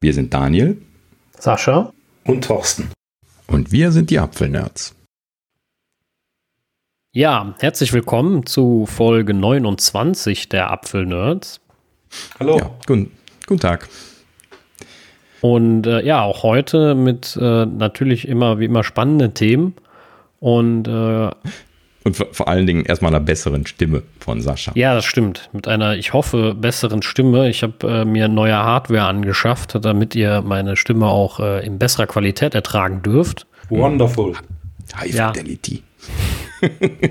Wir sind Daniel, Sascha und Thorsten. Und wir sind die Apfelnerds. Ja, herzlich willkommen zu Folge 29 der Apfelnerds. Hallo. Ja, guten, guten Tag. Und äh, ja, auch heute mit äh, natürlich immer wie immer spannenden Themen. Und äh, und vor allen Dingen erstmal einer besseren Stimme von Sascha. Ja, das stimmt. Mit einer, ich hoffe, besseren Stimme. Ich habe äh, mir neue Hardware angeschafft, damit ihr meine Stimme auch äh, in besserer Qualität ertragen dürft. Wonderful. High ja. Fidelity.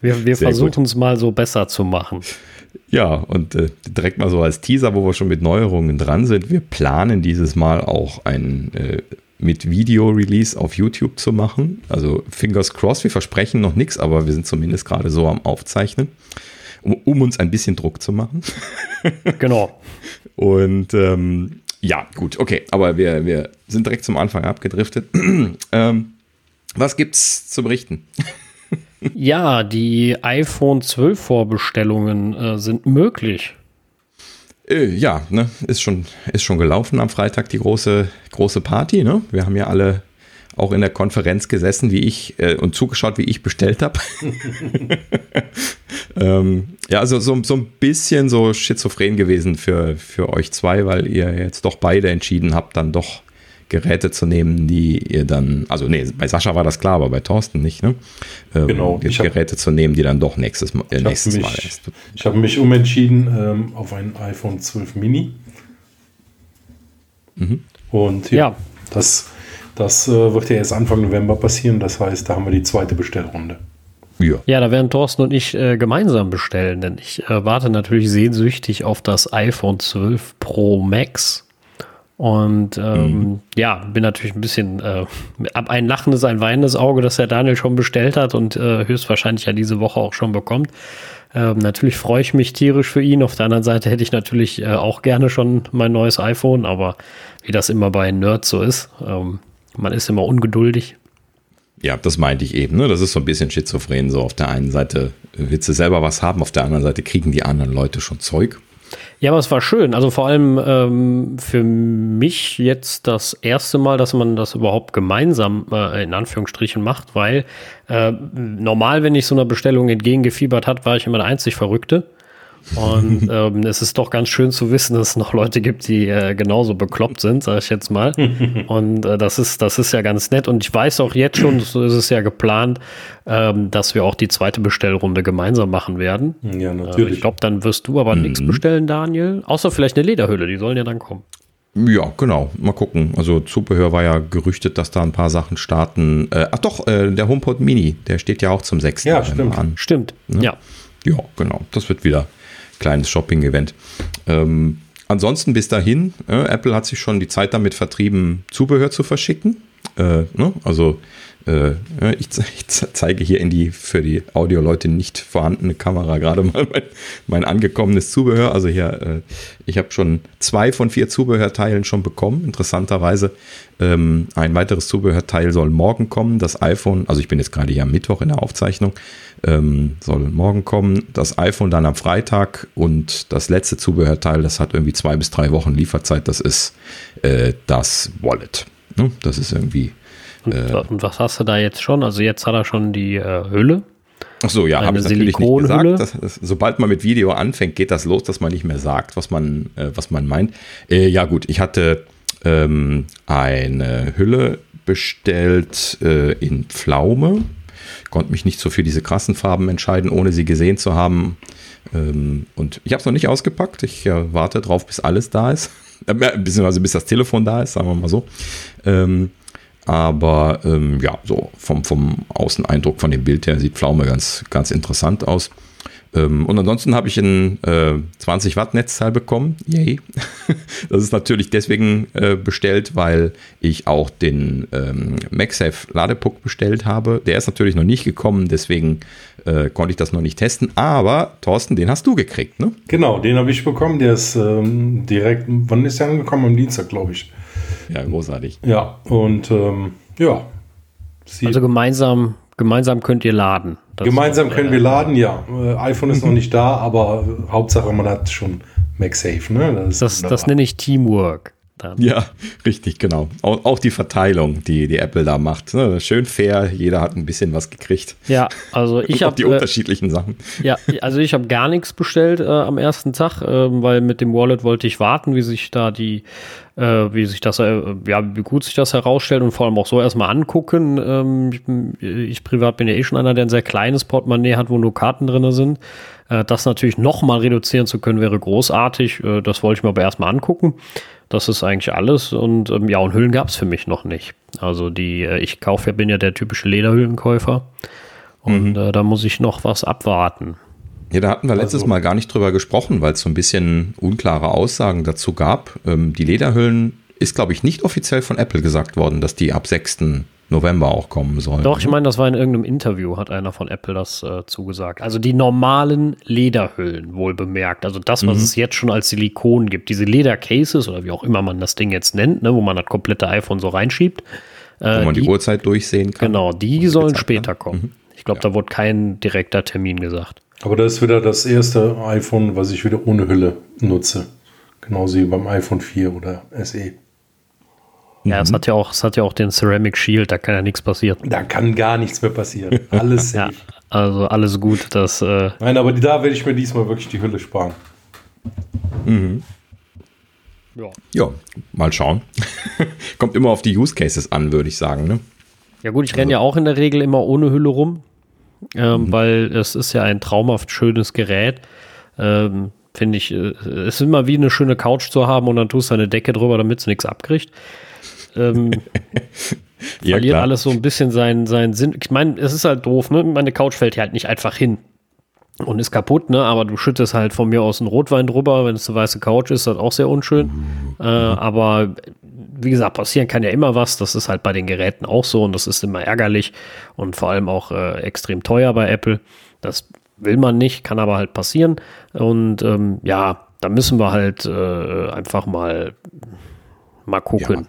wir wir versuchen es mal so besser zu machen. Ja, und äh, direkt mal so als Teaser, wo wir schon mit Neuerungen dran sind. Wir planen dieses Mal auch ein äh, mit Video-Release auf YouTube zu machen. Also fingers crossed, wir versprechen noch nichts, aber wir sind zumindest gerade so am Aufzeichnen, um, um uns ein bisschen Druck zu machen. genau. Und ähm, ja, gut, okay, aber wir, wir sind direkt zum Anfang abgedriftet. ähm, was gibt's zu berichten? ja, die iPhone 12 Vorbestellungen äh, sind möglich. Äh, ja, ne, ist schon, ist schon gelaufen am Freitag die große, große Party. Ne? Wir haben ja alle auch in der Konferenz gesessen, wie ich äh, und zugeschaut, wie ich bestellt habe. ähm, ja, also so, so ein bisschen so schizophren gewesen für, für euch zwei, weil ihr jetzt doch beide entschieden habt, dann doch Geräte zu nehmen, die ihr dann, also nee, bei Sascha war das klar, aber bei Thorsten nicht, ne? Ähm, genau. Geräte hab, zu nehmen, die dann doch nächstes, Mal, äh, nächstes mich, Mal erst. Ich habe mich umentschieden ähm, auf ein iPhone 12 Mini. Mhm. Und ja, ja, das, das äh, wird ja erst Anfang November passieren. Das heißt, da haben wir die zweite Bestellrunde. Ja. ja, da werden Thorsten und ich äh, gemeinsam bestellen, denn ich äh, warte natürlich sehnsüchtig auf das iPhone 12 Pro Max. Und ähm, mhm. ja, bin natürlich ein bisschen äh, ab ein lachendes, ein weinendes Auge, das der Daniel schon bestellt hat und äh, höchstwahrscheinlich ja diese Woche auch schon bekommt. Ähm, natürlich freue ich mich tierisch für ihn. Auf der anderen Seite hätte ich natürlich äh, auch gerne schon mein neues iPhone, aber wie das immer bei Nerds so ist, ähm, man ist immer ungeduldig. Ja, das meinte ich eben. Ne? Das ist so ein bisschen schizophren. So auf der einen Seite willst du selber was haben, auf der anderen Seite kriegen die anderen Leute schon Zeug. Ja, aber es war schön. Also vor allem ähm, für mich jetzt das erste Mal, dass man das überhaupt gemeinsam äh, in Anführungsstrichen macht, weil äh, normal, wenn ich so einer Bestellung entgegengefiebert hat, war ich immer der einzig Verrückte. Und ähm, es ist doch ganz schön zu wissen, dass es noch Leute gibt, die äh, genauso bekloppt sind, sage ich jetzt mal. Und äh, das ist, das ist ja ganz nett. Und ich weiß auch jetzt schon, so ist es ja geplant, ähm, dass wir auch die zweite Bestellrunde gemeinsam machen werden. Ja, natürlich. Äh, ich glaube, dann wirst du aber mhm. nichts bestellen, Daniel. Außer vielleicht eine Lederhülle, die sollen ja dann kommen. Ja, genau. Mal gucken. Also Zubehör war ja gerüchtet, dass da ein paar Sachen starten. Äh, ach doch, äh, der HomePod Mini, der steht ja auch zum 6. Ja, stimmt. an. Stimmt, ne? ja. Ja, genau. Das wird wieder kleines Shopping-Event. Ähm, ansonsten bis dahin, äh, Apple hat sich schon die Zeit damit vertrieben, Zubehör zu verschicken. Äh, ne? Also ich, ich, zeige hier in die für die Audioleute nicht vorhandene Kamera gerade mal mein, mein, angekommenes Zubehör. Also hier, äh, ich habe schon zwei von vier Zubehörteilen schon bekommen. Interessanterweise ähm, ein weiteres Zubehörteil soll morgen kommen. Das iPhone, also ich bin jetzt gerade hier am Mittwoch in der Aufzeichnung, ähm, soll morgen kommen. Das iPhone dann am Freitag und das letzte Zubehörteil, das hat irgendwie zwei bis drei Wochen Lieferzeit. Das ist äh, das Wallet. Ne? Das ist irgendwie und, äh, und, was hast du da jetzt schon? Also jetzt hat er schon die äh, Hülle. Ach so, ja, habe ich natürlich nicht gesagt. Dass, dass, sobald man mit Video anfängt, geht das los, dass man nicht mehr sagt, was man, äh, was man meint. Äh, ja gut, ich hatte ähm, eine Hülle bestellt äh, in Pflaume. Konnte mich nicht so für diese krassen Farben entscheiden, ohne sie gesehen zu haben. Ähm, und ich habe es noch nicht ausgepackt. Ich äh, warte drauf, bis alles da ist. Beziehungsweise bis das Telefon da ist, sagen wir mal so. Ähm, aber ähm, ja, so vom, vom Außeneindruck von dem Bild her sieht Pflaume ganz, ganz interessant aus. Ähm, und ansonsten habe ich ein äh, 20 Watt Netzteil bekommen. Yay. das ist natürlich deswegen äh, bestellt, weil ich auch den ähm, MagSafe Ladepuck bestellt habe. Der ist natürlich noch nicht gekommen, deswegen äh, konnte ich das noch nicht testen. Aber Thorsten, den hast du gekriegt, ne? Genau, den habe ich bekommen. Der ist ähm, direkt, wann ist der angekommen? Am Dienstag, glaube ich. Ja, großartig. Ja, und ähm, ja. Sie also gemeinsam, gemeinsam könnt ihr laden. gemeinsam können wir laden, ja. Äh, iPhone ist noch nicht da, aber Hauptsache man hat schon MagSafe. Ne? Das, das, das nenne ich Teamwork. Dann. Ja, richtig, genau. Auch, auch, die Verteilung, die, die Apple da macht. Ne? Schön fair, jeder hat ein bisschen was gekriegt. Ja, also ich habe. die äh, unterschiedlichen Sachen. Ja, also ich habe gar nichts bestellt äh, am ersten Tag, äh, weil mit dem Wallet wollte ich warten, wie sich da die, äh, wie sich das, äh, ja, wie gut sich das herausstellt und vor allem auch so erstmal angucken. Ähm, ich, ich, privat bin ja eh schon einer, der ein sehr kleines Portemonnaie hat, wo nur Karten drin sind. Äh, das natürlich nochmal reduzieren zu können, wäre großartig. das wollte ich mir aber erstmal angucken. Das ist eigentlich alles. Und ähm, ja, und Hüllen gab es für mich noch nicht. Also die, äh, ich kaufe, bin ja der typische Lederhüllenkäufer. Und mhm. äh, da muss ich noch was abwarten. Ja, da hatten wir letztes also, Mal gar nicht drüber gesprochen, weil es so ein bisschen unklare Aussagen dazu gab. Ähm, die Lederhüllen ist, glaube ich, nicht offiziell von Apple gesagt worden, dass die ab 6. November auch kommen sollen. Doch, ich meine, das war in irgendeinem Interview, hat einer von Apple das äh, zugesagt. Also die normalen Lederhüllen, wohl bemerkt. Also das, was mhm. es jetzt schon als Silikon gibt. Diese Ledercases oder wie auch immer man das Ding jetzt nennt, ne, wo man das komplette iPhone so reinschiebt. Äh, wo man die, die, Uhrzeit durchsehen kann. Genau, die sollen gezeigt, später ne? kommen. Mhm. Ich glaube, ja. da wurde kein direkter Termin gesagt. Aber das ist wieder das erste iPhone, was ich wieder ohne Hülle nutze. Genauso wie beim iPhone 4 oder SE. Ja, es mhm. hat ja auch, es hat ja auch den Ceramic Shield, da kann ja nichts passieren. Da kann gar nichts mehr passieren. Alles safe. ja, also alles gut. Das, äh Nein, aber da werde ich mir diesmal wirklich die Hülle sparen. Mhm. Ja. ja, mal schauen. Kommt immer auf die Use Cases an, würde ich sagen. Ne? Ja gut, ich renne ja auch in der Regel immer ohne Hülle rum, ähm, mhm. weil es ist ja ein traumhaft schönes Gerät. Ähm, Finde ich, äh, es ist immer wie eine schöne Couch zu haben und dann tust du eine Decke drüber, damit es nichts abkriegt ähm, ja, verliert klar. alles so ein bisschen seinen, seinen Sinn. Ich meine, es ist halt doof, ne? Meine Couch fällt hier halt nicht einfach hin und ist kaputt, ne? Aber du schüttest halt von mir aus einen Rotwein drüber, wenn es eine weiße Couch ist, ist das auch sehr unschön. Mhm. Äh, aber wie gesagt, passieren kann ja immer was. Das ist halt bei den Geräten auch so und das ist immer ärgerlich und vor allem auch äh, extrem teuer bei Apple. Das will man nicht, kann aber halt passieren. Und ähm, ja, da müssen wir halt äh, einfach mal mal gucken. Ja.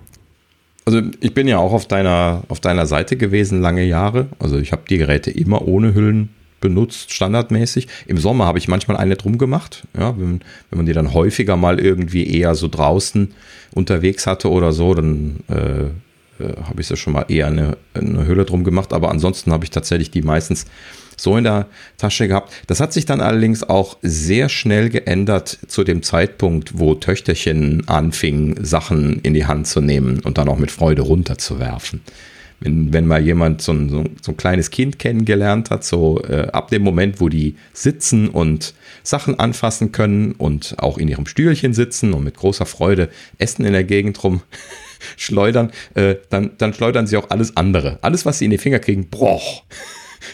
Also ich bin ja auch auf deiner, auf deiner Seite gewesen lange Jahre. Also ich habe die Geräte immer ohne Hüllen benutzt, standardmäßig. Im Sommer habe ich manchmal eine drum gemacht. Ja, wenn, wenn man die dann häufiger mal irgendwie eher so draußen unterwegs hatte oder so, dann äh, äh, habe ich ja schon mal eher eine, eine Hülle drum gemacht. Aber ansonsten habe ich tatsächlich die meistens so in der Tasche gehabt. Das hat sich dann allerdings auch sehr schnell geändert zu dem Zeitpunkt, wo Töchterchen anfingen, Sachen in die Hand zu nehmen und dann auch mit Freude runterzuwerfen. Wenn, wenn mal jemand so ein, so, so ein kleines Kind kennengelernt hat, so äh, ab dem Moment, wo die sitzen und Sachen anfassen können und auch in ihrem Stühlchen sitzen und mit großer Freude Essen in der Gegend rum schleudern, äh, dann, dann schleudern sie auch alles andere. Alles, was sie in die Finger kriegen, broch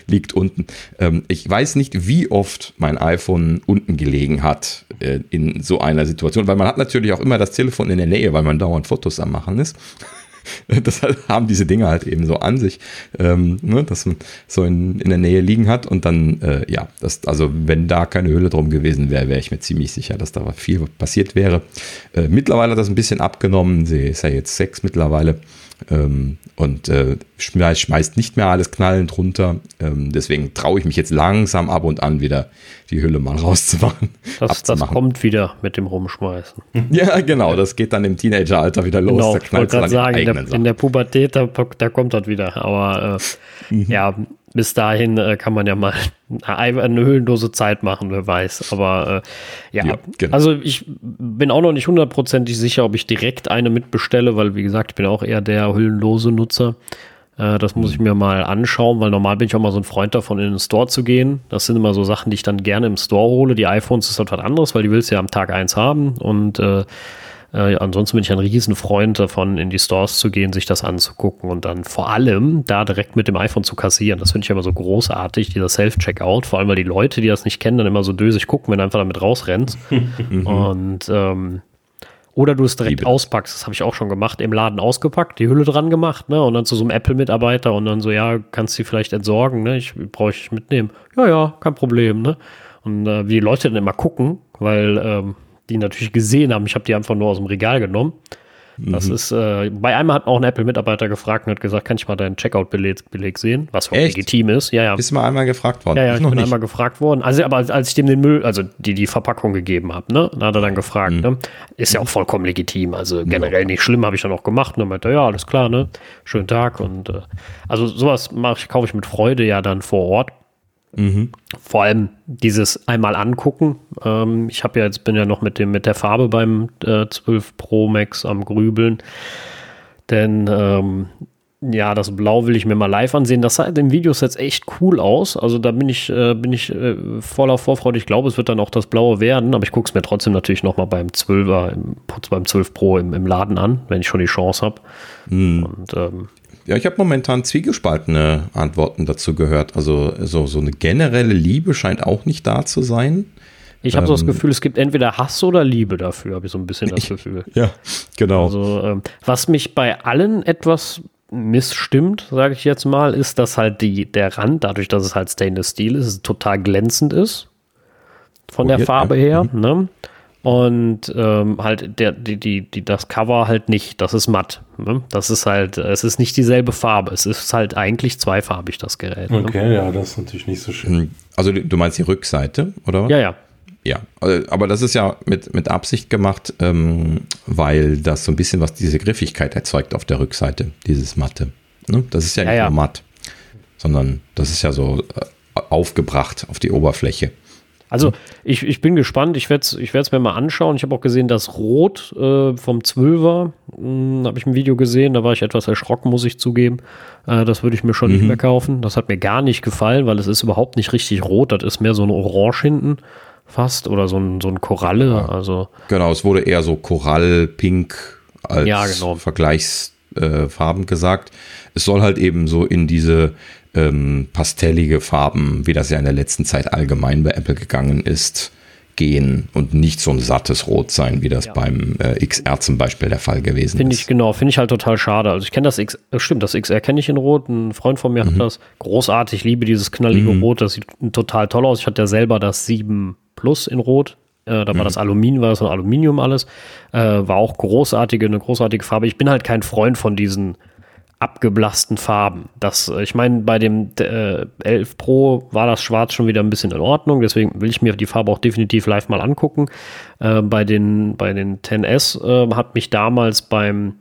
liegt unten. Ähm, ich weiß nicht, wie oft mein iPhone unten gelegen hat äh, in so einer Situation, weil man hat natürlich auch immer das Telefon in der Nähe, weil man dauernd Fotos am Machen ist. Das haben diese Dinge halt eben so an sich, ähm, ne, dass man so in, in der Nähe liegen hat und dann, äh, ja, das, also wenn da keine Höhle drum gewesen wäre, wäre ich mir ziemlich sicher, dass da viel passiert wäre. Äh, mittlerweile hat das ein bisschen abgenommen, sie ist ja jetzt sechs mittlerweile. Ähm, und äh, schmeißt nicht mehr alles knallend runter. Ähm, deswegen traue ich mich jetzt langsam ab und an wieder die Hülle mal rauszumachen. Das, das kommt wieder mit dem Rumschmeißen. Ja, genau. Das geht dann im Teenageralter wieder los. Genau, da ich wollte gerade sagen, in der, in der, Pubertät, da, da, kommt das wieder. Aber äh, mhm. ja, bis dahin äh, kann man ja mal eine, eine höhlenlose Zeit machen, wer weiß. Aber äh, ja, ja genau. also ich bin auch noch nicht hundertprozentig sicher, ob ich direkt eine mitbestelle, weil wie gesagt, ich bin auch eher der hüllenlose Nutzer. Äh, das muss ich mir mal anschauen, weil normal bin ich auch mal so ein Freund davon, in den Store zu gehen. Das sind immer so Sachen, die ich dann gerne im Store hole. Die iPhones ist halt was anderes, weil die willst du ja am Tag eins haben und äh, äh, ansonsten bin ich ein Riesenfreund davon, in die Stores zu gehen, sich das anzugucken und dann vor allem da direkt mit dem iPhone zu kassieren. Das finde ich immer so großartig, dieser Self-Checkout. Vor allem, weil die Leute, die das nicht kennen, dann immer so dösig gucken, wenn du einfach damit rausrennst. und ähm, oder du es direkt Liebe. auspackst, das habe ich auch schon gemacht, im Laden ausgepackt, die Hülle dran gemacht, ne? Und dann zu so einem Apple-Mitarbeiter und dann so, ja, kannst du vielleicht entsorgen, ne? Ich brauche ich mitnehmen. Ja, ja, kein Problem, ne? Und äh, wie die Leute dann immer gucken, weil ähm, die natürlich gesehen haben. Ich habe die einfach nur aus dem Regal genommen. Das mhm. ist, äh, bei einmal hat auch ein Apple-Mitarbeiter gefragt und hat gesagt, kann ich mal deinen Checkout-Beleg Beleg sehen? Was auch Echt? legitim ist. Ja, ja. Bist du mal einmal gefragt worden? Ja, ja, ich, ich bin nicht. einmal gefragt worden. Also, aber als ich dem den Müll, also die, die Verpackung gegeben habe, ne, da hat er dann gefragt, mhm. ne? Ist ja auch vollkommen legitim. Also generell ja. nicht schlimm, habe ich dann auch gemacht. Und dann meinte er, ja, alles klar, ne? Schönen Tag. Und äh, also sowas mache ich, kaufe ich mit Freude ja dann vor Ort. Mhm. Vor allem dieses einmal angucken. Ähm, ich habe ja jetzt bin ja noch mit dem mit der Farbe beim äh, 12 Pro Max am Grübeln, denn ähm, ja, das Blau will ich mir mal live ansehen. Das sah in den Videos jetzt echt cool aus. Also da bin ich, äh, bin ich äh, voller Vorfreude. Ich glaube, es wird dann auch das Blaue werden, aber ich gucke es mir trotzdem natürlich nochmal beim 12er, im, beim 12 Pro im, im, Laden an, wenn ich schon die Chance habe. Mhm. Und ähm, ja, ich habe momentan zwiegespaltene Antworten dazu gehört. Also so, so eine generelle Liebe scheint auch nicht da zu sein. Ich habe ähm, so das ähm, Gefühl, es gibt entweder Hass oder Liebe dafür, habe ich so ein bisschen das Gefühl. ja, genau. Also, ähm, was mich bei allen etwas missstimmt, sage ich jetzt mal, ist, dass halt die, der Rand, dadurch, dass es halt Stainless Steel ist, total glänzend ist. Von der Farbe her. Mhm. Ne? Und ähm, halt der, die, die, die, das Cover halt nicht, das ist matt. Ne? Das ist halt, es ist nicht dieselbe Farbe. Es ist halt eigentlich zweifarbig, das Gerät. Ne? Okay, ja, das ist natürlich nicht so schön. Hm, also du meinst die Rückseite, oder? Ja, ja. Ja, also, aber das ist ja mit, mit Absicht gemacht, ähm, weil das so ein bisschen was diese Griffigkeit erzeugt auf der Rückseite, dieses Matte. Ne? Das ist ja, ja nicht ja. nur matt, sondern das ist ja so äh, aufgebracht auf die Oberfläche. Also ich, ich bin gespannt, ich werde es ich mir mal anschauen. Ich habe auch gesehen, dass Rot äh, vom 12er, hm, habe ich ein Video gesehen, da war ich etwas erschrocken, muss ich zugeben. Äh, das würde ich mir schon mhm. nicht mehr kaufen. Das hat mir gar nicht gefallen, weil es ist überhaupt nicht richtig rot, das ist mehr so ein Orange hinten fast oder so ein, so ein Koralle. Ja. Also. Genau, es wurde eher so Korall, Pink als ja, genau. Vergleichsfarben äh, gesagt. Es soll halt eben so in diese ähm, pastellige Farben, wie das ja in der letzten Zeit allgemein bei Apple gegangen ist, gehen und nicht so ein sattes Rot sein, wie das ja. beim äh, XR zum Beispiel der Fall gewesen find ist. Finde ich genau, finde ich halt total schade. Also ich kenne das X, äh, stimmt, das XR kenne ich in Rot. Ein Freund von mir mhm. hat das großartig, liebe dieses knallige mhm. Rot, das sieht total toll aus. Ich hatte ja selber das 7 Plus in Rot. Äh, da war mhm. das Aluminium, war das Aluminium alles. Äh, war auch großartige, eine großartige Farbe. Ich bin halt kein Freund von diesen abgeblassten Farben. Das, äh, ich meine, bei dem äh, 11 Pro war das Schwarz schon wieder ein bisschen in Ordnung, deswegen will ich mir die Farbe auch definitiv live mal angucken. Äh, bei, den, bei den 10S äh, hat mich damals beim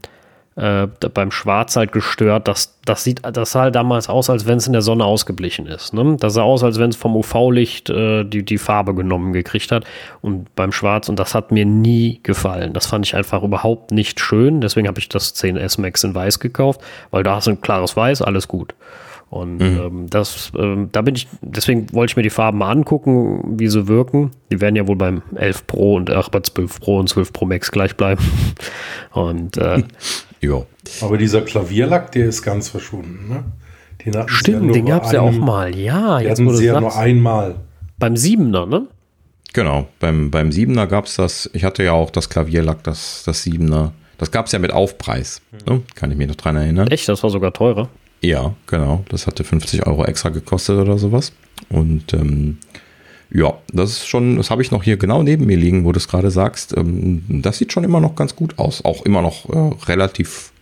äh, beim Schwarz halt gestört. Das, das sieht, das sah halt damals aus, als wenn es in der Sonne ausgeblichen ist. Ne? Das sah aus, als wenn es vom UV-Licht äh, die, die Farbe genommen gekriegt hat. Und beim Schwarz, und das hat mir nie gefallen. Das fand ich einfach überhaupt nicht schön. Deswegen habe ich das 10S Max in Weiß gekauft, weil da ist ein klares Weiß, alles gut. Und mhm. ähm, das, ähm, da bin ich, deswegen wollte ich mir die Farben mal angucken, wie sie wirken. Die werden ja wohl beim 11 Pro und ach, bei 12 Pro und 12 Pro Max gleich bleiben. Und äh, ja. Aber dieser Klavierlack, der ist ganz verschwunden, ne? Den Stimmt, ja den gab es ja auch mal. Ja, jetzt hatten sie ja nur einmal. Beim Siebener, ne? Genau, beim, beim Siebener gab es das. Ich hatte ja auch das Klavierlack, das, das Siebener. Das gab es ja mit Aufpreis. Ne? Kann ich mich noch dran erinnern. Echt? Das war sogar teurer? Ja, genau. Das hatte 50 Euro extra gekostet oder sowas. Und ähm, ja, das ist schon, das habe ich noch hier genau neben mir liegen, wo du es gerade sagst. Ähm, das sieht schon immer noch ganz gut aus. Auch immer noch äh, relativ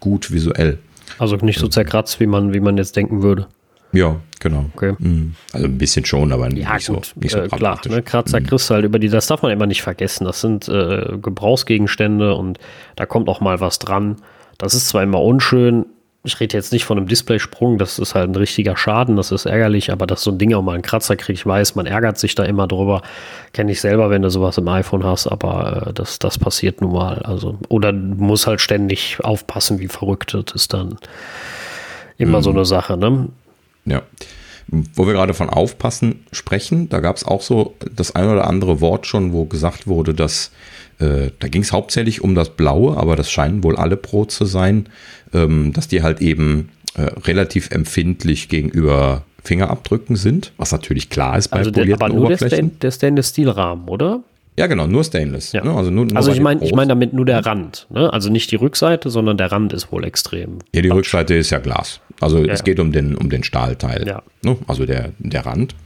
gut visuell. Also nicht so zerkratzt, wie man, wie man jetzt denken würde. Ja, genau. Okay. Mhm. Also ein bisschen schon, aber ja, nicht, gut. so, nicht so äh, Klar, ne? Kratzer mhm. kriegst du halt über die, das darf man immer nicht vergessen. Das sind äh, Gebrauchsgegenstände und da kommt auch mal was dran. Das ist zwar immer unschön, ich rede jetzt nicht von einem Displaysprung, das ist halt ein richtiger Schaden, das ist ärgerlich, aber dass so ein Ding auch mal einen Kratzer kriegt, ich weiß, man ärgert sich da immer drüber. Kenne ich selber, wenn du sowas im iPhone hast, aber äh, das, das passiert nun mal. Also, oder muss halt ständig aufpassen, wie verrückt das ist dann immer mhm. so eine Sache, ne? Ja. Wo wir gerade von Aufpassen sprechen, da gab es auch so das ein oder andere Wort schon, wo gesagt wurde, dass äh, da ging es hauptsächlich um das Blaue, aber das scheinen wohl alle Pro zu sein, ähm, dass die halt eben äh, relativ empfindlich gegenüber Fingerabdrücken sind, was natürlich klar ist bei also polierten der, aber nur Oberflächen. Der, der Stainless-Steel-Rahmen, oder? Ja, genau, nur Stainless. Ja. Ne? Also, nur, nur also ich meine ich mein damit nur der Rand. Ne? Also nicht die Rückseite, sondern der Rand ist wohl extrem. Ja, die Rückseite ist ja Glas. Also ja, es geht um den, um den Stahlteil. Ja. Ne? Also der, der Rand.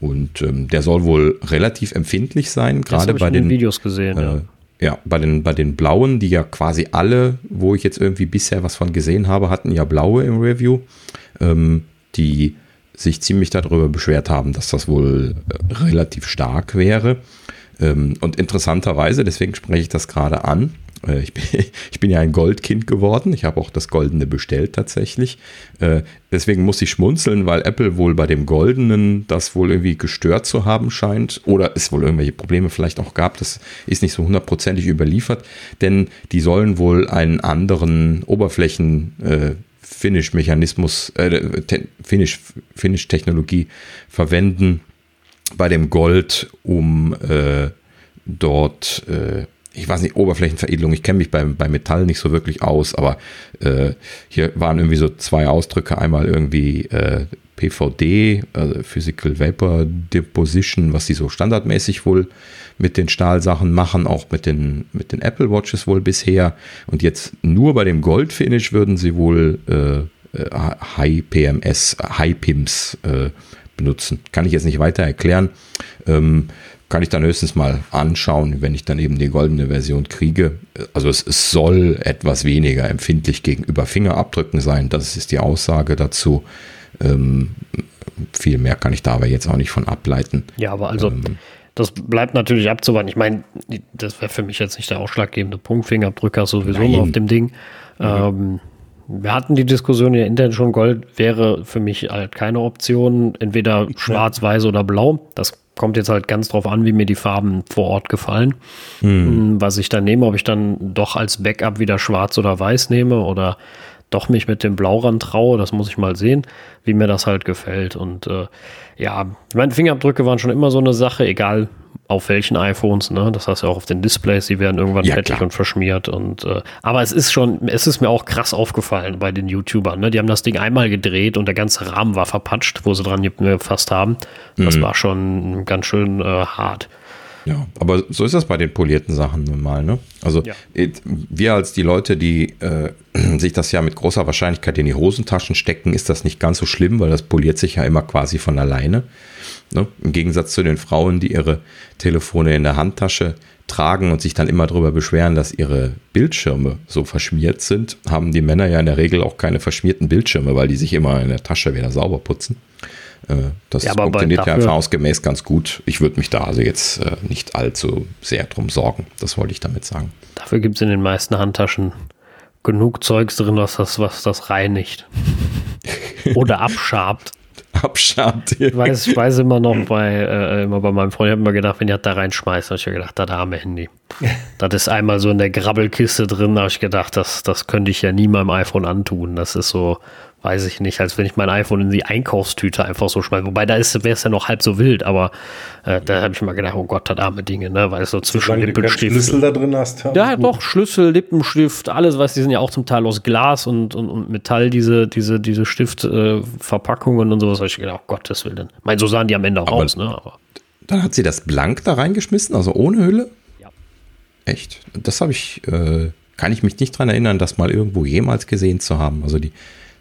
Und ähm, der soll wohl relativ empfindlich sein, gerade bei den Videos gesehen. Äh, ja. ja, bei den, bei den blauen, die ja quasi alle, wo ich jetzt irgendwie bisher was von gesehen habe, hatten ja blaue im Review, ähm, die sich ziemlich darüber beschwert haben, dass das wohl äh, relativ stark wäre. Ähm, und interessanterweise, deswegen spreche ich das gerade an, äh, ich bin, ich bin ja ein Goldkind geworden. Ich habe auch das Goldene bestellt tatsächlich. Äh, deswegen muss ich schmunzeln, weil Apple wohl bei dem Goldenen das wohl irgendwie gestört zu haben scheint. Oder es wohl irgendwelche Probleme vielleicht auch gab. Das ist nicht so hundertprozentig überliefert. Denn die sollen wohl einen anderen Oberflächen äh, Finish-Mechanismus, äh, Finish, Finish-Technologie verwenden bei dem Gold, um äh, dort äh, ich weiß nicht, Oberflächenveredelung, ich kenne mich bei, bei Metall nicht so wirklich aus, aber äh, hier waren irgendwie so zwei Ausdrücke, einmal irgendwie äh, PVD, also Physical Vapor Deposition, was sie so standardmäßig wohl mit den Stahlsachen machen, auch mit den, mit den Apple Watches wohl bisher. Und jetzt nur bei dem Goldfinish würden sie wohl äh, äh High PMS, High PIMS äh, benutzen. Kann ich jetzt nicht weiter erklären. Ähm, kann ich dann höchstens mal anschauen, wenn ich dann eben die goldene Version kriege. Also es, es, soll etwas weniger empfindlich gegenüber Fingerabdrücken sein. Das ist die Aussage dazu. Ähm, viel mehr kann ich da aber jetzt auch nicht von ableiten. Ja, aber also ähm, das bleibt natürlich abzuwarten. Ich meine, das wäre für mich jetzt nicht der ausschlaggebende Punkt. Fingerabdrücke sowieso noch auf dem Ding. Mhm. Ähm, wir hatten die Diskussion ja intern schon, Gold wäre für mich halt keine Option, entweder schwarz, weiß oder blau. Das kommt jetzt halt ganz drauf an, wie mir die Farben vor Ort gefallen. Hm. Was ich dann nehme, ob ich dann doch als Backup wieder schwarz oder weiß nehme oder doch mich mit dem Blaurand traue, das muss ich mal sehen, wie mir das halt gefällt. Und äh, ja, meine Fingerabdrücke waren schon immer so eine Sache, egal auf welchen iPhones, ne? Das heißt ja auch auf den Displays, die werden irgendwann ja, fettig klar. und verschmiert. Und äh, aber es ist schon, es ist mir auch krass aufgefallen bei den YouTubern, ne? Die haben das Ding einmal gedreht und der ganze Rahmen war verpatscht, wo sie dran gefasst haben. Das mhm. war schon ganz schön äh, hart. Ja, aber so ist das bei den polierten Sachen nun mal. Ne? Also ja. wir als die Leute, die äh, sich das ja mit großer Wahrscheinlichkeit in die Hosentaschen stecken, ist das nicht ganz so schlimm, weil das poliert sich ja immer quasi von alleine. Ne? Im Gegensatz zu den Frauen, die ihre Telefone in der Handtasche tragen und sich dann immer darüber beschweren, dass ihre Bildschirme so verschmiert sind, haben die Männer ja in der Regel auch keine verschmierten Bildschirme, weil die sich immer in der Tasche wieder sauber putzen. Äh, das ja, funktioniert ja erfahrungsgemäß ganz gut. Ich würde mich da also jetzt äh, nicht allzu sehr drum sorgen. Das wollte ich damit sagen. Dafür gibt es in den meisten Handtaschen genug Zeugs drin, was das, was das reinigt. Oder abschabt. abschabt. Ich weiß, ich weiß immer noch bei, äh, immer bei meinem Freund, ich habe immer gedacht, wenn die da reinschmeißt, habe ich gedacht, das arme Handy. das ist einmal so in der Grabbelkiste drin, da habe ich gedacht, das, das könnte ich ja nie meinem iPhone antun. Das ist so, weiß ich nicht, als wenn ich mein iPhone in die Einkaufstüte einfach so schmeiße. Wobei da ist, wäre es ja noch halb so wild, aber äh, da habe ich mal gedacht, oh Gott, das arme Dinge, ne? Weil es so zwischen Solange Lippenstift. Schlüssel da drin hast. Ja, ja, doch, Schlüssel, Lippenstift, alles, was die sind ja auch zum Teil aus Glas und, und, und Metall, diese, diese, diese Stiftverpackungen äh, und sowas. habe ich gedacht, oh Gottes Willen. Ich meine, so sahen die am Ende auch aber aus, ne? Aber. Dann hat sie das blank da reingeschmissen, also ohne Hülle? Ja. Echt? Das habe ich, äh, kann ich mich nicht dran erinnern, das mal irgendwo jemals gesehen zu haben. Also die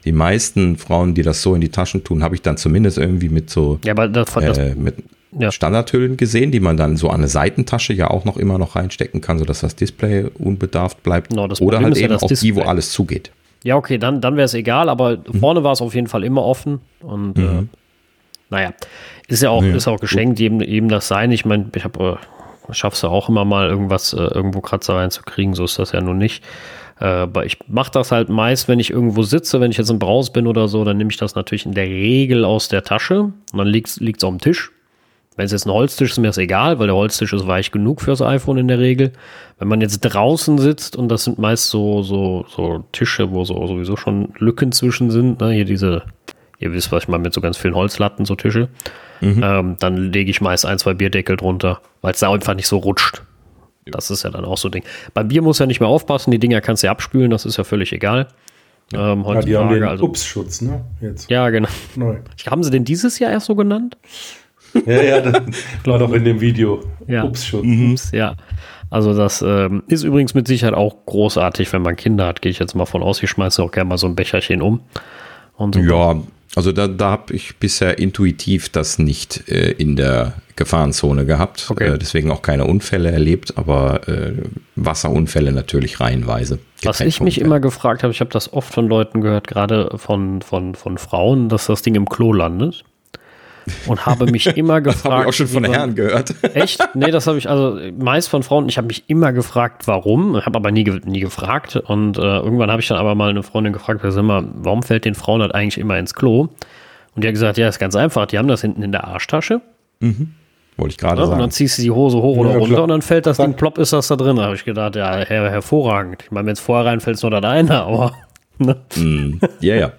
die meisten Frauen, die das so in die Taschen tun, habe ich dann zumindest irgendwie mit so ja, aber das, das, äh, mit ja. Standardhüllen gesehen, die man dann so an eine Seitentasche ja auch noch immer noch reinstecken kann, sodass das Display unbedarft bleibt. No, Oder halt eben ja auch Display. die, wo alles zugeht. Ja, okay, dann, dann wäre es egal, aber mhm. vorne war es auf jeden Fall immer offen und äh, mhm. äh, naja, ist ja auch, ja, ist auch geschenkt, jedem, jedem das sein. Ich meine, ich habe, äh, schaffst du auch immer mal irgendwas, äh, irgendwo Kratzer reinzukriegen, so ist das ja nun nicht. Äh, aber ich mache das halt meist, wenn ich irgendwo sitze, wenn ich jetzt im Braus bin oder so, dann nehme ich das natürlich in der Regel aus der Tasche und dann liegt es auf dem Tisch. Wenn es jetzt ein Holztisch ist, ist mir das egal, weil der Holztisch ist weich genug fürs iPhone in der Regel. Wenn man jetzt draußen sitzt und das sind meist so, so, so Tische, wo so sowieso schon Lücken zwischen sind, ne? hier diese, ihr wisst, was ich meine, mit so ganz vielen Holzlatten, so Tische, mhm. ähm, dann lege ich meist ein, zwei Bierdeckel drunter, weil es da einfach nicht so rutscht. Das ist ja dann auch so ein Ding. Beim Bier muss ja nicht mehr aufpassen, die Dinger kannst du ja abspülen, das ist ja völlig egal. Ja, ähm, ja die haben den also, Upsschutz, ne? Jetzt. Ja, genau. Neu. Haben sie den dieses Jahr erst so genannt? Ja, ja, das war doch in dem Video. Ja. Upsschutz. Mhm. Ups, ja. Also das ähm, ist übrigens mit Sicherheit auch großartig, wenn man Kinder hat, gehe ich jetzt mal von aus. Ich schmeiße auch gerne mal so ein Becherchen um. So. Ja, Also da, da habe ich bisher intuitiv das nicht äh, in der Gefahrenzone gehabt. Okay. Äh, deswegen auch keine Unfälle erlebt, aber äh, Wasserunfälle natürlich reihenweise. Was ich mich immer gefragt habe, ich habe das oft von Leuten gehört, gerade von, von, von Frauen, dass das Ding im Klo landet und habe mich immer gefragt. das habe ich auch schon von man, Herren gehört. Echt? Nee, das habe ich also meist von Frauen. Ich habe mich immer gefragt, warum, habe aber nie, nie gefragt. Und äh, irgendwann habe ich dann aber mal eine Freundin gefragt, immer, warum fällt den Frauen das eigentlich immer ins Klo? Und die hat gesagt, ja, ist ganz einfach. Die haben das hinten in der Arschtasche. Mhm. Wollte ich gerade ja, sagen. Und dann ziehst du die Hose hoch oder ja, runter klar. und dann fällt das Ding plopp, ist das da drin. Da habe ich gedacht, ja, her hervorragend. Ich meine, wenn es vorher reinfällt, ist nur das eine, aber Ne? Mm, ja, ja.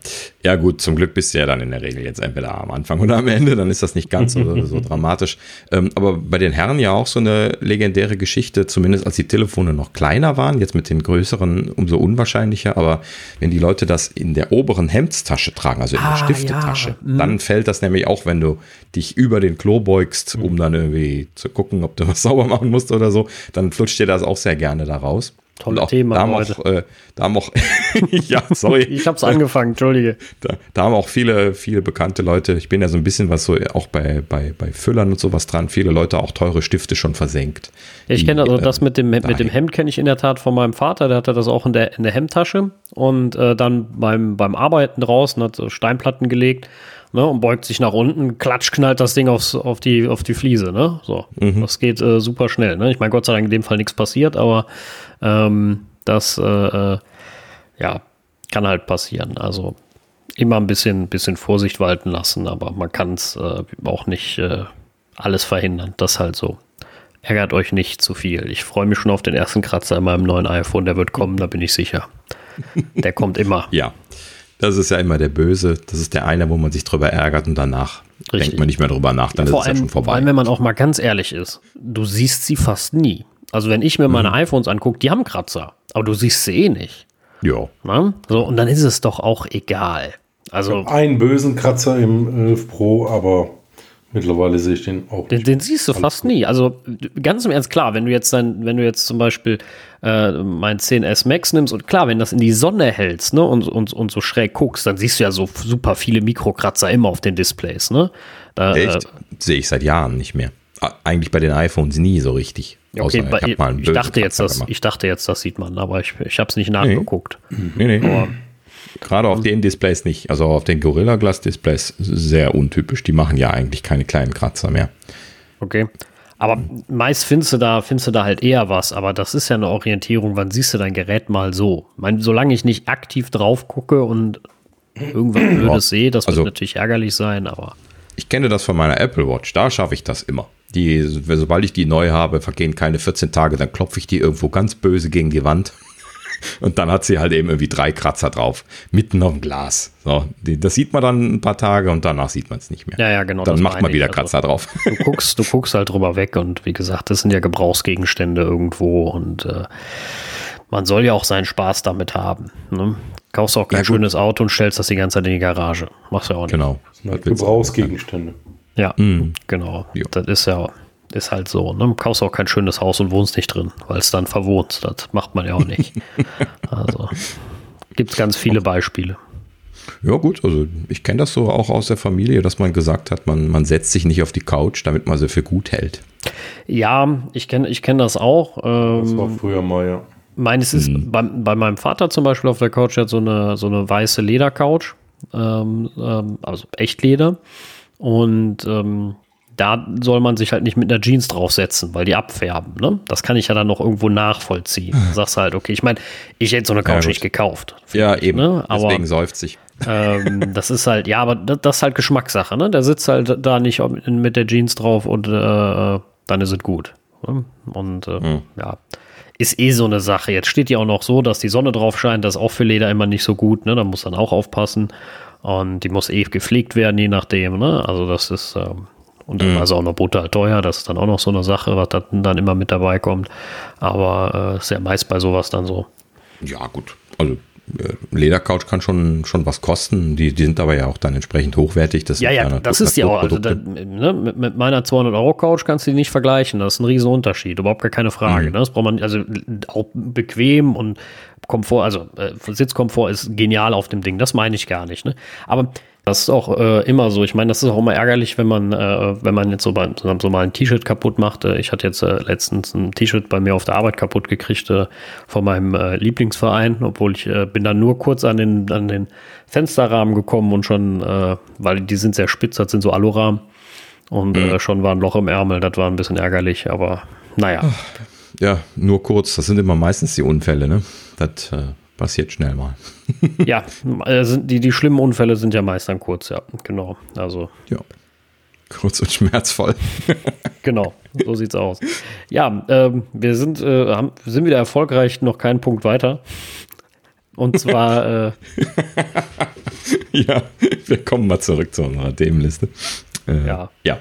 Ja, gut, zum Glück bist du ja dann in der Regel jetzt entweder am Anfang oder am Ende, dann ist das nicht ganz so, so dramatisch. Ähm, aber bei den Herren ja auch so eine legendäre Geschichte, zumindest als die Telefone noch kleiner waren, jetzt mit den größeren umso unwahrscheinlicher, aber wenn die Leute das in der oberen Hemdstasche tragen, also in ah, der Stiftetasche, ja. dann fällt das nämlich auch, wenn du dich über den Klo beugst, um dann irgendwie zu gucken, ob du was sauber machen musst oder so, dann flutscht dir das auch sehr gerne da raus. Tolle Thema da heute. Auch, äh, da haben auch, ja, sorry. ich habe es angefangen, entschuldige. Da, da, haben auch viele, viele bekannte Leute, ich bin ja so ein bisschen was so, auch bei, bei, bei Füllern und sowas dran, viele Leute auch teure Stifte schon versenkt. Ja, ich kenne also das mit dem, mit dem Hemd kenne ich in der Tat von meinem Vater, der hatte das auch in der, in der Hemdtasche und äh, dann beim, beim Arbeiten draußen hat so Steinplatten gelegt ne, und beugt sich nach unten, klatsch, knallt das Ding aufs, auf, die, auf die Fliese. Ne? So, mhm. das geht äh, super schnell. Ne? Ich meine, Gott sei Dank in dem Fall nichts passiert, aber ähm, das äh, äh, ja, kann halt passieren. Also immer ein bisschen, bisschen Vorsicht walten lassen, aber man kann es äh, auch nicht äh, alles verhindern. Das halt so. Ärgert euch nicht zu viel. Ich freue mich schon auf den ersten Kratzer in meinem neuen iPhone. Der wird kommen, da bin ich sicher. Der kommt immer. ja. Das ist ja immer der Böse. Das ist der eine, wo man sich drüber ärgert und danach Richtig. denkt man nicht mehr drüber nach. Dann ja, ist es ja schon vorbei. Vor allem, wenn man auch mal ganz ehrlich ist. Du siehst sie fast nie. Also wenn ich mir meine mhm. iPhones angucke, die haben Kratzer. Aber du siehst sie eh nicht. Ja. So, und dann ist es doch auch egal. Also einen bösen Kratzer im 11 Pro, aber Mittlerweile sehe ich den auch. Den, den siehst du fast nie. Also ganz im Ernst, klar, wenn du jetzt dann, wenn du jetzt zum Beispiel äh, mein 10S Max nimmst und klar, wenn das in die Sonne hältst, ne, und, und, und so schräg guckst, dann siehst du ja so super viele Mikrokratzer immer auf den Displays, ne? Da, Echt? Äh, sehe ich seit Jahren nicht mehr. Eigentlich bei den iPhones nie so richtig. Okay, Außer, ich, ich, dachte jetzt, das, ich dachte jetzt, das sieht man, aber ich, ich habe es nicht nachgeguckt. Nee, nee. Aber, Gerade auf den Displays nicht. Also auf den Gorilla Glass Displays sehr untypisch. Die machen ja eigentlich keine kleinen Kratzer mehr. Okay. Aber meist findest du da, findest du da halt eher was. Aber das ist ja eine Orientierung. Wann siehst du dein Gerät mal so? Ich meine, solange ich nicht aktiv drauf gucke und irgendwas Blödes sehe, das also, wird natürlich ärgerlich sein, aber. Ich kenne das von meiner Apple Watch. Da schaffe ich das immer. Die, sobald ich die neu habe, vergehen keine 14 Tage, dann klopfe ich die irgendwo ganz böse gegen die Wand. Und dann hat sie halt eben irgendwie drei Kratzer drauf, mitten auf dem Glas. So, das sieht man dann ein paar Tage und danach sieht man es nicht mehr. Ja, ja, genau. Dann macht man wieder also, Kratzer drauf. Du guckst, du guckst halt drüber weg und wie gesagt, das sind ja Gebrauchsgegenstände irgendwo und äh, man soll ja auch seinen Spaß damit haben. Ne? Kaufst auch kein ja, schönes Auto und stellst das die ganze Zeit in die Garage. Machst du ja auch nicht. Genau. Gebrauchsgegenstände. Ja, mm. genau. Jo. Das ist ja ist halt so. Ne? Du kaufst auch kein schönes Haus und wohnst nicht drin, weil es dann verwohnt. Das macht man ja auch nicht. also gibt es ganz viele Beispiele. Ja, gut, also ich kenne das so auch aus der Familie, dass man gesagt hat, man, man setzt sich nicht auf die Couch, damit man sie für gut hält. Ja, ich kenne ich kenn das auch. Ähm, das war früher mal, ja. Meines ist hm. bei, bei meinem Vater zum Beispiel auf der Couch, der hat so eine, so eine weiße Ledercouch, ähm, ähm, also Echtleder. Und ähm, da soll man sich halt nicht mit einer Jeans draufsetzen, weil die abfärben. Ne? Das kann ich ja dann noch irgendwo nachvollziehen. Dann sagst halt, okay, ich meine, ich hätte so eine Couch ja, nicht gekauft. Ja, eben. Ne? Aber, Deswegen seufzt sich. Ähm, das ist halt, ja, aber das, das, ist halt Geschmackssache. Ne? Der sitzt halt da nicht mit der Jeans drauf und äh, dann ist es gut. Ne? Und äh, hm. ja, ist eh so eine Sache. Jetzt steht ja auch noch so, dass die Sonne drauf scheint. Das ist auch für Leder immer nicht so gut. Ne? Da muss dann auch aufpassen. Und die muss eh gepflegt werden, je nachdem. Ne? Also das ist, ähm, und dann mhm. ist auch noch brutal teuer. Das ist dann auch noch so eine Sache, was dann immer mit dabei kommt. Aber äh, ist ja meist bei sowas dann so. Ja, gut. Also äh, Ledercouch kann schon, schon was kosten. Die, die sind aber ja auch dann entsprechend hochwertig. Das ja, ja, das ist ja auch. Also da, ne, mit, mit, meiner 200 Euro Couch kannst du die nicht vergleichen. Das ist ein riesen Unterschied. Überhaupt gar keine Frage. Mhm. Ne? Das braucht man also auch bequem und Komfort. Also äh, Sitzkomfort ist genial auf dem Ding. Das meine ich gar nicht. Ne? Aber Das ist auch äh, immer so. Ich meine, das ist auch immer ärgerlich, wenn man, äh, wenn man jetzt so, bei, so mal ein T-Shirt kaputt macht. Äh, ich hatte jetzt äh, letztens ein T-Shirt bei mir auf der Arbeit kaputt gekriegt äh, von meinem äh, Lieblingsverein, obwohl ich bin dann nur kurz an den, an den Fensterrahmen gekommen und schon, weil die sind sehr spitz, das sind so Alurahmen und mhm. schon war ein Loch im Ärmel. Das war ein bisschen ärgerlich, aber naja. Ja, nur kurz. Das sind immer meistens die Unfälle, ne? Das passiert schnell mal. ja, also die, die schlimmen Unfälle sind ja meist dann kurz, ja, genau. Also. Ja. Kurz und schmerzvoll. genau, so sieht's aus. Ja, ähm, wir sind, äh, haben, sind wieder erfolgreich, noch keinen Punkt weiter. Und zwar. Äh, ja, wir kommen mal zurück zu unserer Themenliste. Äh, ja. Ja.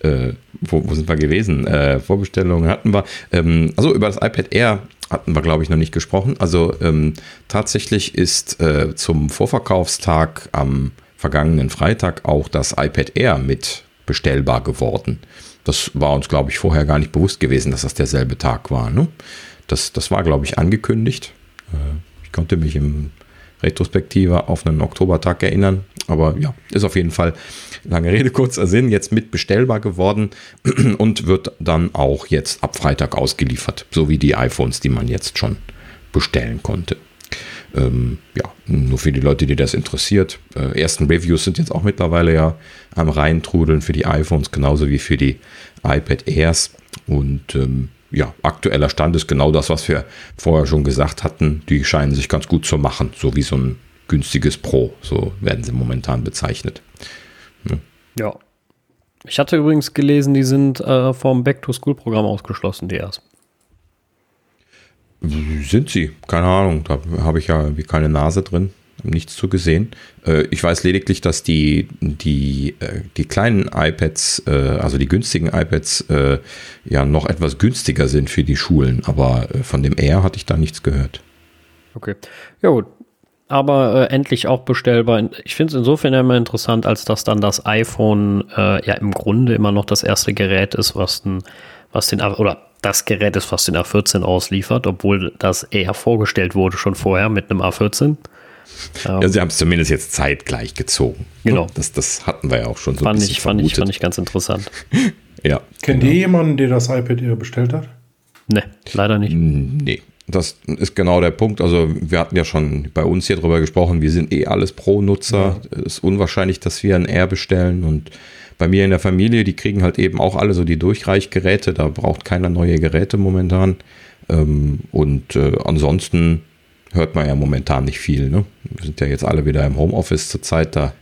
Äh, wo, wo, sind wir gewesen? Äh, Vorbestellungen hatten wir. Ähm, also über das iPad Air hatten wir, glaube ich, noch nicht gesprochen. Also ähm, tatsächlich ist äh, zum Vorverkaufstag am vergangenen Freitag auch das iPad Air mit bestellbar geworden. Das war uns, glaube ich, vorher gar nicht bewusst gewesen, dass das derselbe Tag war. Ne? Das, das war, glaube ich, angekündigt. Äh, ich konnte mich im Retrospektive auf einen Oktobertag erinnern. Aber ja, ist auf jeden Fall, lange Rede, kurzer Sinn, jetzt mit bestellbar geworden und wird dann auch jetzt ab Freitag ausgeliefert, so wie die iPhones, die man jetzt schon bestellen konnte. Ähm, ja, nur für die Leute, die das interessiert. Äh, ersten Reviews sind jetzt auch mittlerweile ja am Reintrudeln für die iPhones, genauso wie für die iPad Airs. Und ähm, ja, aktueller Stand ist genau das, was wir vorher schon gesagt hatten. Die scheinen sich ganz gut zu machen, so wie so ein günstiges Pro, so werden sie momentan bezeichnet. Ja. ja. Ich hatte übrigens gelesen, die sind äh, vom Back-to-School-Programm ausgeschlossen, die erst. Sind sie? Keine Ahnung, da habe ich ja wie keine Nase drin nichts zu gesehen. Äh, ich weiß lediglich, dass die, die, äh, die kleinen iPads, äh, also die günstigen iPads, ja noch etwas günstiger sind für die Schulen, aber von dem Air hatte ich da nichts gehört. Okay. Ja, gut. Aber äh, endlich auch bestellbar. Ich finde es insofern immer interessant, als dass dann das iPhone äh, ja im Grunde immer noch das erste Gerät ist, was den, was den oder das Gerät ist, was den A14 ausliefert, obwohl das eher vorgestellt wurde schon vorher mit einem A14. Ja, sie haben es zumindest jetzt zeitgleich gezogen. Genau. Das, das hatten wir ja auch schon so fand ein bisschen ich, fand ich, fand ich ganz interessant. ja. Kennt genau. ihr jemanden, der das iPad Air bestellt hat? Nee, leider nicht. Nee. Das ist genau der Punkt. Also, wir hatten ja schon bei uns hier drüber gesprochen. Wir sind eh alles Pro-Nutzer. Es ja. ist unwahrscheinlich, dass wir ein Air bestellen. Und bei mir in der Familie, die kriegen halt eben auch alle so die Durchreichgeräte. Da braucht keiner neue Geräte momentan. Ähm, und äh, ansonsten hört man ja momentan nicht viel. Ne? Wir sind ja jetzt alle wieder im Homeoffice zurzeit, da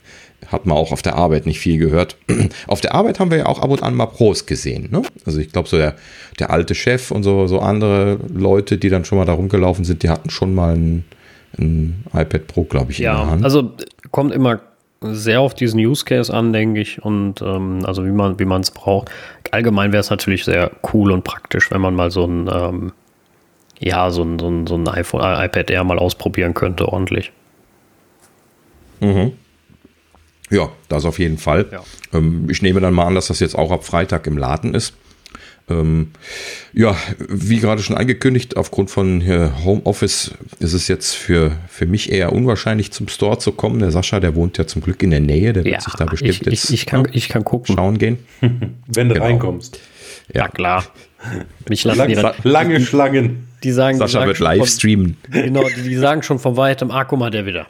hat man auch auf der Arbeit nicht viel gehört. auf der Arbeit haben wir ja auch ab und an mal Pros gesehen. Ne? Also ich glaube, so der, der alte Chef und so, so andere Leute, die dann schon mal da rumgelaufen sind, die hatten schon mal ein, ein iPad Pro, glaube ich, ja, in der Hand. Also kommt immer sehr auf diesen Use Case an, denke ich, und ähm, also wie man wie es braucht. Allgemein wäre es natürlich sehr cool und praktisch, wenn man mal so ein ähm, ja, so ein, so ein, so ein iPhone, äh, iPad Air mal ausprobieren könnte, ordentlich. Mhm. Ja, das auf jeden Fall. Ja. Ähm, ich nehme dann mal an, dass das jetzt auch ab Freitag im Laden ist. Ähm, ja, wie gerade schon angekündigt, aufgrund von äh, Homeoffice ist es jetzt für, für mich eher unwahrscheinlich zum Store zu kommen. Der Sascha, der wohnt ja zum Glück in der Nähe, der ja, wird sich da bestimmt ich, jetzt ich, ich kann, ich kann gucken. schauen gehen. Wenn du genau. reinkommst. Ja, ja klar. Mich lassen die, lange Schlangen. Die sagen, Sascha die wird live streamen. Genau, die, die, sagen schon von weitem, ah, guck mal, der wieder.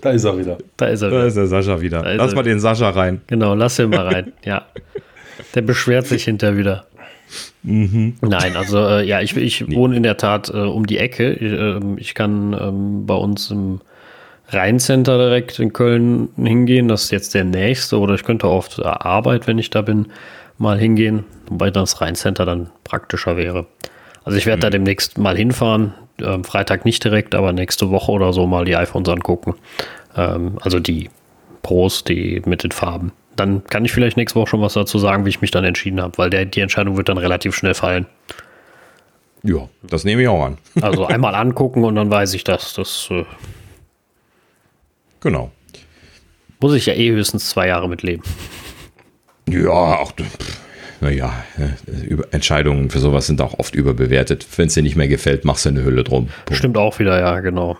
Da ist er wieder. Da ist er wieder. Da ist der Sascha wieder. Lass mal den Sascha rein. Genau, lass ihn mal rein. Ja. Der beschwert sich hinter wieder. Mhm. Nein, also äh, ja, ich, ich nee. wohne in der Tat äh, um die Ecke. Ich, äh, ich kann ähm, bei uns im Rheincenter direkt in Köln hingehen. Das ist jetzt der nächste. Oder ich könnte auch auf Arbeit, wenn ich da bin, mal hingehen. Wobei das Rheincenter dann praktischer wäre. Also ich werde mhm. da demnächst mal hinfahren. Ähm, Freitag nicht direkt, aber nächste Woche oder so mal die iPhones angucken. Ähm, also die Pros, die mit den Farben. Dann kann ich vielleicht nächste Woche schon was dazu sagen, wie ich mich dann entschieden habe, weil der, die Entscheidung wird dann relativ schnell fallen. Ja, das nehme ich auch an. also einmal angucken und dann weiß ich das. Das äh, genau. Muss ich ja eh höchstens zwei Jahre mitleben. Ja, auch naja, äh, Entscheidungen für sowas sind auch oft überbewertet. Wenn es dir nicht mehr gefällt, machst du eine Hülle drum. Punkt. Stimmt auch wieder, ja, genau.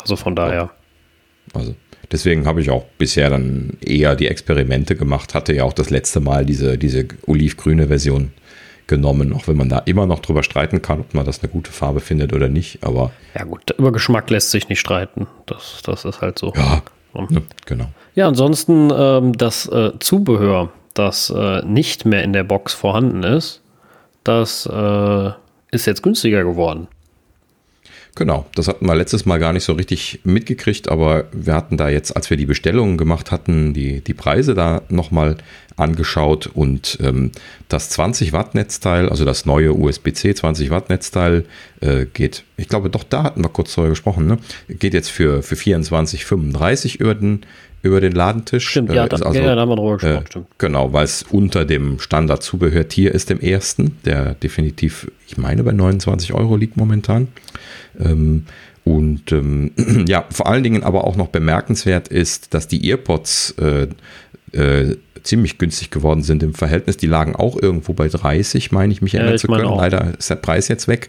Also von daher. Also deswegen habe ich auch bisher dann eher die Experimente gemacht, hatte ja auch das letzte Mal diese, diese olivgrüne Version genommen, auch wenn man da immer noch drüber streiten kann, ob man das eine gute Farbe findet oder nicht. Aber ja gut, über Geschmack lässt sich nicht streiten. Das, das ist halt so. Ja, ja genau. Ja, ansonsten ähm, das äh, Zubehör, das äh, nicht mehr in der Box vorhanden ist, das äh, ist jetzt günstiger geworden. Genau, das hatten wir letztes Mal gar nicht so richtig mitgekriegt, aber wir hatten da jetzt, als wir die Bestellungen gemacht hatten, die, die Preise da nochmal angeschaut und ähm, das 20 Watt Netzteil, also das neue USB-C 20 Watt Netzteil äh, geht, ich glaube doch, da hatten wir kurz darüber gesprochen, ne? geht jetzt für, für 24,35 über den, über den Ladentisch. Stimmt, ja, äh, da, also, ja, da haben wir drüber gesprochen, äh, stimmt. Genau, weil es unter dem Standard-Zubehörtier ist, dem ersten, der definitiv, ich meine, bei 29 Euro liegt momentan. Ähm, und ähm, ja, vor allen Dingen aber auch noch bemerkenswert ist, dass die EarPods äh, äh, ziemlich günstig geworden sind im Verhältnis. Die lagen auch irgendwo bei 30, meine ich mich erinnern ja, zu können. Leider ist der Preis jetzt weg.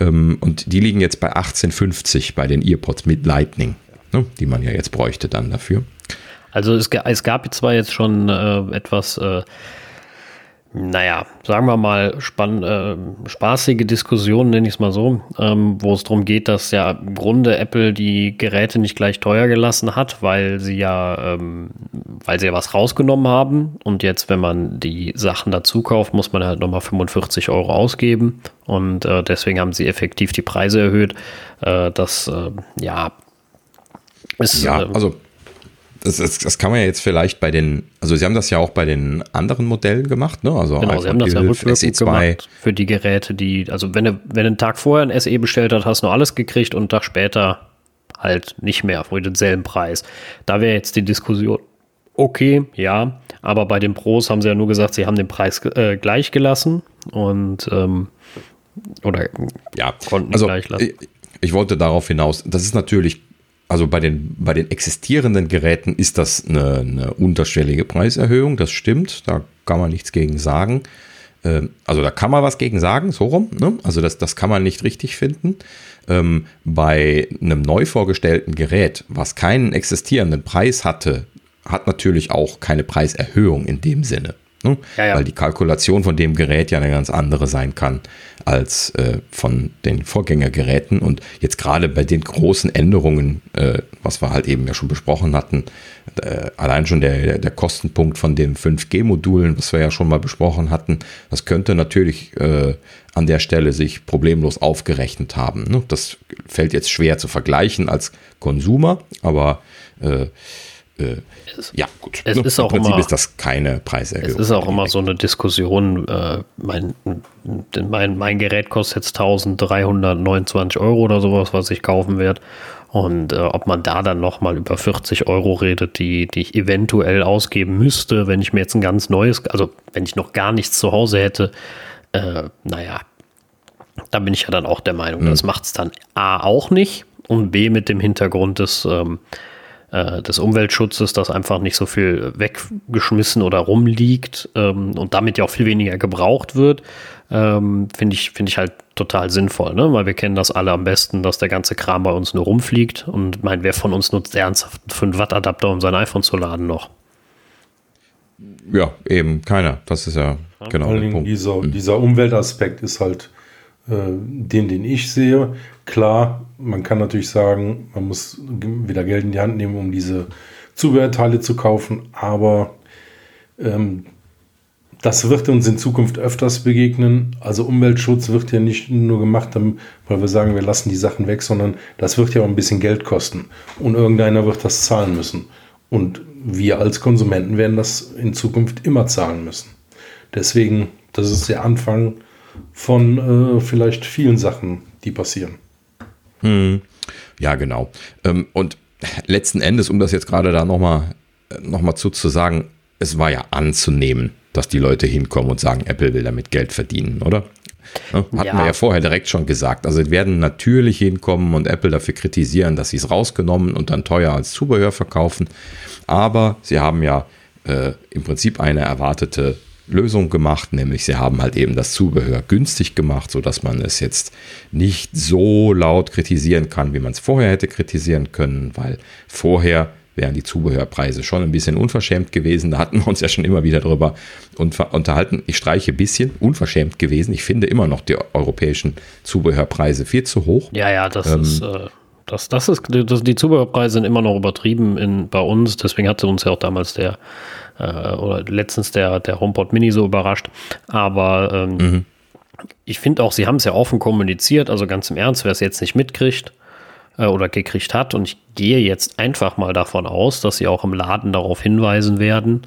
Ähm, und die liegen jetzt bei 18,50 bei den EarPods mit Lightning, ne, die man ja jetzt bräuchte dann dafür. Also es, es gab zwar jetzt schon äh, etwas äh, naja, sagen wir mal, spann, äh, spaßige Diskussionen, nenne ich es mal so, ähm, wo es darum geht, dass ja im Grunde Apple die Geräte nicht gleich teuer gelassen hat, weil sie ja, ähm, weil sie ja was rausgenommen haben. Und jetzt, wenn man die Sachen dazu kauft, muss man halt nochmal 45 Euro ausgeben. Und äh, deswegen haben sie effektiv die Preise erhöht. Äh, das, äh, ja, ist. Ja, ähm, also das, das, das, kann man ja jetzt vielleicht bei den, also sie haben das ja auch bei den anderen Modellen gemacht, ne? Also genau, sie haben das ja rückwirkend gemacht für die Geräte, die, also wenn du, wenn du einen Tag vorher ein SE bestellt hast, hast du nur alles gekriegt und einen Tag später halt nicht mehr für denselben Preis. Da wäre jetzt die Diskussion, okay, ja, aber bei den Pros haben sie ja nur gesagt, sie haben den Preis äh, gleich gelassen und ähm, oder ja, konnten also, gleich lassen. Ich, ich wollte darauf hinaus, das ist natürlich also bei den, bei den existierenden Geräten ist das eine, eine unterschwellige Preiserhöhung, das stimmt, da kann man nichts gegen sagen. Ähm, also da kann man was gegen sagen, so rum. Ne? Also das, das kann man nicht richtig finden. Ähm, bei einem neu vorgestellten Gerät, was keinen existierenden Preis hatte, hat natürlich auch keine Preiserhöhung in dem Sinne. Ne? Ja, ja. Weil die Kalkulation von dem Gerät ja eine ganz andere sein kann als äh, von den Vorgängergeräten. Und jetzt gerade bei den großen Änderungen, äh, was wir halt eben ja schon besprochen hatten, äh, allein schon der, der Kostenpunkt von den 5G-Modulen, was wir ja schon mal besprochen hatten, das könnte natürlich äh, an der Stelle sich problemlos aufgerechnet haben. Ne? Das fällt jetzt schwer zu vergleichen als Konsumer, aber äh, es, ja, gut. Es ist Im auch Prinzip immer, ist das keine Preiserhöhung. Es ist auch immer so eine Diskussion. Äh, mein, mein, mein Gerät kostet jetzt 1329 Euro oder sowas, was ich kaufen werde. Und äh, ob man da dann nochmal über 40 Euro redet, die, die ich eventuell ausgeben müsste, wenn ich mir jetzt ein ganz neues, also wenn ich noch gar nichts zu Hause hätte, äh, naja, da bin ich ja dann auch der Meinung, mhm. das macht es dann A auch nicht und B mit dem Hintergrund des ähm, äh, des Umweltschutzes, dass einfach nicht so viel weggeschmissen oder rumliegt ähm, und damit ja auch viel weniger gebraucht wird, ähm, finde ich, finde ich halt total sinnvoll, ne? weil wir kennen das alle am besten, dass der ganze Kram bei uns nur rumfliegt und mein, wer von uns nutzt ernsthaft einen 5 Watt Adapter, um sein iPhone zu laden noch? Ja, eben keiner. Das ist ja, ja genau der Punkt. Dieser, mhm. dieser Umweltaspekt ist halt äh, den, den ich sehe. Klar, man kann natürlich sagen, man muss wieder Geld in die Hand nehmen, um diese Zubehörteile zu kaufen, aber ähm, das wird uns in Zukunft öfters begegnen. Also Umweltschutz wird ja nicht nur gemacht, weil wir sagen, wir lassen die Sachen weg, sondern das wird ja auch ein bisschen Geld kosten. Und irgendeiner wird das zahlen müssen. Und wir als Konsumenten werden das in Zukunft immer zahlen müssen. Deswegen, das ist der Anfang von äh, vielleicht vielen Sachen, die passieren. Hm. Ja, genau. Ähm, und letzten Endes, um das jetzt gerade da nochmal noch mal zu, zu sagen, es war ja anzunehmen, dass die Leute hinkommen und sagen, Apple will damit Geld verdienen, oder? Hatten ja. wir ja vorher direkt schon gesagt. Also, sie werden natürlich hinkommen und Apple dafür kritisieren, dass sie es rausgenommen und dann teuer als Zubehör verkaufen. Aber sie haben ja äh, im Prinzip eine erwartete Lösung gemacht, nämlich sie haben halt eben das Zubehör günstig gemacht, sodass man es jetzt nicht so laut kritisieren kann, wie man es vorher hätte kritisieren können, weil vorher wären die Zubehörpreise schon ein bisschen unverschämt gewesen. Da hatten wir uns ja schon immer wieder drüber unterhalten. Ich streiche ein bisschen unverschämt gewesen. Ich finde immer noch die europäischen Zubehörpreise viel zu hoch. Ja, ja, das ähm, ist. Äh das, das ist, das, die Zubehörpreise sind immer noch übertrieben in, bei uns. Deswegen hatte uns ja auch damals der, äh, oder letztens der, der HomePod Mini so überrascht. Aber ähm, mhm. ich finde auch, sie haben es ja offen kommuniziert. Also ganz im Ernst, wer es jetzt nicht mitkriegt, äh, oder gekriegt hat. Und ich gehe jetzt einfach mal davon aus, dass sie auch im Laden darauf hinweisen werden,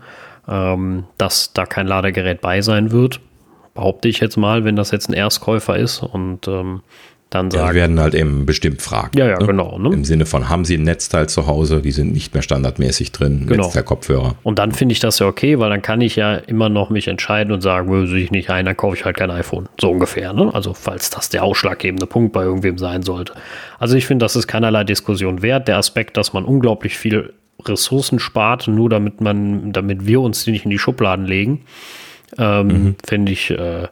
ähm, dass da kein Ladegerät bei sein wird. Behaupte ich jetzt mal, wenn das jetzt ein Erstkäufer ist. Und ähm, dann sagen. Ja, die werden halt eben bestimmt fragen. Ja, ja, ne? genau. Ne? Im Sinne von, haben sie ein Netzteil zu Hause? Die sind nicht mehr standardmäßig drin, genau. Netzteil-Kopfhörer. Und dann finde ich das ja okay, weil dann kann ich ja immer noch mich entscheiden und sagen, will ich nicht ein, dann kaufe ich halt kein iPhone. So ungefähr. Ne? Also falls das der ausschlaggebende Punkt bei irgendwem sein sollte. Also ich finde, das ist keinerlei Diskussion wert. Der Aspekt, dass man unglaublich viel Ressourcen spart, nur damit man, damit wir uns die nicht in die Schubladen legen, ähm, mhm. finde ich äh,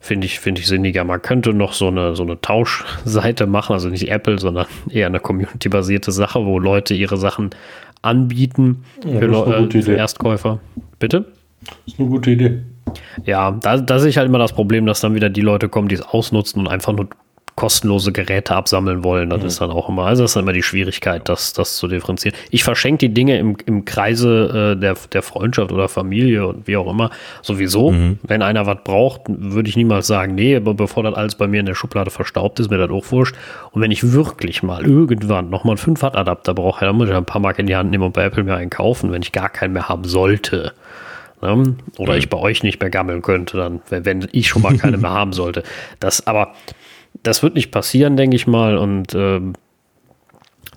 finde ich, finde ich sinniger. Man könnte noch so eine, so eine Tauschseite machen, also nicht Apple, sondern eher eine Community-basierte Sache, wo Leute ihre Sachen anbieten ja, für, äh, für Erstkäufer. Bitte? Das ist eine gute Idee. Ja, da, da sehe ich halt immer das Problem, dass dann wieder die Leute kommen, die es ausnutzen und einfach nur kostenlose Geräte absammeln wollen. Das mhm. ist dann auch immer, also das ist immer die Schwierigkeit, das, das zu differenzieren. Ich verschenke die Dinge im, im Kreise äh, der, der Freundschaft oder Familie und wie auch immer sowieso. Mhm. Wenn einer was braucht, würde ich niemals sagen, nee, aber bevor das alles bei mir in der Schublade verstaubt ist, mir das auch wurscht. Und wenn ich wirklich mal irgendwann nochmal einen 5 Watt Adapter brauche, dann muss ich ein paar Mark in die Hand nehmen und bei Apple mir einen kaufen, wenn ich gar keinen mehr haben sollte. Ne? Oder mhm. ich bei euch nicht mehr gammeln könnte, dann, wenn ich schon mal keine mehr haben sollte. Das aber das wird nicht passieren, denke ich mal. Und ähm,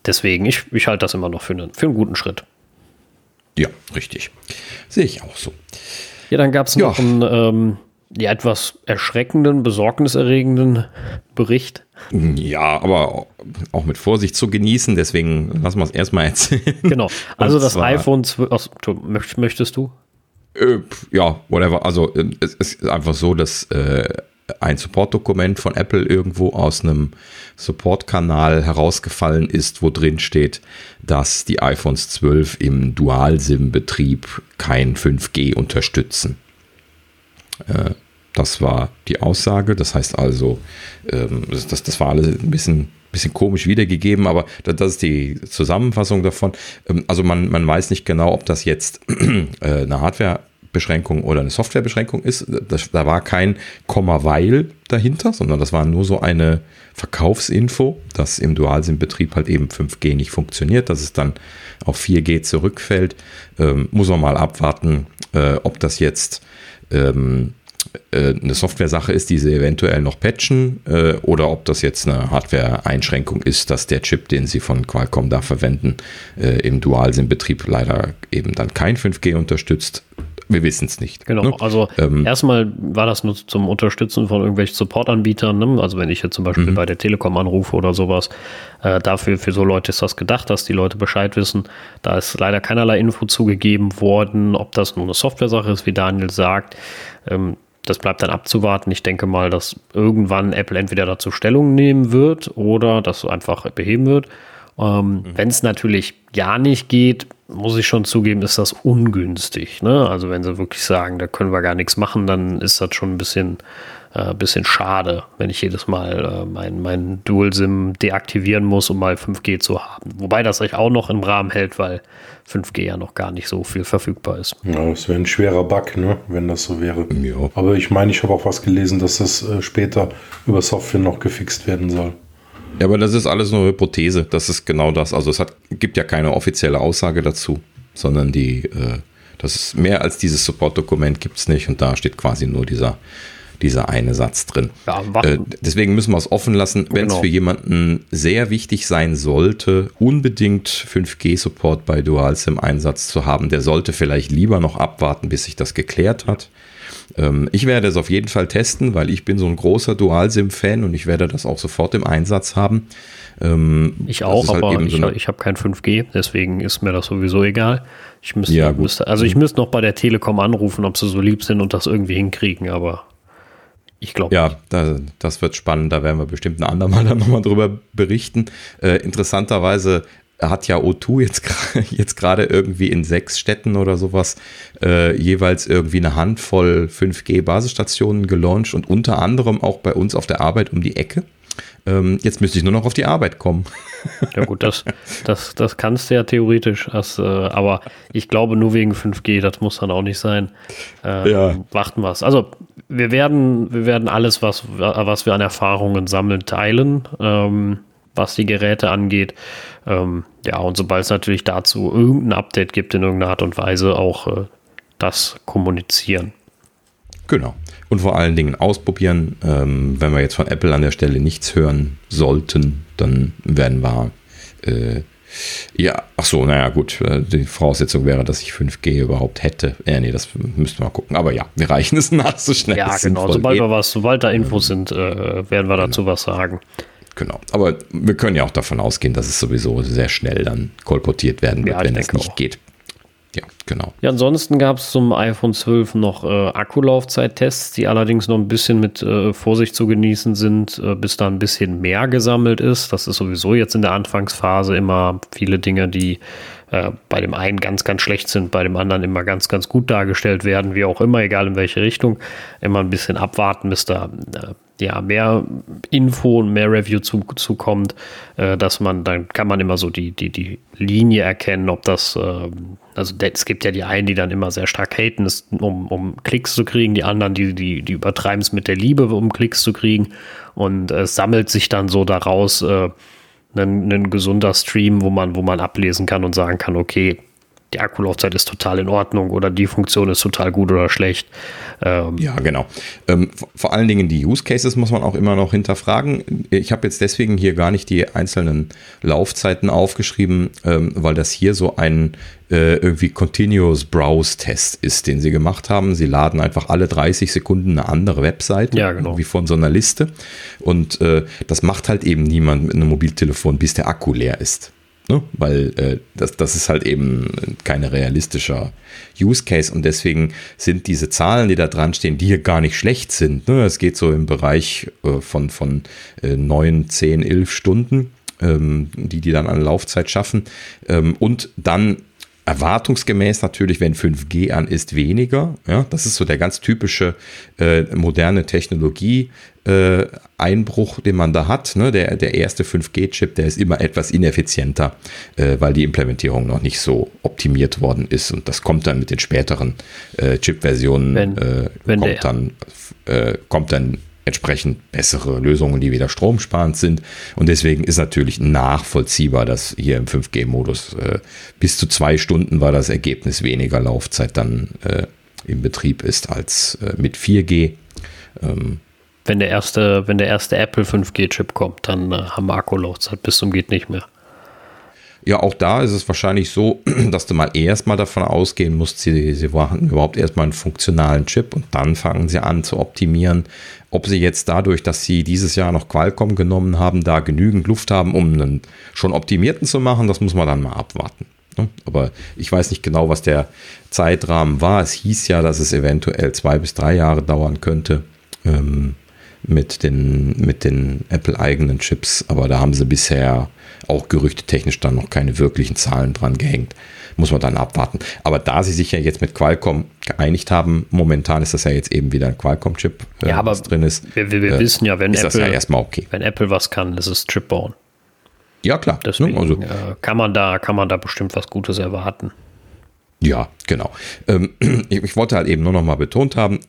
deswegen, ich, ich halte das immer noch für, einen, für einen guten Schritt. Ja, richtig. Sehe ich auch so. Ja, dann gab es noch ja. einen ähm, ja, etwas erschreckenden, besorgniserregenden Bericht. Ja, aber auch mit Vorsicht zu genießen, deswegen lassen wir es erstmal erzählen. Genau, also das iPhone 12, also, möchtest du? Äh, ja, whatever. Also äh, es ist einfach so, dass äh, ein Support-Dokument von Apple irgendwo aus einem Support-Kanal herausgefallen ist, wo drin steht, dass die iPhones 12 im Dual-SIM-Betrieb kein 5G unterstützen. Äh, das war die Aussage. Das heißt also, ähm, das, das war alles ein bisschen, bisschen komisch wiedergegeben, aber das ist die Zusammenfassung davon. Ähm, also man, man weiß nicht genau, ob das jetzt äh, eine Hardware Beschränkung oder eine Softwarebeschränkung ist. Das, da war kein Komma weil dahinter, sondern das war nur so eine Verkaufsinfo, dass im Dualsim-Betrieb halt eben 5G nicht funktioniert, dass es dann auf 4G zurückfällt. Ähm, muss man mal abwarten, äh, ob das jetzt ähm, äh, eine Software-Sache ist, die sie eventuell noch patchen, äh, oder ob das jetzt eine Hardware-Einschränkung ist, dass der Chip, den sie von Qualcomm da verwenden, äh, im Dualsim-Betrieb leider eben dann kein 5G unterstützt wir wissen es nicht. Genau, ne? also ähm, erstmal war das nur zum Unterstützen von irgendwelchen Support-Anbietern. Ne? Also wenn ich jetzt zum Beispiel mhm. bei der Telekom anrufe oder sowas, äh, dafür für so Leute ist das gedacht, dass die Leute Bescheid wissen. Da ist leider keinerlei Info zugegeben worden, ob das nur eine Software-Sache ist, wie Daniel sagt. Ähm, das bleibt dann abzuwarten. Ich denke mal, dass irgendwann Apple entweder dazu Stellung nehmen wird oder das einfach beheben wird. Ähm, mhm. Wenn es natürlich gar nicht geht, muss ich schon zugeben, ist das ungünstig. Ne? Also wenn sie wirklich sagen, da können wir gar nichts machen, dann ist das schon ein bisschen, äh, bisschen schade, wenn ich jedes Mal äh, mein, mein Dual-SIM deaktivieren muss, um mal 5G zu haben. Wobei das sich auch noch im Rahmen hält, weil 5G ja noch gar nicht so viel verfügbar ist. Ja, das wäre ein schwerer Bug, ne? wenn das so wäre. Ja. Aber ich meine, ich habe auch was gelesen, dass das äh, später über Software noch gefixt werden soll. Ja, aber das ist alles nur Hypothese. Das ist genau das. Also es hat, gibt ja keine offizielle Aussage dazu, sondern die, äh, das ist mehr als dieses Support-Dokument gibt es nicht und da steht quasi nur dieser, dieser eine Satz drin. Ja, äh, deswegen müssen wir es offen lassen, wenn es genau. für jemanden sehr wichtig sein sollte, unbedingt 5G-Support bei Dual-SIM-Einsatz zu haben, der sollte vielleicht lieber noch abwarten, bis sich das geklärt hat. Ähm, ich werde es auf jeden Fall testen, weil ich bin so ein großer Dual-SIM-Fan und ich werde das auch sofort im Einsatz haben. Ähm, ich auch, halt aber ich, so ich habe kein 5G, deswegen ist mir das sowieso egal. Ich müsste, ja, müsste also ich müsste noch bei der Telekom anrufen, ob sie so lieb sind und das irgendwie hinkriegen, aber ich glaube. Ja, da, das wird spannend. Da werden wir bestimmt ein andermal dann nochmal drüber berichten. Äh, interessanterweise hat ja O2 jetzt, jetzt gerade irgendwie in sechs Städten oder sowas äh, jeweils irgendwie eine Handvoll 5G-Basisstationen gelauncht und unter anderem auch bei uns auf der Arbeit um die Ecke. Ähm, jetzt müsste ich nur noch auf die Arbeit kommen. Ja gut, das, das, das kannst du ja theoretisch, das, äh, aber ich glaube nur wegen 5G, das muss dann auch nicht sein. Äh, ja. Warten wir es. Also wir werden, wir werden alles, was, was wir an Erfahrungen sammeln, teilen, ähm, was die Geräte angeht. Ähm, ja, und sobald es natürlich dazu irgendein Update gibt in irgendeiner Art und Weise, auch äh, das kommunizieren. Genau. Und vor allen Dingen ausprobieren. Ähm, wenn wir jetzt von Apple an der Stelle nichts hören sollten, dann werden wir äh, ja, ach so, naja, gut. Äh, die Voraussetzung wäre, dass ich 5G überhaupt hätte. Äh, nee, das müssten wir mal gucken. Aber ja, wir reichen es nach so schnell. Ja, genau. Sobald, wir was, sobald da Infos sind, äh, werden wir dazu genau. was sagen. Genau. Aber wir können ja auch davon ausgehen, dass es sowieso sehr schnell dann kolportiert werden wird, ja, wenn es nicht auch. geht. Ja, genau. Ja, ansonsten gab es zum iPhone 12 noch äh, Akkulaufzeittests, die allerdings noch ein bisschen mit äh, Vorsicht zu genießen sind, äh, bis da ein bisschen mehr gesammelt ist. Das ist sowieso jetzt in der Anfangsphase immer viele Dinge, die äh, bei dem einen ganz, ganz schlecht sind, bei dem anderen immer ganz, ganz gut dargestellt werden, wie auch immer, egal in welche Richtung. Immer ein bisschen abwarten, bis da äh, ja, mehr Info und mehr Review zukommt, zu äh, dass man, dann kann man immer so die, die, die Linie erkennen, ob das, äh, also es gibt ja die einen, die dann immer sehr stark haten, um, um Klicks zu kriegen, die anderen, die, die, die übertreiben es mit der Liebe, um Klicks zu kriegen. Und es sammelt sich dann so daraus, äh, ein, ein gesunder Stream, wo man, wo man ablesen kann und sagen kann, okay, die Akkulaufzeit ist total in Ordnung oder die Funktion ist total gut oder schlecht. Ähm ja, genau. Ähm, vor allen Dingen die Use Cases muss man auch immer noch hinterfragen. Ich habe jetzt deswegen hier gar nicht die einzelnen Laufzeiten aufgeschrieben, ähm, weil das hier so ein äh, irgendwie Continuous Browse Test ist, den sie gemacht haben. Sie laden einfach alle 30 Sekunden eine andere Webseite, ja, genau. wie von so einer Liste. Und äh, das macht halt eben niemand mit einem Mobiltelefon, bis der Akku leer ist. Ne? Weil äh, das, das ist halt eben kein realistischer Use Case und deswegen sind diese Zahlen, die da dran stehen, die hier gar nicht schlecht sind. Ne? Es geht so im Bereich äh, von, von äh, 9, 10, 11 Stunden, ähm, die die dann an Laufzeit schaffen. Ähm, und dann erwartungsgemäß natürlich, wenn 5G an ist, weniger. Ja, das ist so der ganz typische äh, moderne Technologie. Äh, Einbruch, den man da hat. Ne? Der, der erste 5G-Chip, der ist immer etwas ineffizienter, äh, weil die Implementierung noch nicht so optimiert worden ist. Und das kommt dann mit den späteren äh, Chip-Versionen, äh, kommt, dann, äh, kommt dann entsprechend bessere Lösungen, die wieder stromsparend sind. Und deswegen ist natürlich nachvollziehbar, dass hier im 5G-Modus äh, bis zu zwei Stunden war das Ergebnis weniger Laufzeit dann äh, im Betrieb ist als äh, mit 4G. Ähm, wenn der erste, wenn der erste Apple 5G-Chip kommt, dann äh, haben wir Akkulaufzeit bis zum geht nicht mehr. Ja, auch da ist es wahrscheinlich so, dass du mal erstmal davon ausgehen musst, sie, sie machen überhaupt erstmal einen funktionalen Chip und dann fangen sie an zu optimieren. Ob sie jetzt dadurch, dass sie dieses Jahr noch Qualcomm genommen haben, da genügend Luft haben, um einen schon optimierten zu machen, das muss man dann mal abwarten. Ne? Aber ich weiß nicht genau, was der Zeitrahmen war. Es hieß ja, dass es eventuell zwei bis drei Jahre dauern könnte. Ähm, mit den, mit den Apple-eigenen Chips, aber da haben sie bisher auch gerüchtetechnisch dann noch keine wirklichen Zahlen dran gehängt. Muss man dann abwarten. Aber da sie sich ja jetzt mit Qualcomm geeinigt haben, momentan ist das ja jetzt eben wieder ein Qualcomm-Chip, äh, ja, was drin ist. Wir, wir, wir äh, wissen ja, wenn ist Apple, ja erstmal okay. Wenn Apple was kann, ist es Chip bauen. Ja, klar. Deswegen also, äh, kann, man da, kann man da bestimmt was Gutes erwarten. Ja, genau. Ähm, ich, ich, wollte halt eben nur noch mal betont haben,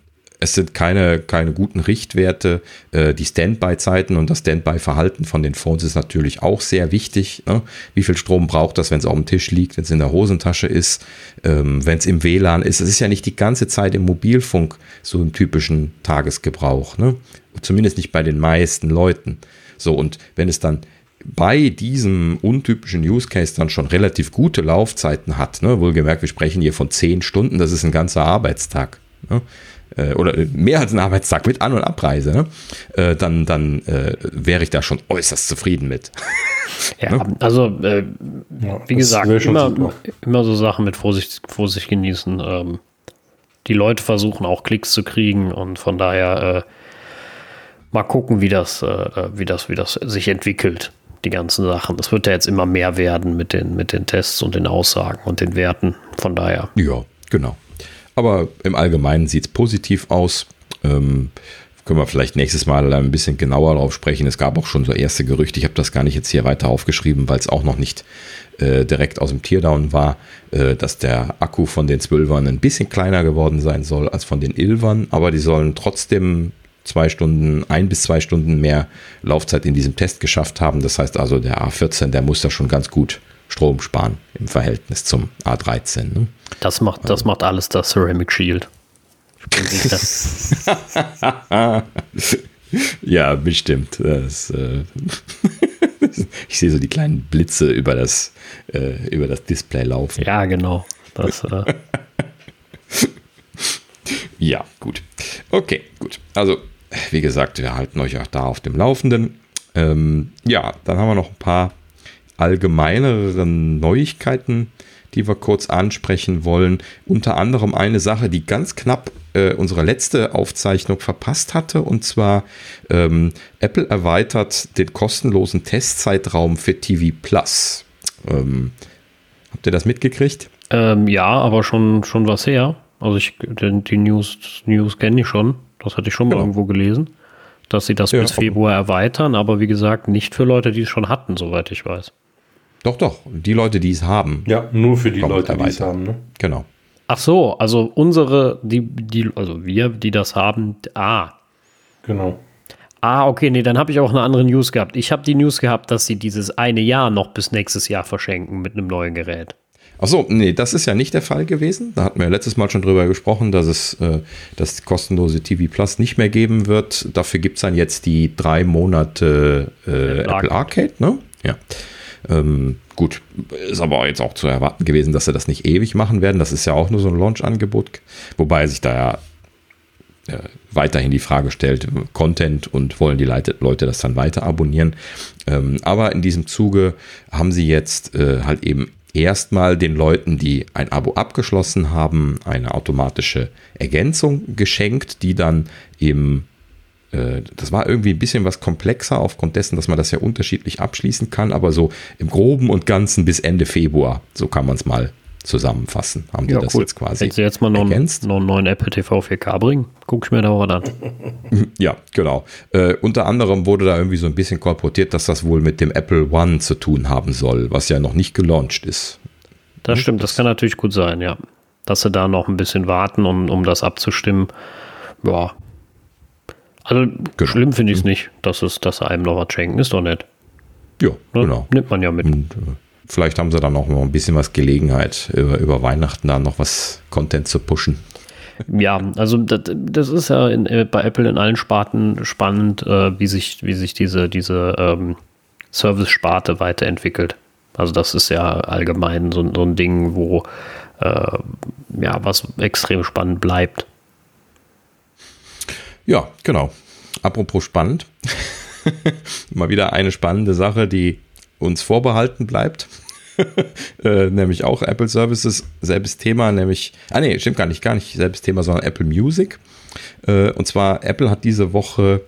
es sind keine, keine guten Richtwerte. Äh, die Standby-Zeiten und das Standby-Verhalten von den Phones ist natürlich auch sehr wichtig. Ne? Wie viel Strom braucht das, wenn es auf dem Tisch liegt, wenn es in der Hosentasche ist, ähm, wenn es im WLAN ist. Es ist ja nicht die ganze Zeit im Mobilfunk so einen typischen Tagesgebrauch. Ne? Zumindest nicht bei den meisten Leuten. So, und wenn es dann bei diesem untypischen Use Case dann schon relativ gute Laufzeiten hat, ne? wohlgemerkt, wir sprechen hier von zehn Stunden, das ist ein ganzer Arbeitstag. Ne? Äh, oder mehr als einen Arbeitstag mit An- und Abreise, ne? äh, dann, dann äh, wäre ich da schon äußerst zufrieden mit. ja, ne? also äh, ja, wie gesagt, immer, immer so Sachen mit Vorsicht, Vorsicht genießen. Ähm, die Leute versuchen auch Klicks zu kriegen und von daher äh, mal gucken, wie das, äh, wie das, wie das sich entwickelt. die ganzen Sachen. Das wird ja jetzt immer mehr werden mit den, mit den Tests und den Aussagen und den Werten. Von daher. Ja, genau. Aber im Allgemeinen sieht es positiv aus. Ähm, können wir vielleicht nächstes Mal ein bisschen genauer darauf sprechen. Es gab auch schon so erste Gerüchte. Ich habe das gar nicht jetzt hier weiter aufgeschrieben, weil es auch noch nicht äh, direkt aus dem Teardown war, äh, dass der Akku von den Zwölfern ein bisschen kleiner geworden sein soll als von den Ilvern, aber die sollen trotzdem zwei Stunden, ein bis zwei Stunden mehr Laufzeit in diesem Test geschafft haben. Das heißt also, der A14, der muss da schon ganz gut Strom sparen im Verhältnis zum A13. Ne? Das macht, das also. macht alles das Ceramic Shield. ja, bestimmt. Das, äh ich sehe so die kleinen Blitze über das, äh, über das Display laufen. Ja, genau. Das, äh ja, gut. Okay, gut. Also, wie gesagt, wir halten euch auch da auf dem Laufenden. Ähm, ja, dann haben wir noch ein paar allgemeinere Neuigkeiten, die wir kurz ansprechen wollen. Unter anderem eine Sache, die ganz knapp äh, unsere letzte Aufzeichnung verpasst hatte. Und zwar ähm, Apple erweitert den kostenlosen Testzeitraum für TV Plus. Ähm, habt ihr das mitgekriegt? Ähm, ja, aber schon, schon was her. Also ich, die, die News, News kenne ich schon. Das hatte ich schon mal genau. irgendwo gelesen, dass sie das ja, bis Februar erweitern, aber wie gesagt, nicht für Leute, die es schon hatten, soweit ich weiß. Doch, doch. Die Leute, die es haben. Ja, nur für die Leute, die es haben. Ne? Genau. Ach so, also unsere, die, die, also wir, die das haben, ah. Genau. Ah, okay, nee, dann habe ich auch eine andere News gehabt. Ich habe die News gehabt, dass sie dieses eine Jahr noch bis nächstes Jahr verschenken mit einem neuen Gerät. Ach so, nee, das ist ja nicht der Fall gewesen. Da hatten wir letztes Mal schon drüber gesprochen, dass es äh, das kostenlose TV Plus nicht mehr geben wird. Dafür gibt es dann jetzt die drei Monate äh, Apple Arcade, ne? Ja. Ähm, gut, ist aber jetzt auch zu erwarten gewesen, dass sie das nicht ewig machen werden. Das ist ja auch nur so ein Launch-Angebot, wobei sich da ja äh, weiterhin die Frage stellt, Content und wollen die Leute, das dann weiter abonnieren. Ähm, aber in diesem Zuge haben sie jetzt äh, halt eben erstmal den Leuten, die ein Abo abgeschlossen haben, eine automatische Ergänzung geschenkt, die dann äh, das war irgendwie ein bisschen was komplexer aufgrund dessen, dass man das ja unterschiedlich abschließen kann, aber so im Groben und Ganzen bis Ende Februar, so kann man es mal zusammenfassen. Haben die ja, das cool. jetzt quasi Wenn sie jetzt mal noch, ergänzt. noch einen neuen Apple TV 4K bringen, gucke ich mir da auch an. Ja, genau. Äh, unter anderem wurde da irgendwie so ein bisschen kolportiert, dass das wohl mit dem Apple One zu tun haben soll, was ja noch nicht gelauncht ist. Das stimmt, das kann natürlich gut sein, ja. Dass sie da noch ein bisschen warten, um, um das abzustimmen. Ja, also genau. schlimm finde ich es nicht, dass es, dass einem noch was schenken, ist doch nett. Ja, ne? genau. Nimmt man ja mit. Und, äh, vielleicht haben sie dann auch noch ein bisschen was Gelegenheit, über, über Weihnachten da noch was Content zu pushen. Ja, also das, das ist ja in, äh, bei Apple in allen Sparten spannend, äh, wie sich, wie sich diese, diese ähm, Service-Sparte weiterentwickelt. Also das ist ja allgemein so, so ein Ding, wo äh, ja was extrem spannend bleibt. Ja, genau. Apropos spannend. Mal wieder eine spannende Sache, die uns vorbehalten bleibt. äh, nämlich auch Apple Services, selbes Thema, nämlich, ah nee, stimmt gar nicht, gar nicht selbes Thema, sondern Apple Music. Äh, und zwar, Apple hat diese Woche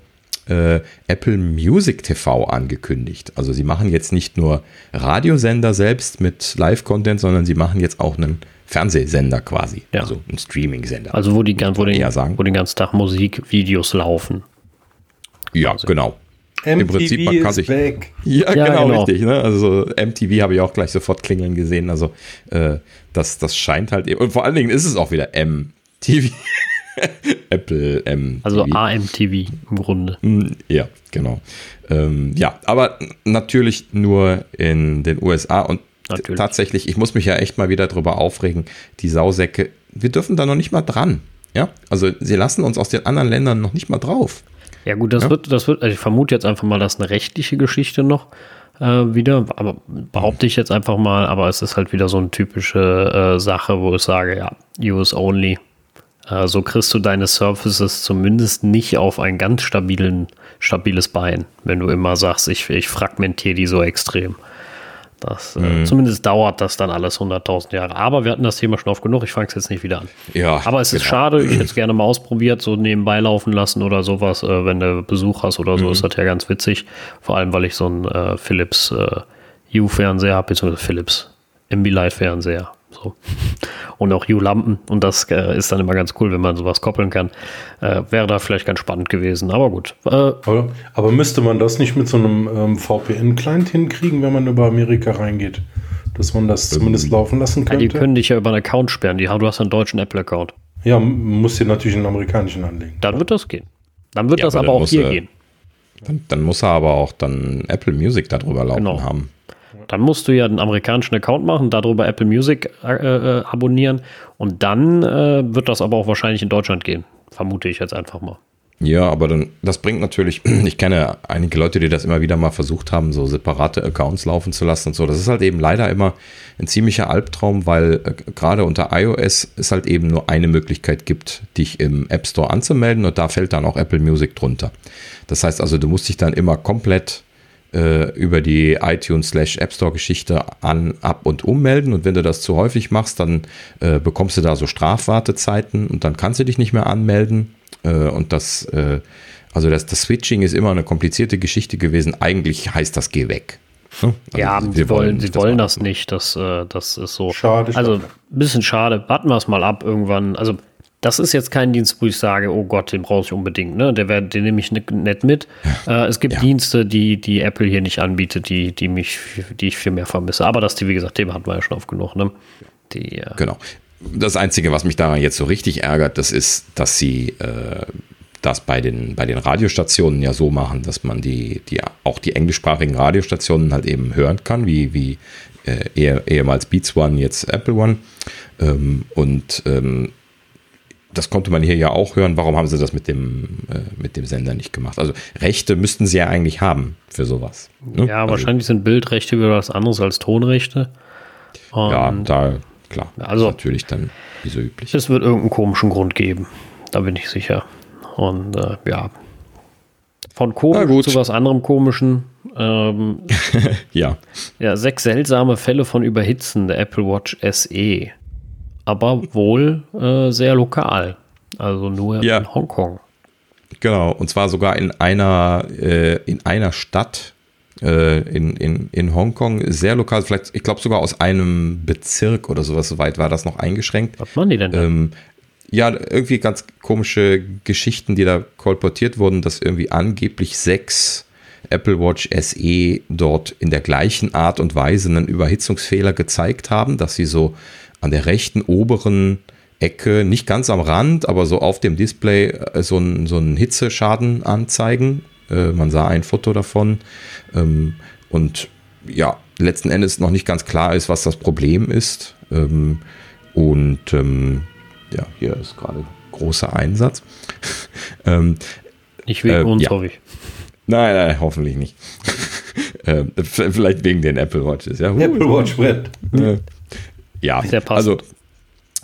äh, Apple Music TV angekündigt. Also sie machen jetzt nicht nur Radiosender selbst mit Live-Content, sondern sie machen jetzt auch einen Fernsehsender quasi. Ja. Also ein Streaming-Sender. Also wo die, wo, den, sagen. wo den ganzen Tag Musikvideos laufen. Ja, also. genau. MTV Im Prinzip, man kann sich. Back. Ja, ja genau, genau, richtig. Ne? Also MTV habe ich auch gleich sofort klingeln gesehen. Also äh, das, das scheint halt. Und vor allen Dingen ist es auch wieder MTV. Apple MTV. Also AMTV im Grunde. Hm, ja, genau. Ähm, ja, aber natürlich nur in den USA und Natürlich. tatsächlich, ich muss mich ja echt mal wieder drüber aufregen, die Sausäcke, wir dürfen da noch nicht mal dran. Ja, also sie lassen uns aus den anderen Ländern noch nicht mal drauf. Ja, gut, das ja? wird, das wird, also ich vermute jetzt einfach mal, dass eine rechtliche Geschichte noch äh, wieder, aber behaupte ich jetzt einfach mal, aber es ist halt wieder so eine typische äh, Sache, wo ich sage, ja, US only. Äh, so kriegst du deine Surfaces zumindest nicht auf ein ganz stabilen, stabiles Bein, wenn du immer sagst, ich, ich fragmentiere die so extrem. Das, äh, mhm. Zumindest dauert das dann alles 100.000 Jahre. Aber wir hatten das Thema schon oft genug. Ich fange es jetzt nicht wieder an. Ja, Aber es ist genau. schade. Ich hätte es gerne mal ausprobiert, so nebenbei laufen lassen oder sowas. Äh, wenn du Besuch hast oder so, mhm. ist das ja ganz witzig. Vor allem, weil ich so einen äh, Philips äh, U-Fernseher habe, beziehungsweise Philips Ambilight-Fernseher. So. Und auch U-Lampen. Und das äh, ist dann immer ganz cool, wenn man sowas koppeln kann. Äh, wäre da vielleicht ganz spannend gewesen. Aber gut. Äh, aber, aber, müsste man das nicht mit so einem ähm, VPN-Client hinkriegen, wenn man über Amerika reingeht? Dass man das zumindest laufen lassen könnte? Ja, die können dich ja über einen Account sperren. Die, du hast einen deutschen Apple-Account. Ja, muss dir natürlich einen amerikanischen anlegen. Dann wird das gehen. Dann wird ja, das aber, aber auch hier er, gehen. Dann, dann, muss er aber auch dann Apple Music darüber laufen genau. haben. Dann musst du ja einen amerikanischen Account machen, darüber Apple Music äh, äh, abonnieren und dann äh, wird das aber auch wahrscheinlich in Deutschland gehen. Vermute ich jetzt einfach mal. Ja, aber dann, das bringt natürlich, ich kenne einige Leute, die das immer wieder mal versucht haben, so separate Accounts laufen zu lassen und so. Das ist halt eben leider immer ein ziemlicher Albtraum, weil äh, gerade unter iOS es halt eben nur eine Möglichkeit gibt, dich im App Store anzumelden und da fällt dann auch Apple Music drunter. Das heißt also, du musst dich dann immer komplett äh, über die iTunes slash App Store Geschichte an, ab und ummelden. Und wenn du das zu häufig machst, dann äh, bekommst du da so Strafwartezeiten und dann kannst du dich nicht mehr anmelden. Äh, und das, äh, also das, das Switching ist immer eine komplizierte Geschichte gewesen. Eigentlich heißt das, geh weg. Also ja, sie wollen, sie wollen das nicht. Das, äh, das ist so. Schade. Also ein bisschen schade. Warten wir es mal ab irgendwann. Also das ist jetzt kein Dienst, wo ich sage, oh Gott, den brauche ich unbedingt. Ne? Der wär, den nehme ich nett mit. Äh, es gibt ja. Dienste, die, die Apple hier nicht anbietet, die, die mich, die ich viel mehr vermisse. Aber das, wie gesagt, Thema hatten wir ja schon oft genug. Ne? Die, äh genau. Das Einzige, was mich daran jetzt so richtig ärgert, das ist, dass sie äh, das bei den, bei den Radiostationen ja so machen, dass man die, die auch die englischsprachigen Radiostationen halt eben hören kann, wie, wie äh, ehemals Beats One, jetzt Apple One. Ähm, und ähm, das konnte man hier ja auch hören. Warum haben sie das mit dem, äh, mit dem Sender nicht gemacht? Also Rechte müssten sie ja eigentlich haben für sowas. Ne? Ja, also, wahrscheinlich sind Bildrechte wieder was anderes als Tonrechte. Und ja, da, klar. Also natürlich dann wie so üblich. Es wird irgendeinen komischen Grund geben. Da bin ich sicher. Und äh, ja. Von komisch zu was anderem komischen. Ähm, ja. Ja, sechs seltsame Fälle von Überhitzen der Apple Watch SE aber wohl äh, sehr lokal. Also nur ja. in Hongkong. Genau, und zwar sogar in einer, äh, in einer Stadt äh, in, in, in Hongkong, sehr lokal, vielleicht, ich glaube sogar aus einem Bezirk oder sowas, soweit war das noch eingeschränkt. Was machen die denn da? Ähm, ja, irgendwie ganz komische Geschichten, die da kolportiert wurden, dass irgendwie angeblich sechs Apple Watch SE dort in der gleichen Art und Weise einen Überhitzungsfehler gezeigt haben, dass sie so an der rechten oberen Ecke, nicht ganz am Rand, aber so auf dem Display äh, so einen so Hitzeschaden anzeigen. Äh, man sah ein Foto davon. Ähm, und ja, letzten Endes noch nicht ganz klar ist, was das Problem ist. Ähm, und ähm, ja, hier ist gerade großer Einsatz. ähm, nicht wegen äh, uns, ja. hoffe ich. Nein, nein, hoffentlich nicht. äh, vielleicht wegen den Apple Watches. Ja, Apple Watch Red. Ja, also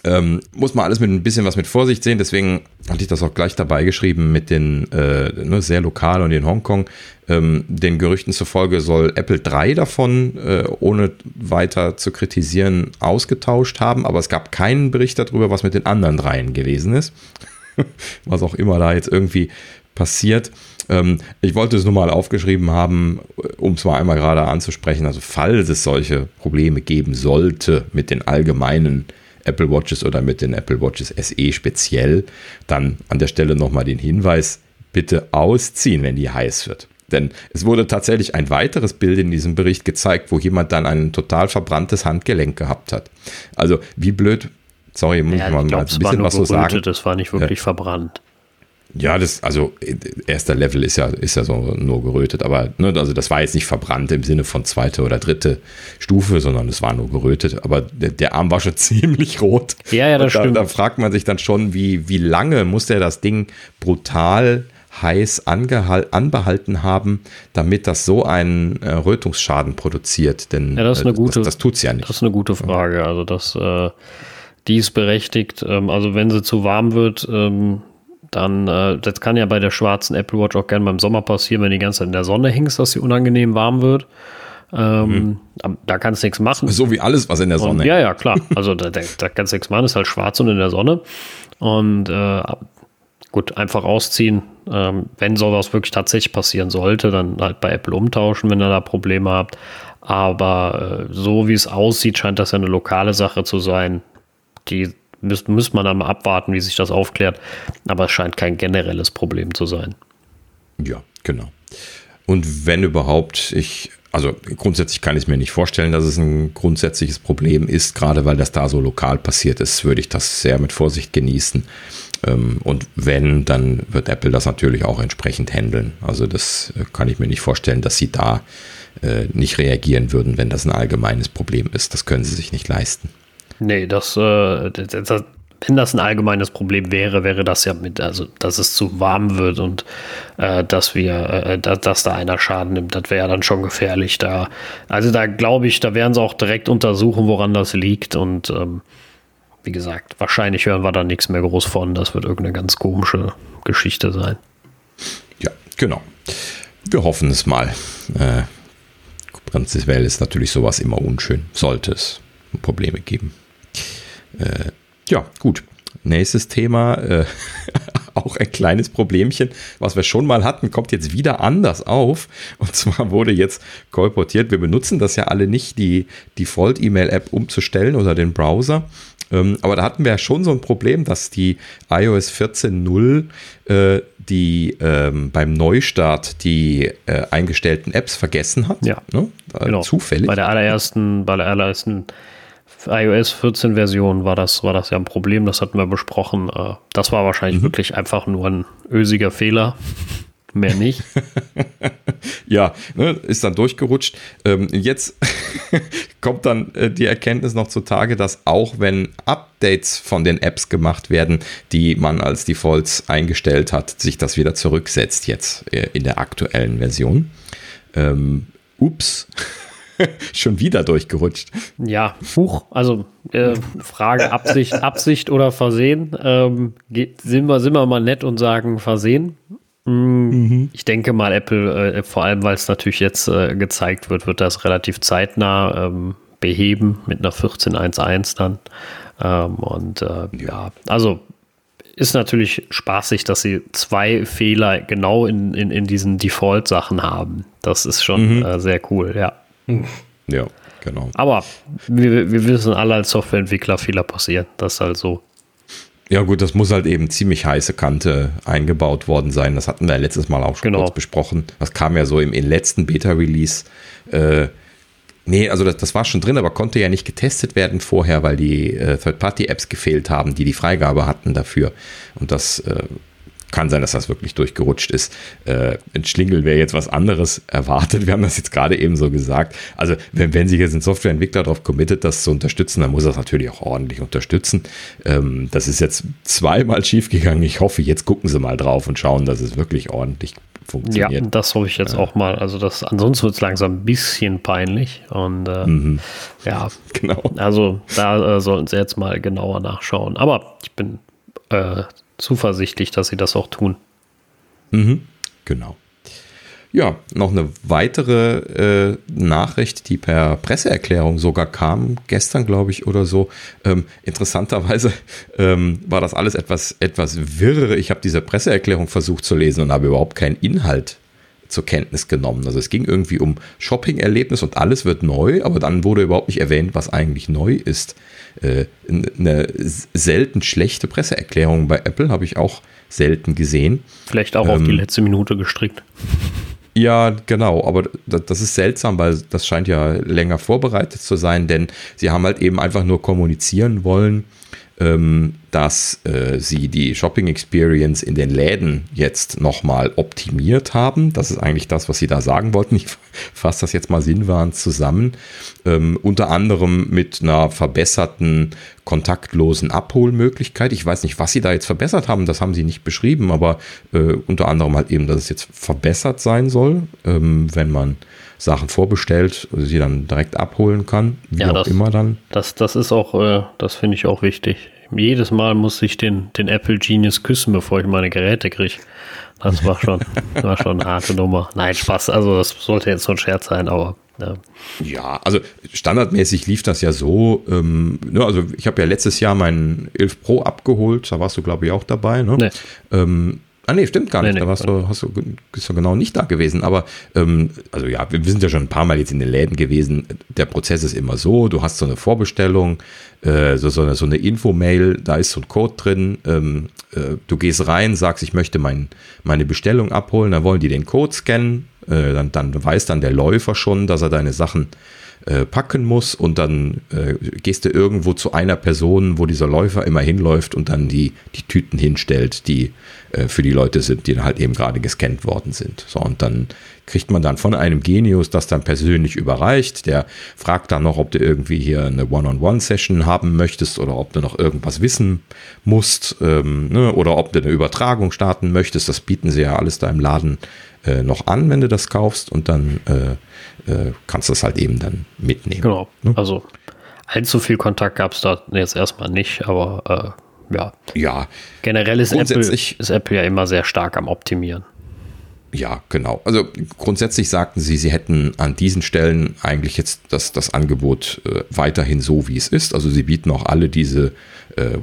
ähm, muss man alles mit ein bisschen was mit Vorsicht sehen. Deswegen hatte ich das auch gleich dabei geschrieben mit den äh, ne, sehr lokal und in Hongkong. Ähm, den Gerüchten zufolge soll Apple drei davon, äh, ohne weiter zu kritisieren, ausgetauscht haben. Aber es gab keinen Bericht darüber, was mit den anderen dreien gewesen ist. was auch immer da jetzt irgendwie passiert. Ähm, ich wollte es nur mal aufgeschrieben haben, um es mal einmal gerade anzusprechen. Also falls es solche Probleme geben sollte mit den allgemeinen Apple Watches oder mit den Apple Watches SE speziell, dann an der Stelle nochmal den Hinweis, bitte ausziehen, wenn die heiß wird. Denn es wurde tatsächlich ein weiteres Bild in diesem Bericht gezeigt, wo jemand dann ein total verbranntes Handgelenk gehabt hat. Also wie blöd, sorry, muss ja, ich mal, mal ein bisschen was so sagen. Das war nicht wirklich ja. verbrannt. Ja, das, also erster Level ist ja, ist ja so nur gerötet, aber ne, also das war jetzt nicht verbrannt im Sinne von zweite oder dritte Stufe, sondern es war nur gerötet, aber der, der Arm war schon ziemlich rot. Ja, ja, das da, stimmt. Da fragt man sich dann schon, wie, wie lange muss der das Ding brutal heiß anbehalten haben, damit das so einen äh, Rötungsschaden produziert. Denn ja, das, ist eine äh, gute, das, das tut es ja nicht. Das ist eine gute Frage. Also das, äh, die ist berechtigt. Ähm, also wenn sie zu warm wird, ähm, dann, äh, das kann ja bei der schwarzen Apple Watch auch gerne beim Sommer passieren, wenn die ganze Zeit in der Sonne hängst, dass sie unangenehm warm wird. Ähm, mhm. Da kannst du nichts machen. So wie alles, was in der Sonne. Und, ja, ja, klar. Also da, da, kannst du nichts machen, ist halt schwarz und in der Sonne. Und äh, gut, einfach rausziehen. Ähm, wenn sowas wirklich tatsächlich passieren sollte, dann halt bei Apple umtauschen, wenn ihr da Probleme habt. Aber äh, so wie es aussieht, scheint das ja eine lokale Sache zu sein. Die müsste müsst man dann mal abwarten, wie sich das aufklärt. Aber es scheint kein generelles Problem zu sein. Ja, genau. Und wenn überhaupt, ich, also grundsätzlich kann ich mir nicht vorstellen, dass es ein grundsätzliches Problem ist, gerade weil das da so lokal passiert ist, würde ich das sehr mit Vorsicht genießen. Ähm, und wenn, dann wird Apple das natürlich auch entsprechend handeln. Also das äh, kann ich mir nicht vorstellen, dass sie da äh, nicht reagieren würden, wenn das ein allgemeines Problem ist. Das können sie sich nicht leisten. Nee, das, äh, das, das wenn das ein allgemeines Problem wäre, wäre das ja mit, also dass es zu warm wird und äh, dass wir, äh, dass, dass, da einer Schaden nimmt, das wäre ja dann schon gefährlich. Da, also da glaube ich, da werden sie auch direkt untersuchen, woran das liegt und ähm, wie gesagt, wahrscheinlich hören wir da nichts mehr groß von. Das wird irgendeine ganz komische Geschichte sein. Ja, genau. Wir hoffen es mal. Äh, prinzipiell ist natürlich sowas immer unschön. Sollte es Probleme geben. Äh, ja, gut. Nächstes Thema, äh, auch ein kleines Problemchen, was wir schon mal hatten, kommt jetzt wieder anders auf. Und zwar wurde jetzt kolportiert, wir benutzen das ja alle nicht, die Default-E-Mail-App umzustellen oder den Browser, ähm, aber da hatten wir ja schon so ein Problem, dass die iOS 14.0 äh, die ähm, beim Neustart die äh, eingestellten Apps vergessen hat. Ja. Ne? Genau. Zufällig. Bei der allerersten, bei der allerersten iOS 14 Version war das, war das ja ein Problem, das hatten wir besprochen. Äh, das war wahrscheinlich mhm. wirklich einfach nur ein ösiger Fehler. Mehr nicht. ja, ne, ist dann durchgerutscht. Ähm, jetzt kommt dann äh, die Erkenntnis noch zutage, dass auch wenn Updates von den Apps gemacht werden, die man als Defaults eingestellt hat, sich das wieder zurücksetzt jetzt äh, in der aktuellen Version. Ähm, ups. Schon wieder durchgerutscht. Ja, Huch, also äh, Frage Absicht, Absicht oder Versehen. Ähm, sind, wir, sind wir mal nett und sagen Versehen? Mhm. Ich denke mal, Apple, äh, vor allem weil es natürlich jetzt äh, gezeigt wird, wird das relativ zeitnah ähm, beheben mit einer 14.1.1 dann. Ähm, und äh, ja, also ist natürlich spaßig, dass sie zwei Fehler genau in, in, in diesen Default-Sachen haben. Das ist schon mhm. Äh, sehr cool, ja. Ja, genau. Aber wir, wir wissen alle als Softwareentwickler, Fehler passieren. Das ist halt so. Ja, gut, das muss halt eben ziemlich heiße Kante eingebaut worden sein. Das hatten wir letztes Mal auch schon genau. kurz besprochen. Das kam ja so im, im letzten Beta-Release. Äh, nee, also das, das, war schon drin, aber konnte ja nicht getestet werden vorher, weil die äh, Third-Party-Apps gefehlt haben, die die Freigabe hatten dafür. Und das äh, kann sein, dass das wirklich durchgerutscht ist. Äh, ein Schlingel wäre jetzt was anderes erwartet. Wir haben das jetzt gerade eben so gesagt. Also, wenn, wenn sich jetzt ein Softwareentwickler darauf committet, das zu unterstützen, dann muss er es natürlich auch ordentlich unterstützen. Ähm, das ist jetzt zweimal schiefgegangen. Ich hoffe, jetzt gucken sie mal drauf und schauen, dass es wirklich ordentlich funktioniert. Ja, das hoffe ich jetzt ja. auch mal. Also, das, ansonsten wird es langsam ein bisschen peinlich. Und äh, mhm. ja, genau. Also, da äh, sollten sie jetzt mal genauer nachschauen. Aber ich bin äh, zuversichtlich, dass sie das auch tun. Mhm, genau. Ja, noch eine weitere äh, Nachricht, die per Presseerklärung sogar kam, gestern glaube ich oder so. Ähm, interessanterweise ähm, war das alles etwas, etwas wirr. Ich habe diese Presseerklärung versucht zu lesen und habe überhaupt keinen Inhalt zur Kenntnis genommen. Also es ging irgendwie um Shopping-Erlebnis und alles wird neu, aber dann wurde überhaupt nicht erwähnt, was eigentlich neu ist. Äh, eine selten schlechte Presseerklärung bei Apple habe ich auch selten gesehen. Vielleicht auch ähm, auf die ähm, letzte Minute gestrickt. Ja, genau, aber das ist seltsam, weil das scheint ja länger vorbereitet zu sein, denn sie haben halt eben einfach nur kommunizieren wollen, dass äh, sie die Shopping Experience in den Läden jetzt nochmal optimiert haben. Das ist eigentlich das, was sie da sagen wollten. Ich fasse das jetzt mal sinnwahrend zusammen. Ähm, unter anderem mit einer verbesserten kontaktlosen Abholmöglichkeit. Ich weiß nicht, was sie da jetzt verbessert haben, das haben sie nicht beschrieben, aber äh, unter anderem halt eben, dass es jetzt verbessert sein soll, ähm, wenn man Sachen vorbestellt sie dann direkt abholen kann, wie ja, auch das, immer dann. Das, das ist auch, äh, das finde ich auch wichtig jedes Mal muss ich den, den Apple Genius küssen, bevor ich meine Geräte kriege. Das war schon, war schon eine harte Nummer. Nein, Spaß. Also, das sollte jetzt so ein Scherz sein, aber Ja. ja. also standardmäßig lief das ja so. Ähm, ne, also ich habe ja letztes Jahr meinen 11 Pro abgeholt, da warst du glaube ich auch dabei. Ne? Nee. Ähm, Ah nee, stimmt gar nicht. Nee, nee, da warst du, hast du, bist du genau nicht da gewesen. Aber ähm, also ja, wir sind ja schon ein paar Mal jetzt in den Läden gewesen. Der Prozess ist immer so: Du hast so eine Vorbestellung, äh, so, so eine, so eine Info-Mail, da ist so ein Code drin. Ähm, äh, du gehst rein, sagst, ich möchte mein, meine Bestellung abholen, dann wollen die den Code scannen. Äh, dann, dann weiß dann der Läufer schon, dass er deine Sachen äh, packen muss und dann äh, gehst du irgendwo zu einer Person, wo dieser Läufer immer hinläuft und dann die, die Tüten hinstellt, die äh, für die Leute sind, die halt eben gerade gescannt worden sind. So, und dann kriegt man dann von einem Genius das dann persönlich überreicht. Der fragt dann noch, ob du irgendwie hier eine One-on-One-Session haben möchtest oder ob du noch irgendwas wissen musst ähm, ne, oder ob du eine Übertragung starten möchtest. Das bieten sie ja alles da im Laden äh, noch an, wenn du das kaufst und dann äh, äh, kannst du es halt eben dann mitnehmen. Genau. Ne? Also allzu viel Kontakt gab es da jetzt erstmal nicht, aber äh, ja. Ja. Generell ist Apple, ist Apple ja immer sehr stark am Optimieren. Ja, genau. Also grundsätzlich sagten sie, sie hätten an diesen Stellen eigentlich jetzt das, das Angebot äh, weiterhin so, wie es ist. Also sie bieten auch alle diese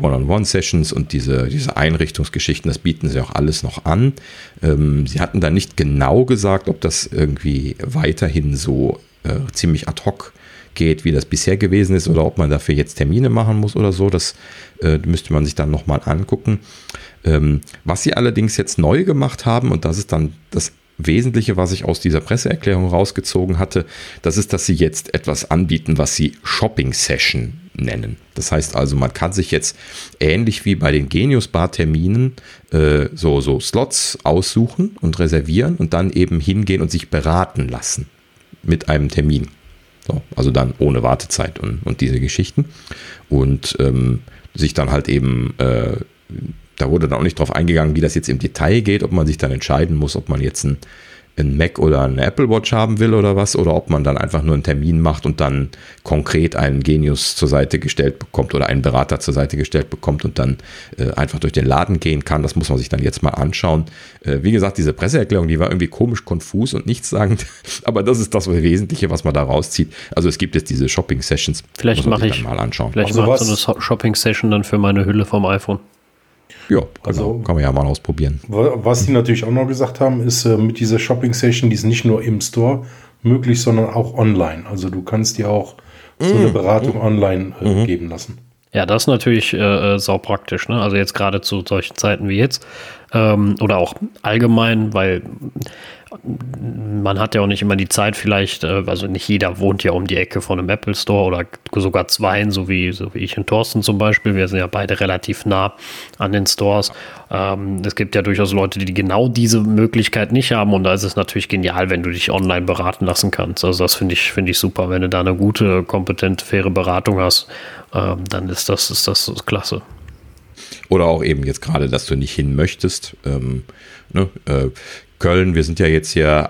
One-on-One-Sessions und diese, diese Einrichtungsgeschichten, das bieten sie auch alles noch an. Ähm, sie hatten da nicht genau gesagt, ob das irgendwie weiterhin so äh, ziemlich ad hoc geht, wie das bisher gewesen ist, oder ob man dafür jetzt Termine machen muss oder so. Das äh, müsste man sich dann nochmal angucken. Ähm, was sie allerdings jetzt neu gemacht haben, und das ist dann das Wesentliche, was ich aus dieser Presseerklärung rausgezogen hatte, das ist, dass sie jetzt etwas anbieten, was sie Shopping Session nennen. Das heißt also, man kann sich jetzt ähnlich wie bei den Genius Bar Terminen äh, so, so Slots aussuchen und reservieren und dann eben hingehen und sich beraten lassen mit einem Termin. So, also dann ohne Wartezeit und, und diese Geschichten. Und ähm, sich dann halt eben äh, da wurde dann auch nicht drauf eingegangen, wie das jetzt im Detail geht, ob man sich dann entscheiden muss, ob man jetzt ein, ein Mac oder eine Apple Watch haben will oder was, oder ob man dann einfach nur einen Termin macht und dann konkret einen Genius zur Seite gestellt bekommt oder einen Berater zur Seite gestellt bekommt und dann äh, einfach durch den Laden gehen kann. Das muss man sich dann jetzt mal anschauen. Äh, wie gesagt, diese Presseerklärung, die war irgendwie komisch konfus und nichtssagend, aber das ist das Wesentliche, was man da rauszieht. Also es gibt jetzt diese Shopping-Sessions. Vielleicht mache ich mal anschauen. Vielleicht also mache ich so eine Shopping-Session dann für meine Hülle vom iPhone. Ja, also genau. kann man ja mal ausprobieren. Was die natürlich auch noch gesagt haben, ist äh, mit dieser Shopping Session, die ist nicht nur im Store möglich, sondern auch online. Also du kannst dir auch so eine mhm. Beratung mhm. online äh, mhm. geben lassen. Ja, das ist natürlich äh, äh sau praktisch. Ne? Also jetzt gerade zu solchen Zeiten wie jetzt ähm, oder auch allgemein, weil man hat ja auch nicht immer die Zeit vielleicht, äh, also nicht jeder wohnt ja um die Ecke von einem Apple Store oder sogar zwei, so wie, so wie ich und Thorsten zum Beispiel. Wir sind ja beide relativ nah an den Stores. Ähm, es gibt ja durchaus Leute, die genau diese Möglichkeit nicht haben und da ist es natürlich genial, wenn du dich online beraten lassen kannst. Also das finde ich, finde ich super. Wenn du da eine gute, kompetente, faire Beratung hast, ähm, dann ist das, ist das klasse. Oder auch eben jetzt gerade, dass du nicht hin möchtest. Ähm, ne, äh, Köln, wir sind ja jetzt hier,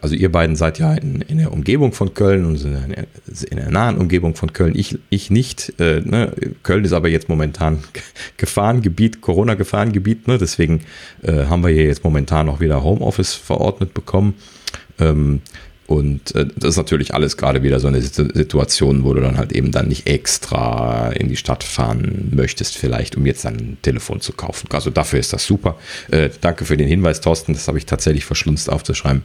also ihr beiden seid ja in, in der Umgebung von Köln und sind in der nahen Umgebung von Köln, ich, ich nicht. Äh, ne? Köln ist aber jetzt momentan Gefahrengebiet, Corona-Gefahrengebiet, ne? deswegen äh, haben wir hier jetzt momentan auch wieder Homeoffice verordnet bekommen. Ähm, und äh, das ist natürlich alles gerade wieder so eine Situation, wo du dann halt eben dann nicht extra in die Stadt fahren möchtest, vielleicht, um jetzt ein Telefon zu kaufen. Also dafür ist das super. Äh, danke für den Hinweis, Thorsten. Das habe ich tatsächlich verschlunzt aufzuschreiben.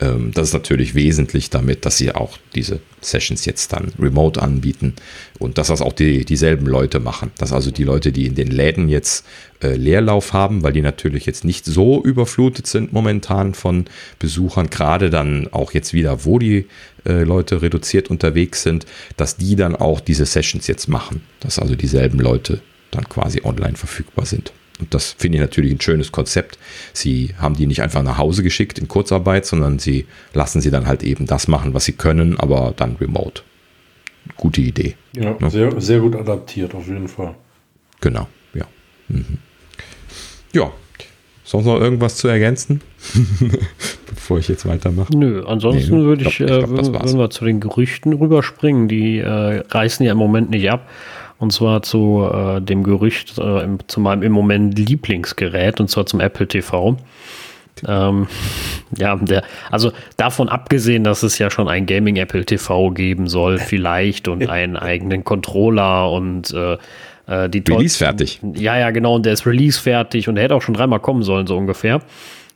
Ähm, das ist natürlich wesentlich damit, dass sie auch diese Sessions jetzt dann remote anbieten und dass das auch die, dieselben Leute machen. Dass also die Leute, die in den Läden jetzt äh, Leerlauf haben, weil die natürlich jetzt nicht so überflutet sind momentan von Besuchern, gerade dann auch jetzt wieder, wo die äh, Leute reduziert unterwegs sind, dass die dann auch diese Sessions jetzt machen, dass also dieselben Leute dann quasi online verfügbar sind. Und das finde ich natürlich ein schönes Konzept. Sie haben die nicht einfach nach Hause geschickt in Kurzarbeit, sondern sie lassen sie dann halt eben das machen, was sie können, aber dann remote. Gute Idee. Ja, ja. Sehr, sehr gut adaptiert, auf jeden Fall. Genau, ja. Mhm. Ja, sonst noch irgendwas zu ergänzen, bevor ich jetzt weitermache? Nö, ansonsten nee, ne? würde ich, glaub, ich glaub, äh, würden wir zu den Gerüchten rüberspringen. Die äh, reißen ja im Moment nicht ab. Und zwar zu äh, dem Gerücht, äh, zu meinem im Moment Lieblingsgerät, und zwar zum Apple TV. Ähm, ja, der, also davon abgesehen, dass es ja schon ein Gaming Apple TV geben soll, vielleicht und einen eigenen Controller und äh, äh die Release fertig. Ja, ja, genau, und der ist Release fertig und der hätte auch schon dreimal kommen sollen, so ungefähr.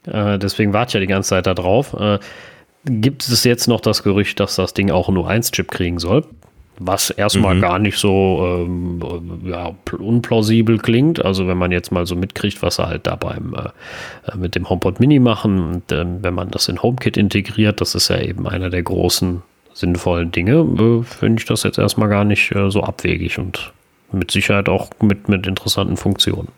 Äh, deswegen warte ich ja die ganze Zeit da drauf. Äh, gibt es jetzt noch das Gerücht, dass das Ding auch einen U1-Chip kriegen soll? Was erstmal mhm. gar nicht so ähm, ja, unplausibel klingt. Also wenn man jetzt mal so mitkriegt, was sie halt da beim äh, mit dem HomePod Mini machen und äh, wenn man das in HomeKit integriert, das ist ja eben einer der großen sinnvollen Dinge, äh, finde ich das jetzt erstmal gar nicht äh, so abwegig und mit Sicherheit auch mit, mit interessanten Funktionen.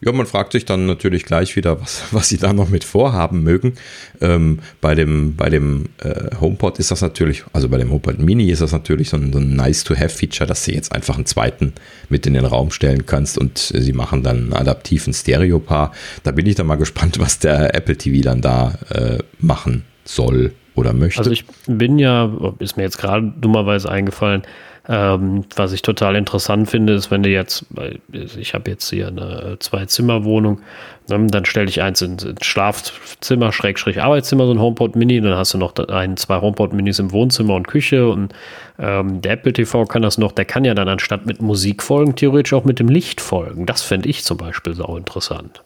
Ja, man fragt sich dann natürlich gleich wieder, was, was sie da noch mit vorhaben mögen. Ähm, bei dem, bei dem äh, HomePod ist das natürlich, also bei dem HomePod Mini ist das natürlich so ein, so ein Nice-to-Have-Feature, dass du jetzt einfach einen zweiten mit in den Raum stellen kannst und sie machen dann einen adaptiven Stereo-Paar. Da bin ich dann mal gespannt, was der Apple TV dann da äh, machen soll oder möchte. Also ich bin ja, ist mir jetzt gerade dummerweise eingefallen, ähm, was ich total interessant finde, ist, wenn du jetzt, ich habe jetzt hier eine Zwei-Zimmer-Wohnung, ne, dann stelle ich eins ins, Schlafzimmer, Schrägstrich Arbeitszimmer, so ein HomePod Mini, dann hast du noch ein, zwei HomePod Minis im Wohnzimmer und Küche und ähm, der Apple TV kann das noch, der kann ja dann anstatt mit Musik folgen, theoretisch auch mit dem Licht folgen. Das fände ich zum Beispiel sau interessant.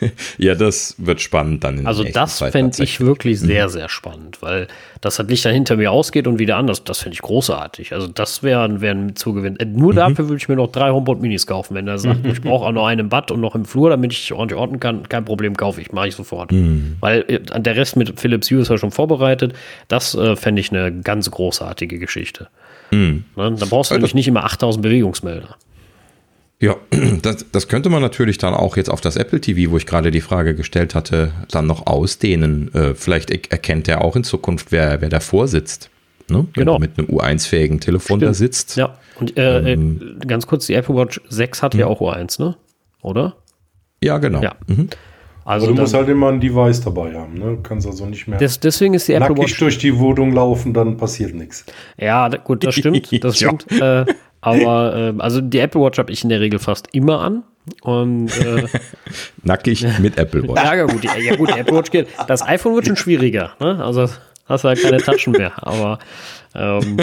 ja, das wird spannend dann. also das fände ich wirklich mhm. sehr, sehr spannend, weil das halt Licht dann hinter mir ausgeht und wieder anders. Das fände ich großartig. Also das wäre wär ein Zugewinn. Äh, nur mhm. dafür würde ich mir noch drei HomePod Minis kaufen. Wenn er sagt, ich brauche auch noch einen im Bad und noch im Flur, damit ich ordentlich orten kann, kein Problem, kaufe ich, mache ich sofort. Mhm. Weil äh, der Rest mit Philips Hue ist ja schon vorbereitet. Das äh, fände ich eine ganz großartige Geschichte. Mhm. Ne? Da brauchst du nämlich nicht immer 8000 Bewegungsmelder. Ja, das, das könnte man natürlich dann auch jetzt auf das Apple TV, wo ich gerade die Frage gestellt hatte, dann noch ausdehnen. Äh, vielleicht erkennt er auch in Zukunft, wer, wer davor sitzt. Ne? Wenn genau. mit einem U1-fähigen Telefon Stimmt. da sitzt. Ja, und äh, ähm, äh, ganz kurz, die Apple Watch 6 hat ja hm. auch U1, ne? Oder? Ja, genau. Ja. Mhm. Also du musst halt immer ein Device dabei haben, ne? Du kannst also nicht mehr das, deswegen ist die Apple Watch durch die Wohnung laufen, dann passiert nichts. Ja, gut, das stimmt, das stimmt. ja. äh, aber äh, also die Apple Watch habe ich in der Regel fast immer an. Und, äh, Nackig mit Apple Watch. Ja, gut, ja, gut, die Apple Watch geht. Das iPhone wird schon schwieriger. Ne? Also hast du halt keine Taschen mehr. Aber ähm,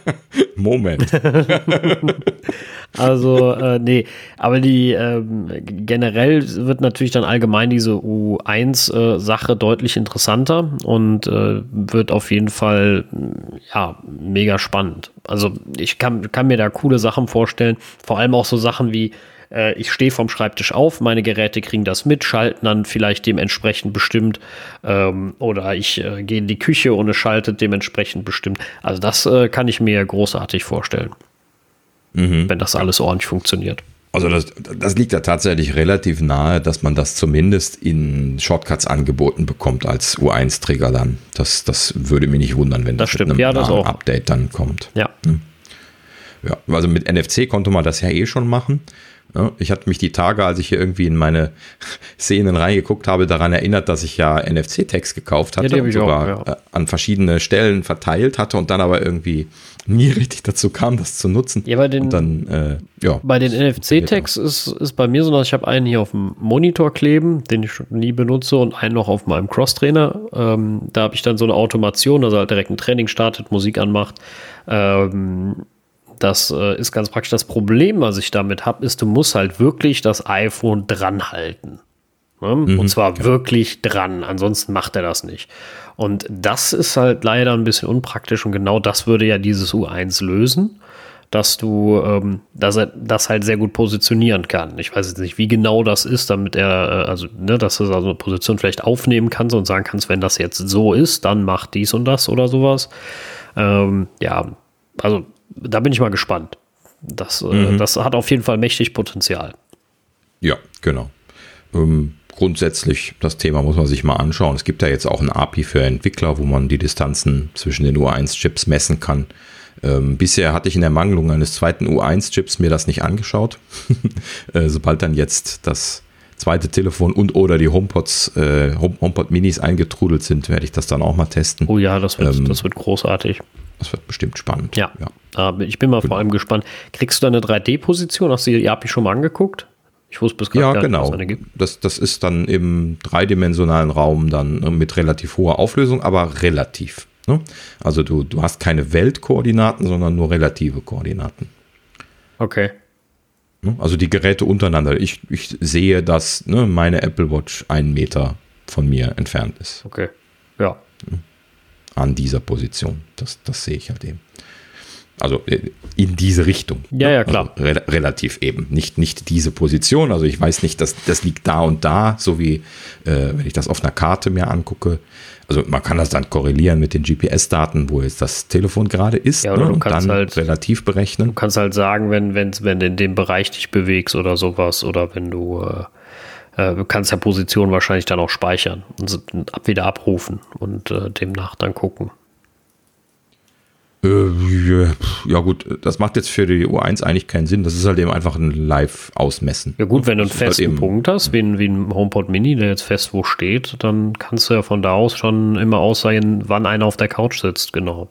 Moment. also, äh, nee, aber die ähm, generell wird natürlich dann allgemein diese U1-Sache äh, deutlich interessanter und äh, wird auf jeden Fall ja mega spannend. Also ich kann, kann mir da coole Sachen vorstellen, vor allem auch so Sachen wie äh, ich stehe vom Schreibtisch auf, meine Geräte kriegen das mit, schalten dann vielleicht dementsprechend bestimmt ähm, oder ich äh, gehe in die Küche und es schaltet dementsprechend bestimmt. Also das äh, kann ich mir großartig vorstellen, mhm. wenn das alles ordentlich funktioniert. Also das, das liegt ja tatsächlich relativ nahe, dass man das zumindest in Shortcuts angeboten bekommt als U1-Trigger dann. Das, das würde mich nicht wundern, wenn das, das mit einem ja, Update dann kommt. Ja. Hm. Ja, also mit NFC konnte man das ja eh schon machen. Ja, ich hatte mich die Tage, als ich hier irgendwie in meine Szenen reingeguckt habe, daran erinnert, dass ich ja NFC-Tags gekauft hatte ja, und sogar auch, ja. Äh, an verschiedene Stellen verteilt hatte und dann aber irgendwie nie richtig dazu kam, das zu nutzen. Ja, bei den, dann, äh, ja, bei den NFC-Tags ist, ist bei mir so, dass ich habe einen hier auf dem Monitor kleben, den ich nie benutze und einen noch auf meinem Cross-Trainer. Ähm, da habe ich dann so eine Automation, also halt direkt ein Training startet, Musik anmacht. Ähm, das äh, ist ganz praktisch. Das Problem, was ich damit habe, ist, du musst halt wirklich das iPhone dran halten. Ne? Mhm, und zwar ja. wirklich dran, ansonsten macht er das nicht. Und das ist halt leider ein bisschen unpraktisch und genau das würde ja dieses U1 lösen, dass du ähm, dass er das halt sehr gut positionieren kann. Ich weiß jetzt nicht, wie genau das ist, damit er, äh, also, ne, dass du also eine Position vielleicht aufnehmen kannst und sagen kannst, wenn das jetzt so ist, dann mach dies und das oder sowas. Ähm, ja, also da bin ich mal gespannt. Das, äh, mhm. das hat auf jeden Fall mächtig Potenzial. Ja, genau. Ähm, grundsätzlich, das Thema muss man sich mal anschauen. Es gibt ja jetzt auch ein API für Entwickler, wo man die Distanzen zwischen den U1-Chips messen kann. Ähm, bisher hatte ich in der Mangelung eines zweiten U1-Chips mir das nicht angeschaut. äh, sobald dann jetzt das zweite Telefon und oder die HomePods, äh, HomePod Minis eingetrudelt sind, werde ich das dann auch mal testen. Oh ja, das wird, ähm, das wird großartig. Das wird bestimmt spannend. Ja. ja. Ich bin mal vor allem gespannt. Kriegst du da eine 3D-Position? Hast du die API schon mal angeguckt? Ich wusste bis gerade ja, gar genau. nicht, was Das, das ist dann im dreidimensionalen Raum dann ne, mit relativ hoher Auflösung, aber relativ. Ne? Also du, du hast keine Weltkoordinaten, sondern nur relative Koordinaten. Okay. Ne? Also die Geräte untereinander. Ich, ich sehe, dass ne, meine Apple Watch einen Meter von mir entfernt ist. Okay. Ja. An dieser Position. Das, das sehe ich halt eben. Also äh, in diese Richtung. Ja, ja, klar. Also re relativ eben. Nicht, nicht diese Position. Also ich weiß nicht, dass das liegt da und da, so wie äh, wenn ich das auf einer Karte mir angucke. Also man kann das dann korrelieren mit den GPS-Daten, wo jetzt das Telefon gerade ist. Ja, oder ne? du kannst dann halt, relativ berechnen. Du kannst halt sagen, wenn, wenn, wenn du in dem Bereich dich bewegst oder sowas, oder wenn du äh, äh, kannst ja Position wahrscheinlich dann auch speichern und wieder abrufen und äh, demnach dann gucken. Äh, ja gut, das macht jetzt für die U1 eigentlich keinen Sinn. Das ist halt eben einfach ein Live-Ausmessen. Ja gut, wenn du einen halt festen halt Punkt hast, wie ein, wie ein HomePod Mini, der jetzt fest wo steht, dann kannst du ja von da aus schon immer aussehen, wann einer auf der Couch sitzt, genau.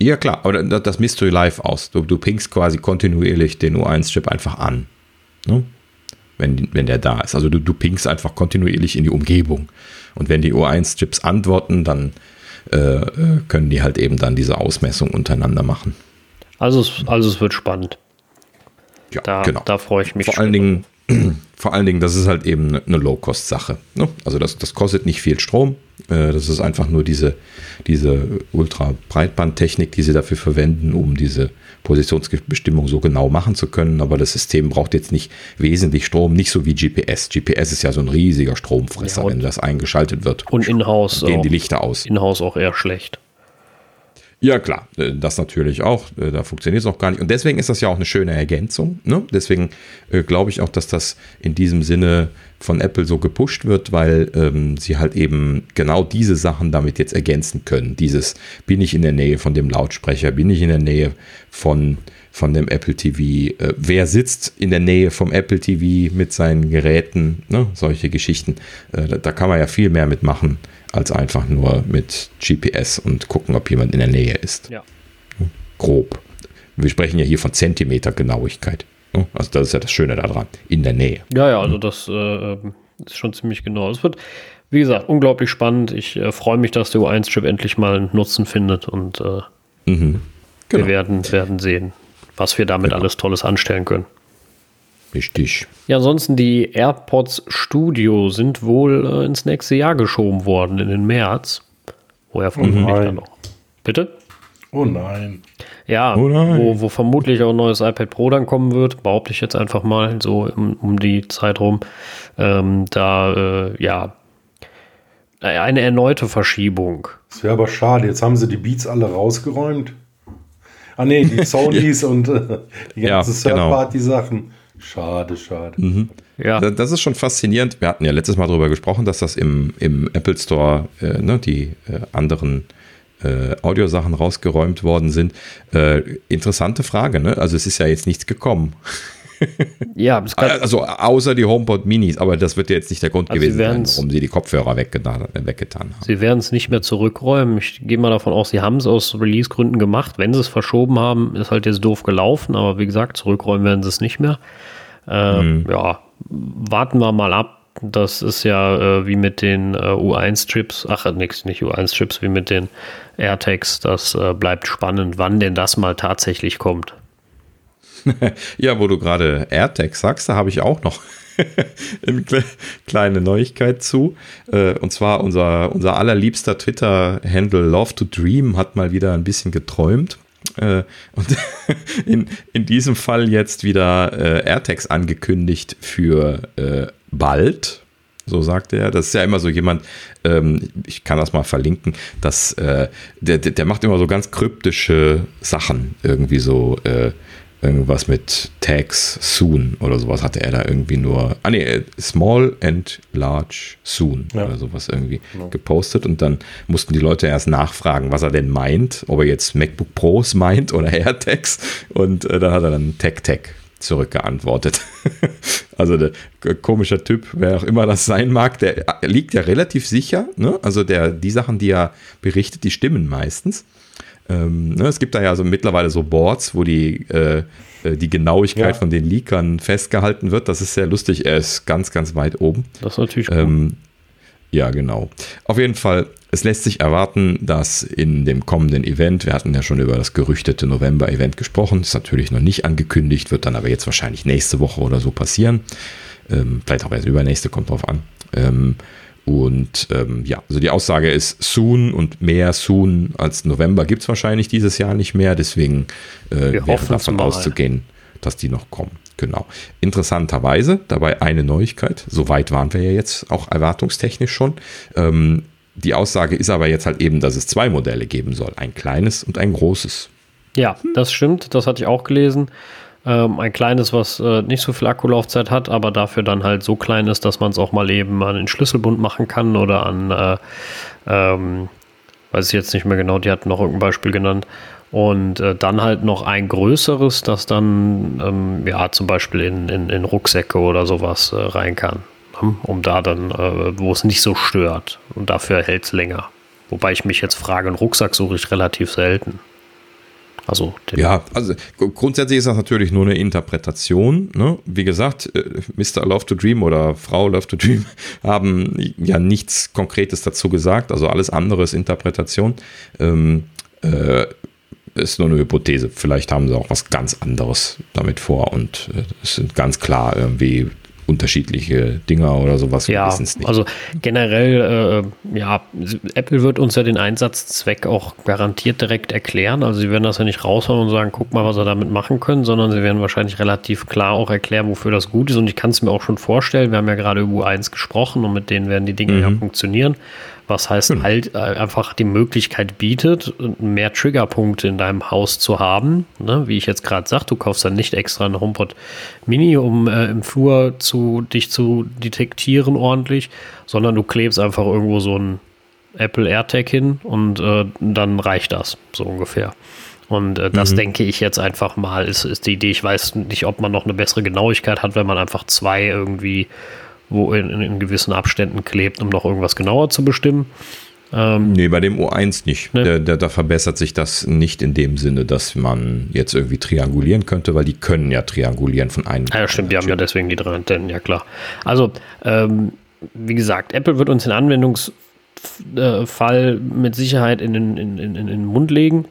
Ja klar, aber das, das misst du live aus. Du, du pingst quasi kontinuierlich den U1-Chip einfach an. Ne? Wenn, wenn der da ist. Also du, du pingst einfach kontinuierlich in die Umgebung. Und wenn die U1-Chips antworten, dann können die halt eben dann diese Ausmessung untereinander machen. Also es, also es wird spannend. Ja, da, genau. Da freue ich mich. Vor allen Dingen, vor allen Dingen, das ist halt eben eine Low-Cost-Sache. Ne? Also das, das kostet nicht viel Strom. Äh, das ist einfach nur diese, diese Ultra-Breitbandtechnik, die sie dafür verwenden, um diese Positionsbestimmung so genau machen zu können. Aber das System braucht jetzt nicht wesentlich Strom, nicht so wie GPS. GPS ist ja so ein riesiger Stromfresser, ja, wenn das eingeschaltet wird. Und in-house gehen die Lichter aus. In-house auch eher schlecht. Ja, klar, äh, das natürlich auch. Äh, da funktioniert es auch gar nicht. Und deswegen ist das ja auch eine schöne Ergänzung. Ne? Deswegen äh, glaube ich auch, dass das in diesem Sinne von Apple so gepusht wird, weil ähm, sie halt eben genau diese Sachen damit jetzt ergänzen können. Dieses, bin ich in der Nähe von dem Lautsprecher, bin ich in der Nähe von, von dem Apple TV, äh, wer sitzt in der Nähe vom Apple TV mit seinen Geräten, ne? solche Geschichten. Äh, da, da kann man ja viel mehr mitmachen als einfach nur mit GPS und gucken, ob jemand in der Nähe ist. Ja. Grob. Wir sprechen ja hier von Zentimeter-Genauigkeit. Also das ist ja das Schöne daran, in der Nähe. Ja, ja, also das äh, ist schon ziemlich genau. Es wird, wie gesagt, unglaublich spannend. Ich äh, freue mich, dass der U1-Chip endlich mal einen Nutzen findet und äh, mhm. genau. wir werden, werden sehen, was wir damit genau. alles Tolles anstellen können. Richtig. Ja, ansonsten die AirPods Studio sind wohl äh, ins nächste Jahr geschoben worden, in den März. Woher vermutlich oh dann noch. Bitte? Oh nein. Ja, oh nein. Wo, wo vermutlich auch ein neues iPad Pro dann kommen wird, behaupte ich jetzt einfach mal, so um, um die Zeit rum. Ähm, da, äh, ja, eine erneute Verschiebung. Das wäre aber schade. Jetzt haben sie die Beats alle rausgeräumt. Ah, nee, die Sonys und äh, die ganzen ja, genau. Schade, schade. Mhm. Ja. Das ist schon faszinierend. Wir hatten ja letztes Mal darüber gesprochen, dass das im, im Apple Store äh, ne, die äh, anderen äh, Audiosachen rausgeräumt worden sind. Äh, interessante Frage, ne? Also es ist ja jetzt nichts gekommen. ja, also außer die HomePod Minis, aber das wird ja jetzt nicht der Grund also gewesen sein, warum sie die Kopfhörer weggetan, weggetan haben. Sie werden es nicht mehr zurückräumen. Ich gehe mal davon aus, sie haben es aus Release-Gründen gemacht. Wenn sie es verschoben haben, ist halt jetzt doof gelaufen, aber wie gesagt, zurückräumen werden sie es nicht mehr. Äh, mhm. Ja, warten wir mal ab. Das ist ja äh, wie mit den äh, U1-Chips, ach, nix, nicht U1-Chips, wie mit den AirTags. Das äh, bleibt spannend, wann denn das mal tatsächlich kommt. ja, wo du gerade AirTags sagst, da habe ich auch noch eine kleine Neuigkeit zu. Äh, und zwar unser, unser allerliebster Twitter-Handle Love to Dream hat mal wieder ein bisschen geträumt. Äh, und in, in diesem Fall jetzt wieder äh, AirTags angekündigt für bald. So sagt er. Das ist ja immer so jemand, ähm, ich kann das mal verlinken, dass äh, der, der macht immer so ganz kryptische Sachen. Irgendwie so, äh, irgendwas mit Tags soon oder sowas hatte er da irgendwie nur, ah nee, small and large soon ja. oder sowas irgendwie ja. gepostet und dann mussten die Leute erst nachfragen, was er denn meint, ob er jetzt MacBook Pros meint oder AirTags und äh, dann hat er dann Tag Tag zurückgeantwortet. also der komischer Typ, wer auch immer das sein mag, der liegt ja relativ sicher, ne? also der, die Sachen, die er berichtet, die stimmen meistens. Ähm, ne, es gibt da ja so mittlerweile so Boards, wo die, äh, äh die Genauigkeit ja. von den Leakern festgehalten wird. Das ist sehr lustig. Er ist ganz, ganz weit oben. Das ist natürlich cool. Ähm, ja, genau. Auf jeden Fall, es lässt sich erwarten, dass in dem kommenden Event, wir hatten ja schon über das gerüchtete November-Event gesprochen, ist natürlich noch nicht angekündigt, wird dann aber jetzt wahrscheinlich nächste Woche oder so passieren. Ähm, vielleicht auch erst übernächste, kommt drauf an. Ähm, und ähm, ja, also die Aussage ist soon und mehr soon als November gibt es wahrscheinlich dieses Jahr nicht mehr. Deswegen äh, wäre davon mal. auszugehen, dass die noch kommen. Genau. Interessanterweise dabei eine Neuigkeit. Soweit waren wir ja jetzt auch erwartungstechnisch schon. Ähm, die Aussage ist aber jetzt halt eben, dass es zwei Modelle geben soll. Ein kleines und ein großes. Ja, das stimmt. Das hatte ich auch gelesen. Ähm, ein kleines, was äh, nicht so viel Akkulaufzeit hat, aber dafür dann halt so klein ist, dass man es auch mal eben an den Schlüsselbund machen kann oder an, äh, ähm, weiß ich jetzt nicht mehr genau, die hatten noch irgendein Beispiel genannt. Und äh, dann halt noch ein größeres, das dann ähm, ja zum Beispiel in, in, in Rucksäcke oder sowas äh, rein kann. Ne? Um da dann, äh, wo es nicht so stört. Und dafür hält es länger. Wobei ich mich jetzt frage, einen Rucksack suche ich relativ selten. Also ja, also grundsätzlich ist das natürlich nur eine Interpretation. Ne? Wie gesagt, äh, Mr. Love to Dream oder Frau Love to Dream haben ja nichts Konkretes dazu gesagt. Also alles andere ist Interpretation. Ähm, äh, ist nur eine Hypothese. Vielleicht haben sie auch was ganz anderes damit vor und äh, es sind ganz klar irgendwie unterschiedliche Dinger oder sowas. Ja, also generell, äh, ja, Apple wird uns ja den Einsatzzweck auch garantiert direkt erklären. Also sie werden das ja nicht raushauen und sagen, guck mal, was wir damit machen können, sondern sie werden wahrscheinlich relativ klar auch erklären, wofür das gut ist. Und ich kann es mir auch schon vorstellen, wir haben ja gerade über U1 gesprochen und mit denen werden die Dinge mhm. ja funktionieren was heißt genau. halt äh, einfach die Möglichkeit bietet, mehr Triggerpunkte in deinem Haus zu haben. Ne? Wie ich jetzt gerade sagte, du kaufst dann nicht extra einen HomePod Mini, um äh, im Flur zu, dich zu detektieren ordentlich, sondern du klebst einfach irgendwo so ein Apple AirTag hin und äh, dann reicht das, so ungefähr. Und äh, das mhm. denke ich jetzt einfach mal, ist, ist die Idee. Ich weiß nicht, ob man noch eine bessere Genauigkeit hat, wenn man einfach zwei irgendwie wo in, in gewissen Abständen klebt, um noch irgendwas genauer zu bestimmen. Ähm, nee, bei dem O1 nicht. Ne? Da, da, verbessert sich das nicht in dem Sinne, dass man jetzt irgendwie triangulieren könnte, weil die können ja triangulieren von einem. Ja, stimmt, die haben ja deswegen die drei Antennen, ja klar. Also, ähm, wie gesagt, Apple wird uns den Anwendungsfall mit Sicherheit in den, in, in, in den Mund legen.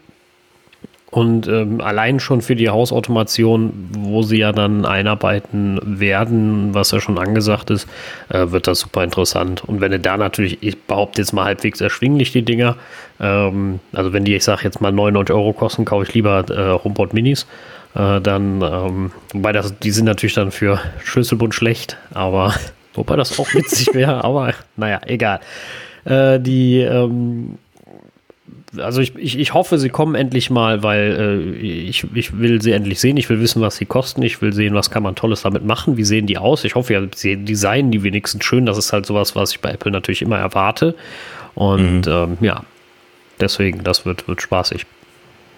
Und ähm, allein schon für die Hausautomation, wo sie ja dann einarbeiten werden, was ja schon angesagt ist, äh, wird das super interessant. Und wenn du da natürlich, ich behaupte jetzt mal halbwegs erschwinglich die Dinger, ähm, also wenn die, ich sage jetzt mal 99 Euro kosten, kaufe ich lieber äh, HomePod Minis. Äh, dann, ähm, wobei das, die sind natürlich dann für Schlüsselbund schlecht, aber wobei das auch witzig wäre, aber naja, egal. Äh, die, ähm, also ich, ich, ich hoffe, sie kommen endlich mal, weil äh, ich, ich will sie endlich sehen. Ich will wissen, was sie kosten. Ich will sehen, was kann man Tolles damit machen. Wie sehen die aus? Ich hoffe ja, sie designen die wenigstens schön. Das ist halt sowas, was ich bei Apple natürlich immer erwarte. Und mhm. ähm, ja, deswegen, das wird, wird spaßig.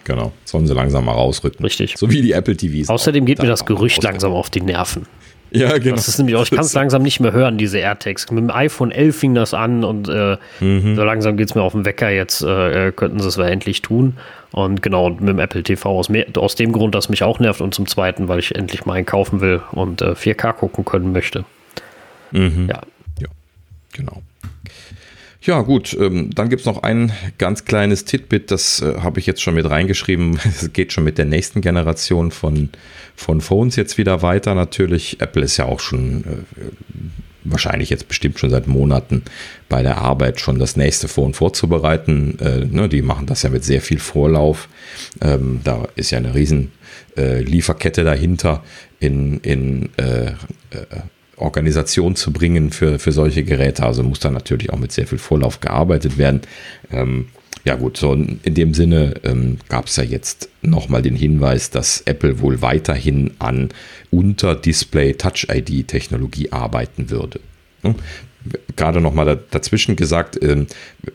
Genau, sollen sie langsam mal rausrücken. Richtig. So wie die Apple TVs. Außerdem geht mir das Gerücht langsam auf die Nerven. Ja, genau. Das ist nämlich auch, ich kann es langsam nicht mehr hören, diese AirTags. Mit dem iPhone 11 fing das an und äh, mhm. so langsam geht es mir auf den Wecker. Jetzt äh, könnten sie es mal endlich tun. Und genau, mit dem Apple TV aus, mehr, aus dem Grund, dass mich auch nervt und zum Zweiten, weil ich endlich mal einen kaufen will und äh, 4K gucken können möchte. Mhm. Ja. Ja, genau. Ja, gut, ähm, dann gibt es noch ein ganz kleines Titbit, das äh, habe ich jetzt schon mit reingeschrieben. Es geht schon mit der nächsten Generation von, von Phones jetzt wieder weiter. Natürlich, Apple ist ja auch schon äh, wahrscheinlich jetzt bestimmt schon seit Monaten bei der Arbeit schon das nächste Phone vorzubereiten. Äh, ne, die machen das ja mit sehr viel Vorlauf. Ähm, da ist ja eine riesen äh, Lieferkette dahinter in, in äh, äh, Organisation zu bringen für, für solche Geräte. Also muss da natürlich auch mit sehr viel Vorlauf gearbeitet werden. Ähm, ja gut, so in dem Sinne ähm, gab es ja jetzt nochmal den Hinweis, dass Apple wohl weiterhin an Unter-Display Touch-ID-Technologie arbeiten würde. Hm? Gerade nochmal dazwischen gesagt, ähm,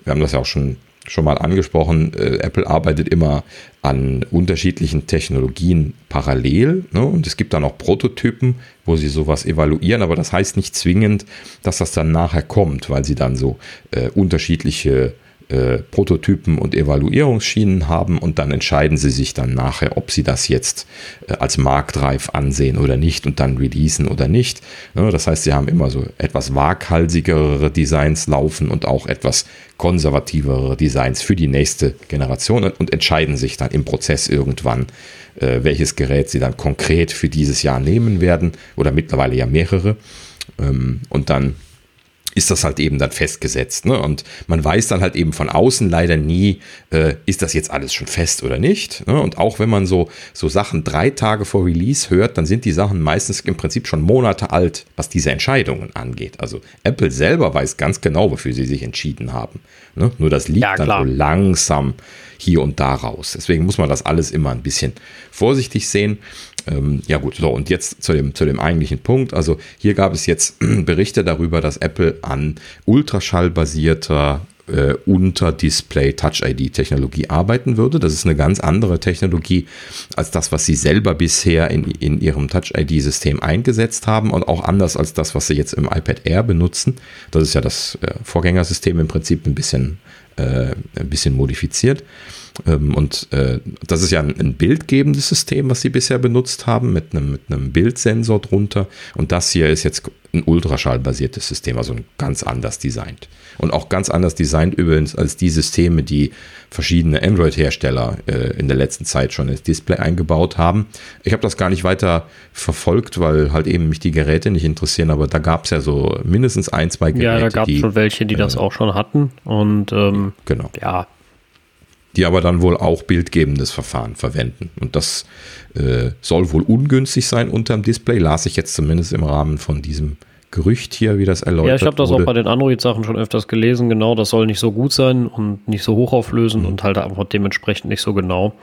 wir haben das ja auch schon schon mal angesprochen, äh, Apple arbeitet immer an unterschiedlichen Technologien parallel. Ne? Und es gibt dann auch Prototypen, wo sie sowas evaluieren, aber das heißt nicht zwingend, dass das dann nachher kommt, weil sie dann so äh, unterschiedliche äh, Prototypen und Evaluierungsschienen haben und dann entscheiden sie sich dann nachher, ob sie das jetzt äh, als marktreif ansehen oder nicht und dann releasen oder nicht. Ja, das heißt, sie haben immer so etwas waghalsigere Designs laufen und auch etwas konservativere Designs für die nächste Generation und entscheiden sich dann im Prozess irgendwann, äh, welches Gerät sie dann konkret für dieses Jahr nehmen werden oder mittlerweile ja mehrere. Ähm, und dann ist das halt eben dann festgesetzt. Ne? Und man weiß dann halt eben von außen leider nie, äh, ist das jetzt alles schon fest oder nicht. Ne? Und auch wenn man so, so Sachen drei Tage vor Release hört, dann sind die Sachen meistens im Prinzip schon Monate alt, was diese Entscheidungen angeht. Also Apple selber weiß ganz genau, wofür sie sich entschieden haben. Ne? Nur das liegt ja, dann so langsam hier und da raus. Deswegen muss man das alles immer ein bisschen vorsichtig sehen. Ähm, ja gut, so und jetzt zu dem, zu dem eigentlichen Punkt. Also hier gab es jetzt Berichte darüber, dass Apple an ultraschallbasierter äh, Unter-Display Touch-ID-Technologie arbeiten würde. Das ist eine ganz andere Technologie als das, was sie selber bisher in, in ihrem Touch-ID-System eingesetzt haben und auch anders als das, was sie jetzt im iPad Air benutzen. Das ist ja das äh, Vorgängersystem im Prinzip ein bisschen, äh, ein bisschen modifiziert. Ähm, und äh, das ist ja ein, bildgebendes System, was sie bisher benutzt haben, mit einem, mit einem Bildsensor drunter. Und das hier ist jetzt ein ultraschallbasiertes System, also ganz anders designt. Und auch ganz anders designt übrigens als die Systeme, die verschiedene Android-Hersteller äh, in der letzten Zeit schon ins Display eingebaut haben. Ich habe das gar nicht weiter verfolgt, weil halt eben mich die Geräte nicht interessieren, aber da gab es ja so mindestens ein, zwei Geräte. Ja, da gab es schon welche, die äh, das auch schon hatten. Und ähm, genau. ja, die aber dann wohl auch bildgebendes Verfahren verwenden. Und das äh, soll wohl ungünstig sein unterm Display, las ich jetzt zumindest im Rahmen von diesem Gerücht hier, wie das erläutert Ja, ich habe das wurde. auch bei den Android-Sachen schon öfters gelesen. Genau, das soll nicht so gut sein und nicht so hochauflösend mhm. und halt einfach dementsprechend nicht so genau.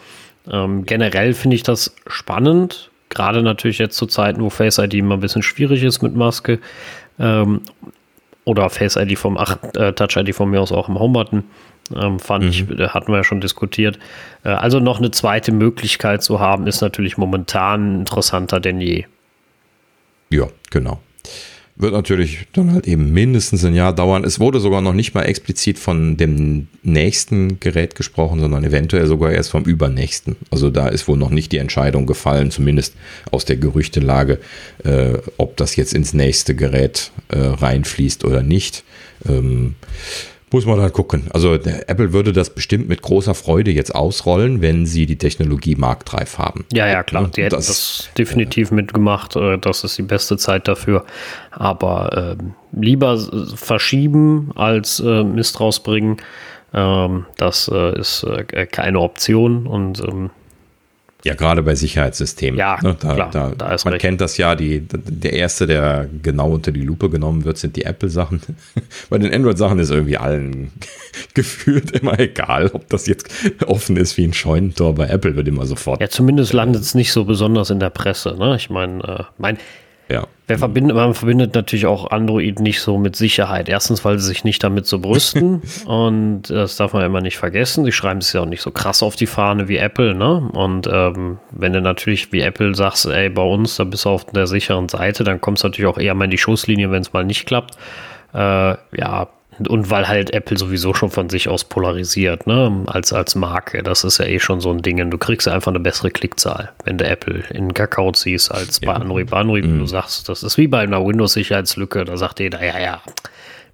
Ähm, generell finde ich das spannend, gerade natürlich jetzt zu Zeiten, wo Face ID immer ein bisschen schwierig ist mit Maske. Ähm, oder Face ID vom, ach, äh, Touch ID von mir aus auch im Home-Button. Ähm, fand mhm. ich, hatten wir ja schon diskutiert. Äh, also noch eine zweite Möglichkeit zu haben, ist natürlich momentan interessanter denn je. Ja, genau. Wird natürlich dann halt eben mindestens ein Jahr dauern. Es wurde sogar noch nicht mal explizit von dem nächsten Gerät gesprochen, sondern eventuell sogar erst vom übernächsten. Also da ist wohl noch nicht die Entscheidung gefallen, zumindest aus der Gerüchtelage, äh, ob das jetzt ins nächste Gerät äh, reinfließt oder nicht. Ähm, muss man halt gucken. Also Apple würde das bestimmt mit großer Freude jetzt ausrollen, wenn sie die Technologie marktreif haben. Ja, ja, klar. Die hätten das, das definitiv äh, mitgemacht. Das ist die beste Zeit dafür. Aber äh, lieber verschieben als äh, Mist rausbringen. Ähm, das äh, ist äh, keine Option. Und ähm, ja, gerade bei Sicherheitssystemen. Ja, ne, da, klar, da, da man recht. kennt das ja, die, der erste, der genau unter die Lupe genommen wird, sind die Apple-Sachen. bei den Android-Sachen ist irgendwie allen gefühlt immer egal, ob das jetzt offen ist wie ein Scheunentor. Bei Apple wird immer sofort. Ja, zumindest landet es nicht so besonders in der Presse. Ne? Ich meine, äh, mein, ja. Wer verbindet, man verbindet natürlich auch Android nicht so mit Sicherheit. Erstens, weil sie sich nicht damit so brüsten und das darf man immer nicht vergessen. Sie schreiben es ja auch nicht so krass auf die Fahne wie Apple, ne? Und ähm, wenn du natürlich wie Apple sagst, ey, bei uns, da bist du auf der sicheren Seite, dann kommst du natürlich auch eher mal in die Schusslinie, wenn es mal nicht klappt. Äh, ja, und weil halt Apple sowieso schon von sich aus polarisiert, ne, als, als Marke. Das ist ja eh schon so ein Ding. Du kriegst ja einfach eine bessere Klickzahl, wenn du Apple in Kakao ziehst, als bei ja. Android. Bei Android, mhm. du sagst, das ist wie bei einer Windows-Sicherheitslücke. Da sagt jeder, ja, ja,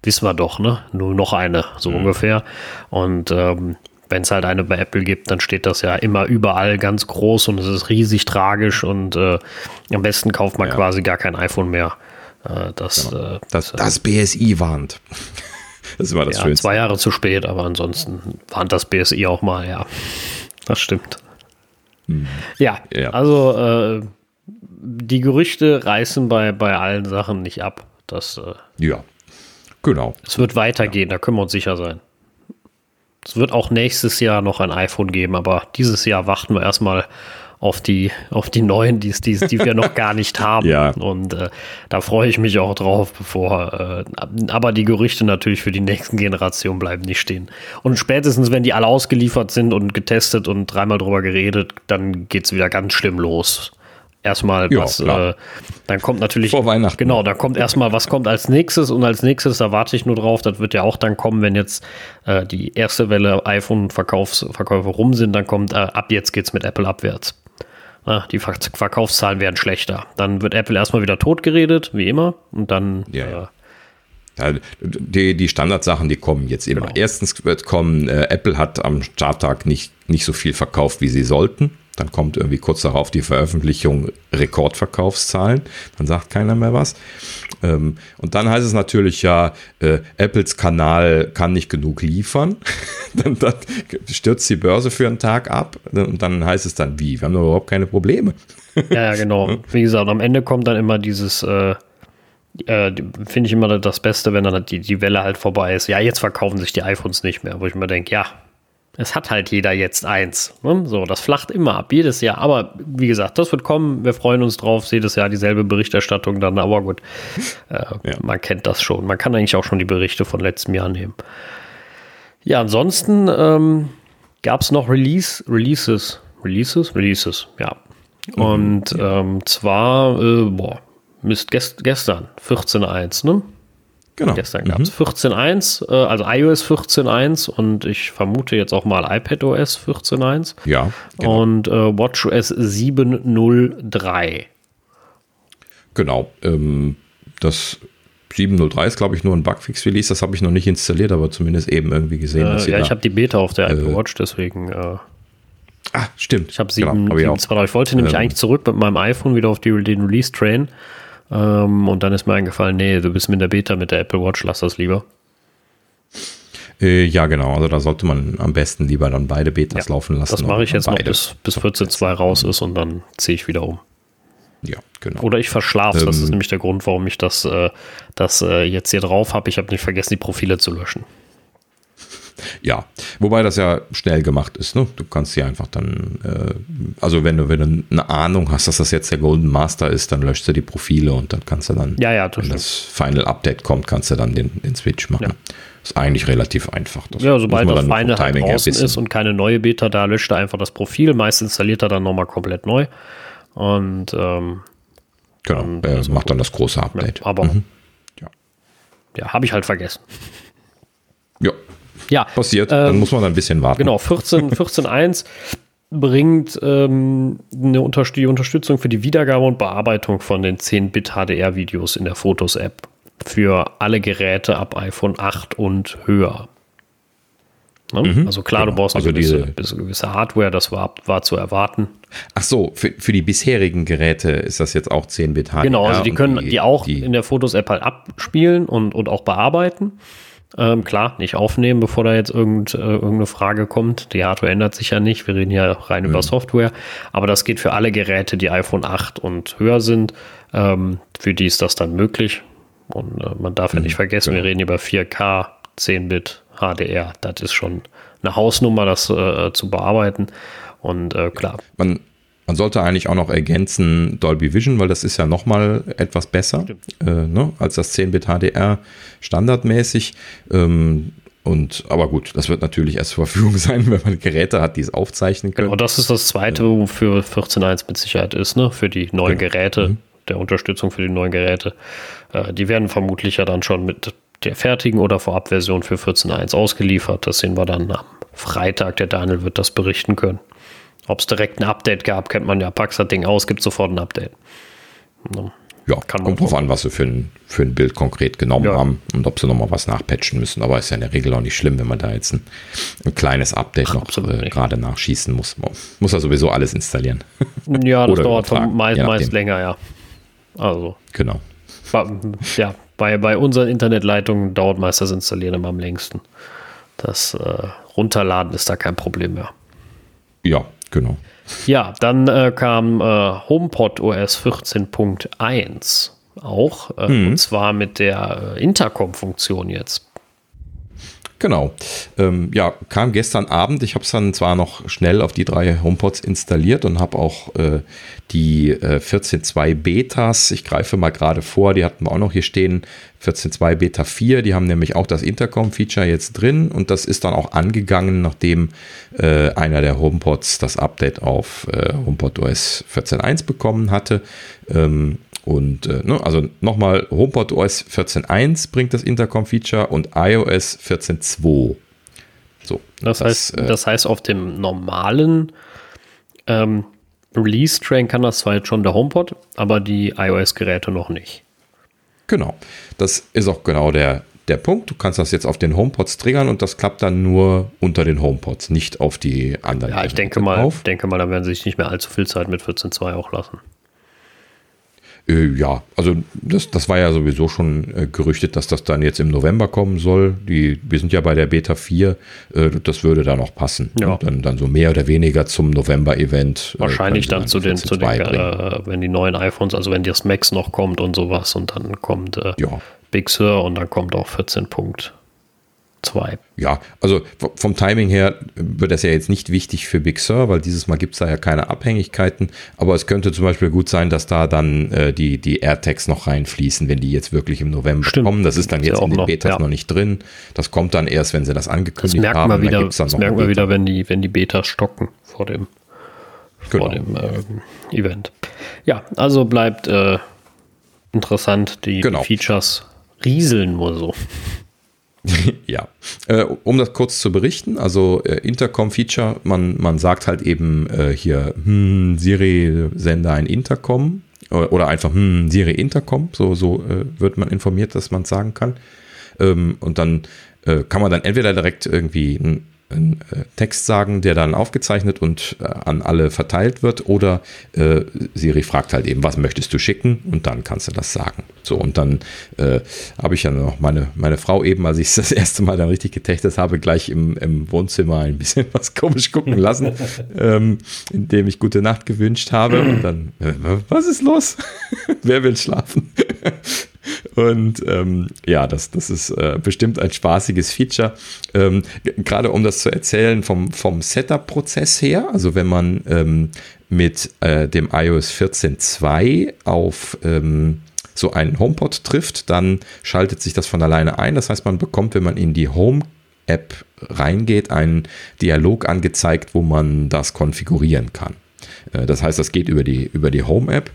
wissen wir doch, ne? Nur noch eine, so mhm. ungefähr. Und ähm, wenn es halt eine bei Apple gibt, dann steht das ja immer überall ganz groß und es ist riesig tragisch und äh, am besten kauft man ja. quasi gar kein iPhone mehr. Äh, das, genau. äh, das, das BSI warnt. Das ist immer das ja, Schönste. Zwei Jahre zu spät, aber ansonsten warnt das BSI auch mal, ja. Das stimmt. Hm. Ja, ja, also äh, die Gerüchte reißen bei, bei allen Sachen nicht ab. Das, äh, ja, genau. Es wird weitergehen, ja. da können wir uns sicher sein. Es wird auch nächstes Jahr noch ein iPhone geben, aber dieses Jahr warten wir erstmal auf die, auf die neuen, die, die, die wir noch gar nicht haben. ja. Und äh, da freue ich mich auch drauf, bevor, äh, aber die Gerüchte natürlich für die nächsten Generationen bleiben nicht stehen. Und spätestens, wenn die alle ausgeliefert sind und getestet und dreimal drüber geredet, dann geht es wieder ganz schlimm los. erstmal Ja, was, äh, dann kommt natürlich. Vor Weihnachten. Genau, da kommt erstmal, was kommt als nächstes und als nächstes, da warte ich nur drauf, das wird ja auch dann kommen, wenn jetzt äh, die erste Welle iPhone-Verkäufe rum sind, dann kommt, äh, ab jetzt geht's mit Apple abwärts. Ah, die Ver Verkaufszahlen werden schlechter. Dann wird Apple erstmal wieder totgeredet, wie immer, und dann Ja, ja. Äh, Ja, die, die Standardsachen, die kommen jetzt immer. Genau. Erstens wird kommen, äh, Apple hat am Starttag nicht, nicht so viel verkauft, wie sie sollten. Dann kommt irgendwie kurz darauf die Veröffentlichung Rekordverkaufszahlen. Dann sagt keiner mehr was. Ähm, und dann heißt es natürlich ja, äh, Apples Kanal kann nicht genug liefern. dann, dann stürzt die Börse für einen Tag ab. Und dann heißt es dann, wie? Wir haben doch überhaupt keine Probleme. Ja, ja, genau. Wie gesagt, am Ende kommt dann immer dieses, äh, äh, finde ich immer das Beste, wenn dann halt die, die Welle halt vorbei ist. Ja, jetzt verkaufen sich die iPhones nicht mehr, wo ich mir denke, ja, es hat halt jeder jetzt eins. Ne? So, das flacht immer ab, jedes Jahr. Aber wie gesagt, das wird kommen. Wir freuen uns drauf. Jedes Jahr dieselbe Berichterstattung dann. Aber gut, äh, man kennt das schon. Man kann eigentlich auch schon die Berichte von letztem Jahr nehmen. Ja, ansonsten ähm, gab es noch Release, Releases. Releases? Releases, ja. Und ähm, zwar, äh, boah, Mist, gest gestern, 14.1, ne? Genau. Gestern gab es 14.1, äh, also iOS 14.1 und ich vermute jetzt auch mal iPadOS 14.1 Ja, genau. und äh, WatchOS 7.03. Genau. Ähm, das 703 ist, glaube ich, nur ein Bugfix-Release. Das habe ich noch nicht installiert, aber zumindest eben irgendwie gesehen. Äh, ja, ich habe die Beta auf der Apple Watch, deswegen äh, ah, stimmt. ich habe Genau, 7, hab ich. 7.2. Ich wollte nämlich Ähm. eigentlich zurück mit meinem iPhone wieder auf die, den Release-Train ähm, und dann ist mir eingefallen, nee, du bist mit der Beta mit der Apple Watch, lass das lieber. Äh, ja, genau. Also da sollte man am besten lieber dann beide Betas laufen lassen. Das mache ich jetzt noch bis, bis 14.2 raus ist und dann ziehe ich wieder um. Ja, genau. Oder ich verschlafe Das Ähm. ist nämlich der Grund, warum ich das, äh, das äh, jetzt hier drauf habe. Ich habe nicht vergessen, die Profile zu löschen. Ja, wobei das ja schnell gemacht ist. Ne? Du kannst sie einfach dann, äh, also wenn du, wenn du eine Ahnung hast, dass das jetzt der Golden Master ist, dann löschst du die Profile und dann kannst du dann, Ja, ja, das wenn das Final Update kommt, kannst du dann den, den Switch machen. Ja. Ist eigentlich relativ einfach. Das Ja, sobald das Final halt draußen ist und keine neue Beta da, löscht er einfach das Profil. Meist installiert er dann nochmal komplett neu. Und ähm, Genau, dann äh, macht dann das große Update. aber Ja. ja, habe ich halt vergessen. Ja, passiert. ähm, dann muss man ein bisschen warten. Genau, 14 14.1 bringt ähm, eine Unter die Unterstützung für die Wiedergabe und Bearbeitung von den 10-Bit HDR-Videos in der Fotos-App für alle Geräte ab iPhone 8 und höher. Ne? also klar, genau. du brauchst eine Also gewisse, diese- gewisse, Hardware, das war, war zu erwarten. Ach so, für, für die bisherigen Geräte ist das jetzt auch 10-Bit HDR. Genau, also die können die, auch die- in der Fotos-App halt abspielen und, und auch bearbeiten. Ähm, klar, nicht aufnehmen, bevor da jetzt irgend, äh, irgendeine Frage kommt. Die Hardware ändert sich ja nicht. Wir reden ja rein Mhm. über Software. Aber das geht für alle Geräte, die iPhone 8 und höher sind. Ähm, für die ist das dann möglich. Und äh, man darf ja Mhm, nicht vergessen, genau. wir reden über 4K, 10-Bit HDR. Das ist schon eine Hausnummer, das äh, zu bearbeiten. Und äh, klar, Man, man sollte eigentlich auch noch ergänzen Dolby Vision, weil das ist ja noch mal etwas besser äh, ne, als das 10-Bit HDR standardmäßig. Ähm, und, aber gut, das wird natürlich erst zur Verfügung sein, wenn man Geräte hat, die es aufzeichnen können. Genau, das ist das zweite, wofür 14.1 mit Sicherheit ist, ne? Für die neuen Genau. Geräte, der Unterstützung für die neuen Geräte. Äh, die werden vermutlich ja dann schon mit der fertigen oder Vorabversion für 14.1 ausgeliefert. Das sehen wir dann am Freitag. Der Daniel wird das berichten können. Ob es direkt ein Update gab, kennt man ja. Packst das Ding aus, gibt sofort ein Update. Ja, kann kommt drauf an, was sie für ein, für ein Bild konkret genommen Ja. haben und ob sie nochmal was nachpatchen müssen. Aber ist ja in der Regel auch nicht schlimm, wenn man da jetzt ein, ein kleines Update noch absolut äh, gerade nachschießen muss. Man muss ja sowieso alles installieren. Ja, das dauert meist, meist länger, ja. Also, genau. Ja, bei, bei unseren Internetleitungen dauert meist das Installieren immer am längsten. Das äh, Runterladen ist da kein Problem mehr. Ja, genau. Ja, dann äh, kam äh, HomePod OS 14.1 auch. Äh, Und zwar mit der äh, Intercom-Funktion jetzt. Genau. Ähm, ja, kam gestern Abend. Ich habe es dann zwar noch schnell auf die drei HomePods installiert und habe auch äh, die äh, 14.2 Betas, ich greife mal gerade vor, die hatten wir auch noch hier stehen, 14.2 Beta 4, die haben nämlich auch das Intercom-Feature jetzt drin und das ist dann auch angegangen, nachdem äh, einer der HomePods das Update auf äh, HomePod OS 14.1 bekommen hatte. Ähm, und äh, ne, also nochmal, HomePod OS 14.1 bringt das Intercom-Feature und iOS 14.2. So, das, das heißt, äh, das heißt, auf dem normalen ähm, Release-Train kann das zwar jetzt schon der HomePod, aber die iOS-Geräte noch nicht. Genau. Das ist auch genau der, der Punkt. Du kannst das jetzt auf den HomePods triggern und das klappt dann nur unter den HomePods, nicht auf die anderen. Ja, ich denke mal, denke mal, da werden sie sich nicht mehr allzu viel Zeit mit 14.2 auch lassen. Äh, ja, also das, das war ja sowieso schon äh, gerüchtet, dass das dann jetzt im November kommen soll. Die, wir sind ja bei der Beta 4, äh, das würde da noch passen. Ja. Dann, dann so mehr oder weniger zum November-Event. Äh, Wahrscheinlich dann, dann zu den, zu den äh, wenn die neuen iPhones, also wenn das Max noch kommt und sowas und dann kommt ja. Big Sur und dann kommt auch 14 Punkt. 2. Ja, also vom Timing her wird das ja jetzt nicht wichtig für Big Sur, weil dieses Mal gibt es da ja keine Abhängigkeiten. Aber es könnte zum Beispiel gut sein, dass da dann äh, die, die AirTags noch reinfließen, wenn die jetzt wirklich im November Stimmt. kommen. Das ist dann jetzt in den noch, Betas ja. noch nicht drin. Das kommt dann erst, wenn sie das angekündigt das haben. Man wieder, das merkt man wieder, wenn die, wenn die Betas stocken vor dem, genau. vor dem äh, Event. Ja, also bleibt äh, interessant, die, genau. die Features rieseln nur so. ja, äh, um das kurz zu berichten, also äh, Intercom-Feature, man, man sagt halt eben äh, hier, hm, Siri, sende ein Intercom oder einfach, hm, Siri Intercom, so, so äh, wird man informiert, dass man es sagen kann. Ähm, und dann äh, kann man dann entweder direkt irgendwie ein einen äh, Text sagen, der dann aufgezeichnet und äh, an alle verteilt wird. Oder äh, Siri fragt halt eben, was möchtest du schicken? Und dann kannst du das sagen. So, und dann äh, habe ich ja noch meine, meine Frau eben, als ich es das erste Mal dann richtig getestet habe, gleich im, im Wohnzimmer ein bisschen was komisch gucken lassen, ähm, indem ich gute Nacht gewünscht habe. Und dann, äh, was ist los? Wer will schlafen? Und ähm, ja, das, das ist äh, bestimmt ein spaßiges Feature. Ähm, Gerade um das zu erzählen vom, vom Setup-Prozess her, also wenn man ähm, mit äh, dem iOS 14.2 auf ähm, so einen HomePod trifft, dann schaltet sich das von alleine ein. Das heißt, man bekommt, wenn man in die Home App reingeht, einen Dialog angezeigt, wo man das konfigurieren kann. Äh, das heißt, das geht über die, über die Home-App.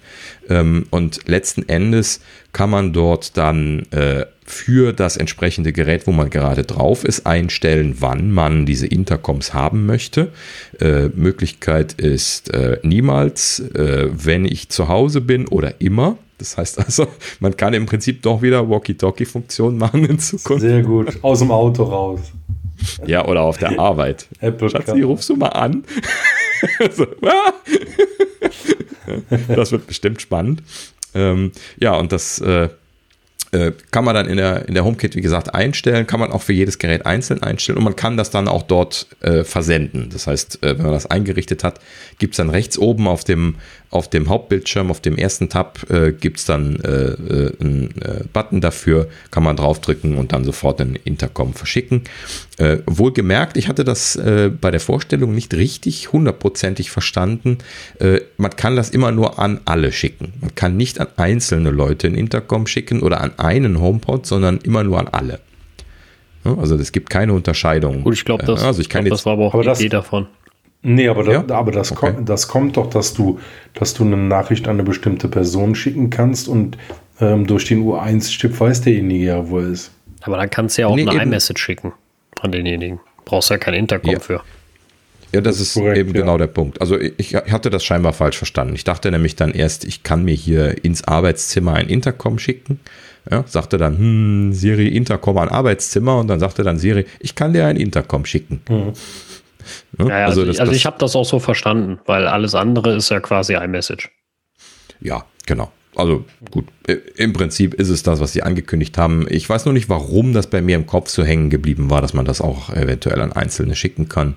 Ähm, und letzten Endes kann man dort dann äh, für das entsprechende Gerät, wo man gerade drauf ist, einstellen, wann man diese Intercoms haben möchte. Äh, Möglichkeit ist niemals, wenn ich zu Hause bin oder immer. Das heißt also, man kann im Prinzip doch wieder Walkie-Talkie-Funktion machen in Zukunft. Sehr gut. Aus dem Auto raus. Ja, oder auf der Arbeit. Apple Schatzi, rufst du mal an? so, ah. das wird bestimmt spannend. Ähm, ja, und das äh, äh, kann man dann in der, in der HomeKit, wie gesagt, einstellen, kann man auch für jedes Gerät einzeln einstellen und man kann das dann auch dort äh, versenden. Das heißt, äh, wenn man das eingerichtet hat, gibt es dann rechts oben auf dem, auf dem Hauptbildschirm, auf dem ersten Tab, äh, gibt es dann äh, äh, einen Button dafür, kann man draufdrücken und dann sofort einen Intercom verschicken. wohlgemerkt, ich hatte das bei der Vorstellung nicht richtig hundertprozentig verstanden. man kann das immer nur an alle schicken. Man kann nicht an einzelne Leute einen Intercom schicken oder an einen HomePod, sondern immer nur an alle. Also es gibt keine Unterscheidung. Gut, ich glaube, das, also ich glaub, das war aber auch aber die Idee davon. Nee, aber, ja? da, aber das, okay. kommt, das kommt doch, dass du, dass du eine Nachricht an eine bestimmte Person schicken kannst und ähm, durch den U1-Chip weiß derjenige ja, wo er ist. Aber dann kannst du ja auch nee, eine iMessage schicken an denjenigen. Brauchst ja kein Intercom ja. für. Ja, das, das ist, korrekt, eben ja. genau der Punkt. Also ich hatte das scheinbar falsch verstanden. Ich dachte nämlich dann erst, ich kann mir hier ins Arbeitszimmer ein Intercom schicken. Ja, sagte dann, hm, Siri, Intercom an Arbeitszimmer und dann sagte dann Siri, ich kann dir ein Intercom schicken. Mhm. Ja, ja, also, also, das, also ich habe das auch so verstanden, weil alles andere ist ja quasi iMessage. Ja, genau. Also gut, im Prinzip ist es das, was sie angekündigt haben. Ich weiß nur nicht, warum das bei mir im Kopf so hängen geblieben war, dass man das auch eventuell an Einzelne schicken kann.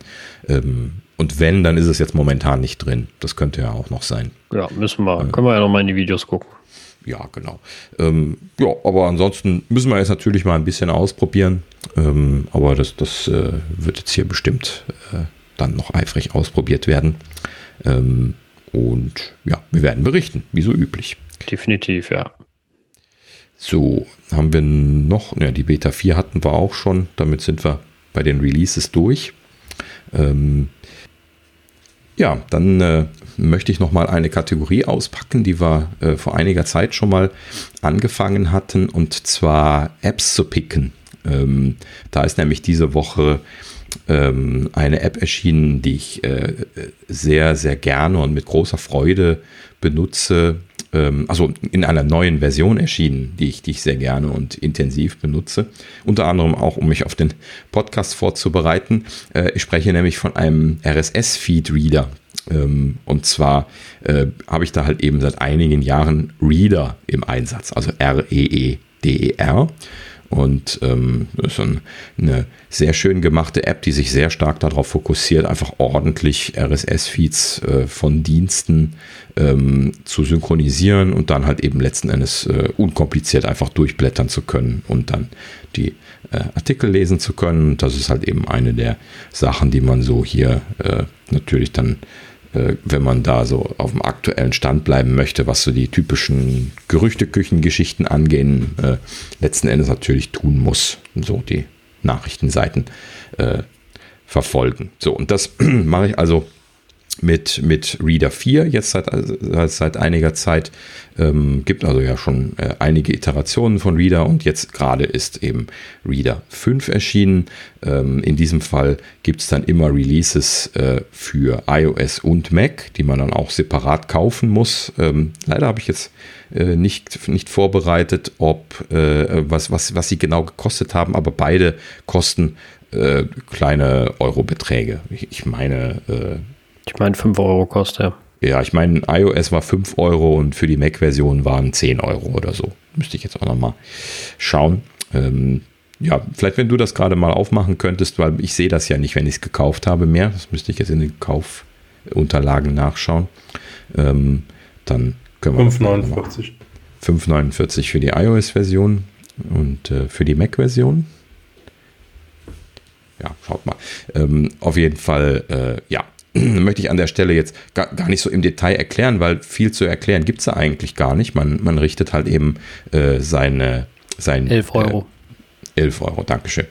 Ähm, und wenn, dann ist es jetzt momentan nicht drin. Das könnte ja auch noch sein. Ja, müssen wir. Können wir ja noch mal in die Videos gucken. Ja, genau. Ähm, ja, aber ansonsten müssen wir jetzt natürlich mal ein bisschen ausprobieren. Ähm, aber das, das äh, wird jetzt hier bestimmt äh, dann noch eifrig ausprobiert werden. Ähm, und ja, wir werden berichten, wie so üblich. Definitiv, ja. So, haben wir noch, ja, die Beta 4 hatten wir auch schon, damit sind wir bei den Releases durch. Ähm, ja, dann äh, möchte ich noch mal eine Kategorie auspacken, die wir äh, vor einiger Zeit schon mal angefangen hatten, und zwar Apps zu picken. Ähm, da ist nämlich diese Woche ähm, eine App erschienen, die ich äh, sehr, sehr gerne und mit großer Freude benutze. Ähm, also in einer neuen Version erschienen, die ich, die ich sehr gerne und intensiv benutze. Unter anderem auch, um mich auf den Podcast vorzubereiten. Äh, ich spreche nämlich von einem RSS-Feed-Reader. Ähm, und zwar äh, habe ich da halt eben seit einigen Jahren Reader im Einsatz, also R-E-E-D-E-R. Und ähm, ist eine sehr schön gemachte App, die sich sehr stark darauf fokussiert, einfach ordentlich RSS-Feeds äh, von Diensten ähm, zu synchronisieren und dann halt eben letzten Endes äh, unkompliziert einfach durchblättern zu können und dann die äh, Artikel lesen zu können. Das ist halt eben eine der Sachen, die man so hier äh, natürlich dann wenn man da so auf dem aktuellen Stand bleiben möchte, was so die typischen Gerüchteküchengeschichten angehen, äh, letzten Endes natürlich tun muss. So die Nachrichtenseiten äh, verfolgen. So, und das mache ich also mit, mit Reader 4 jetzt seit, seit einiger Zeit. Ähm, gibt also ja schon äh, einige Iterationen von Reader und jetzt gerade ist eben Reader 5 erschienen. Ähm, in diesem Fall gibt es dann immer Releases äh, für iOS und Mac, die man dann auch separat kaufen muss. Ähm, leider habe ich jetzt äh, nicht, nicht vorbereitet, ob äh, was, was, was sie genau gekostet haben, aber beide kosten äh, kleine Eurobeträge. Ich, ich meine äh, ich meine, 5 Euro kostet er. Ja, ich meine, iOS war 5 Euro und für die Mac-Version waren 10 Euro oder so. Müsste ich jetzt auch nochmal schauen. Ähm, ja, vielleicht wenn du das gerade mal aufmachen könntest, weil ich sehe das ja nicht, wenn ich es gekauft habe mehr. Das müsste ich jetzt in den Kaufunterlagen nachschauen. Ähm, dann können wir. 5,49. 5,49 für die iOS-Version und äh, für die Mac-Version. Ja, schaut mal. Ähm, auf jeden Fall, äh, ja, möchte ich an der Stelle jetzt gar, gar nicht so im Detail erklären, weil viel zu erklären gibt es da eigentlich gar nicht. Man, man richtet halt eben äh, seine, sein 11 Euro. Äh, 11 Euro, Dankeschön.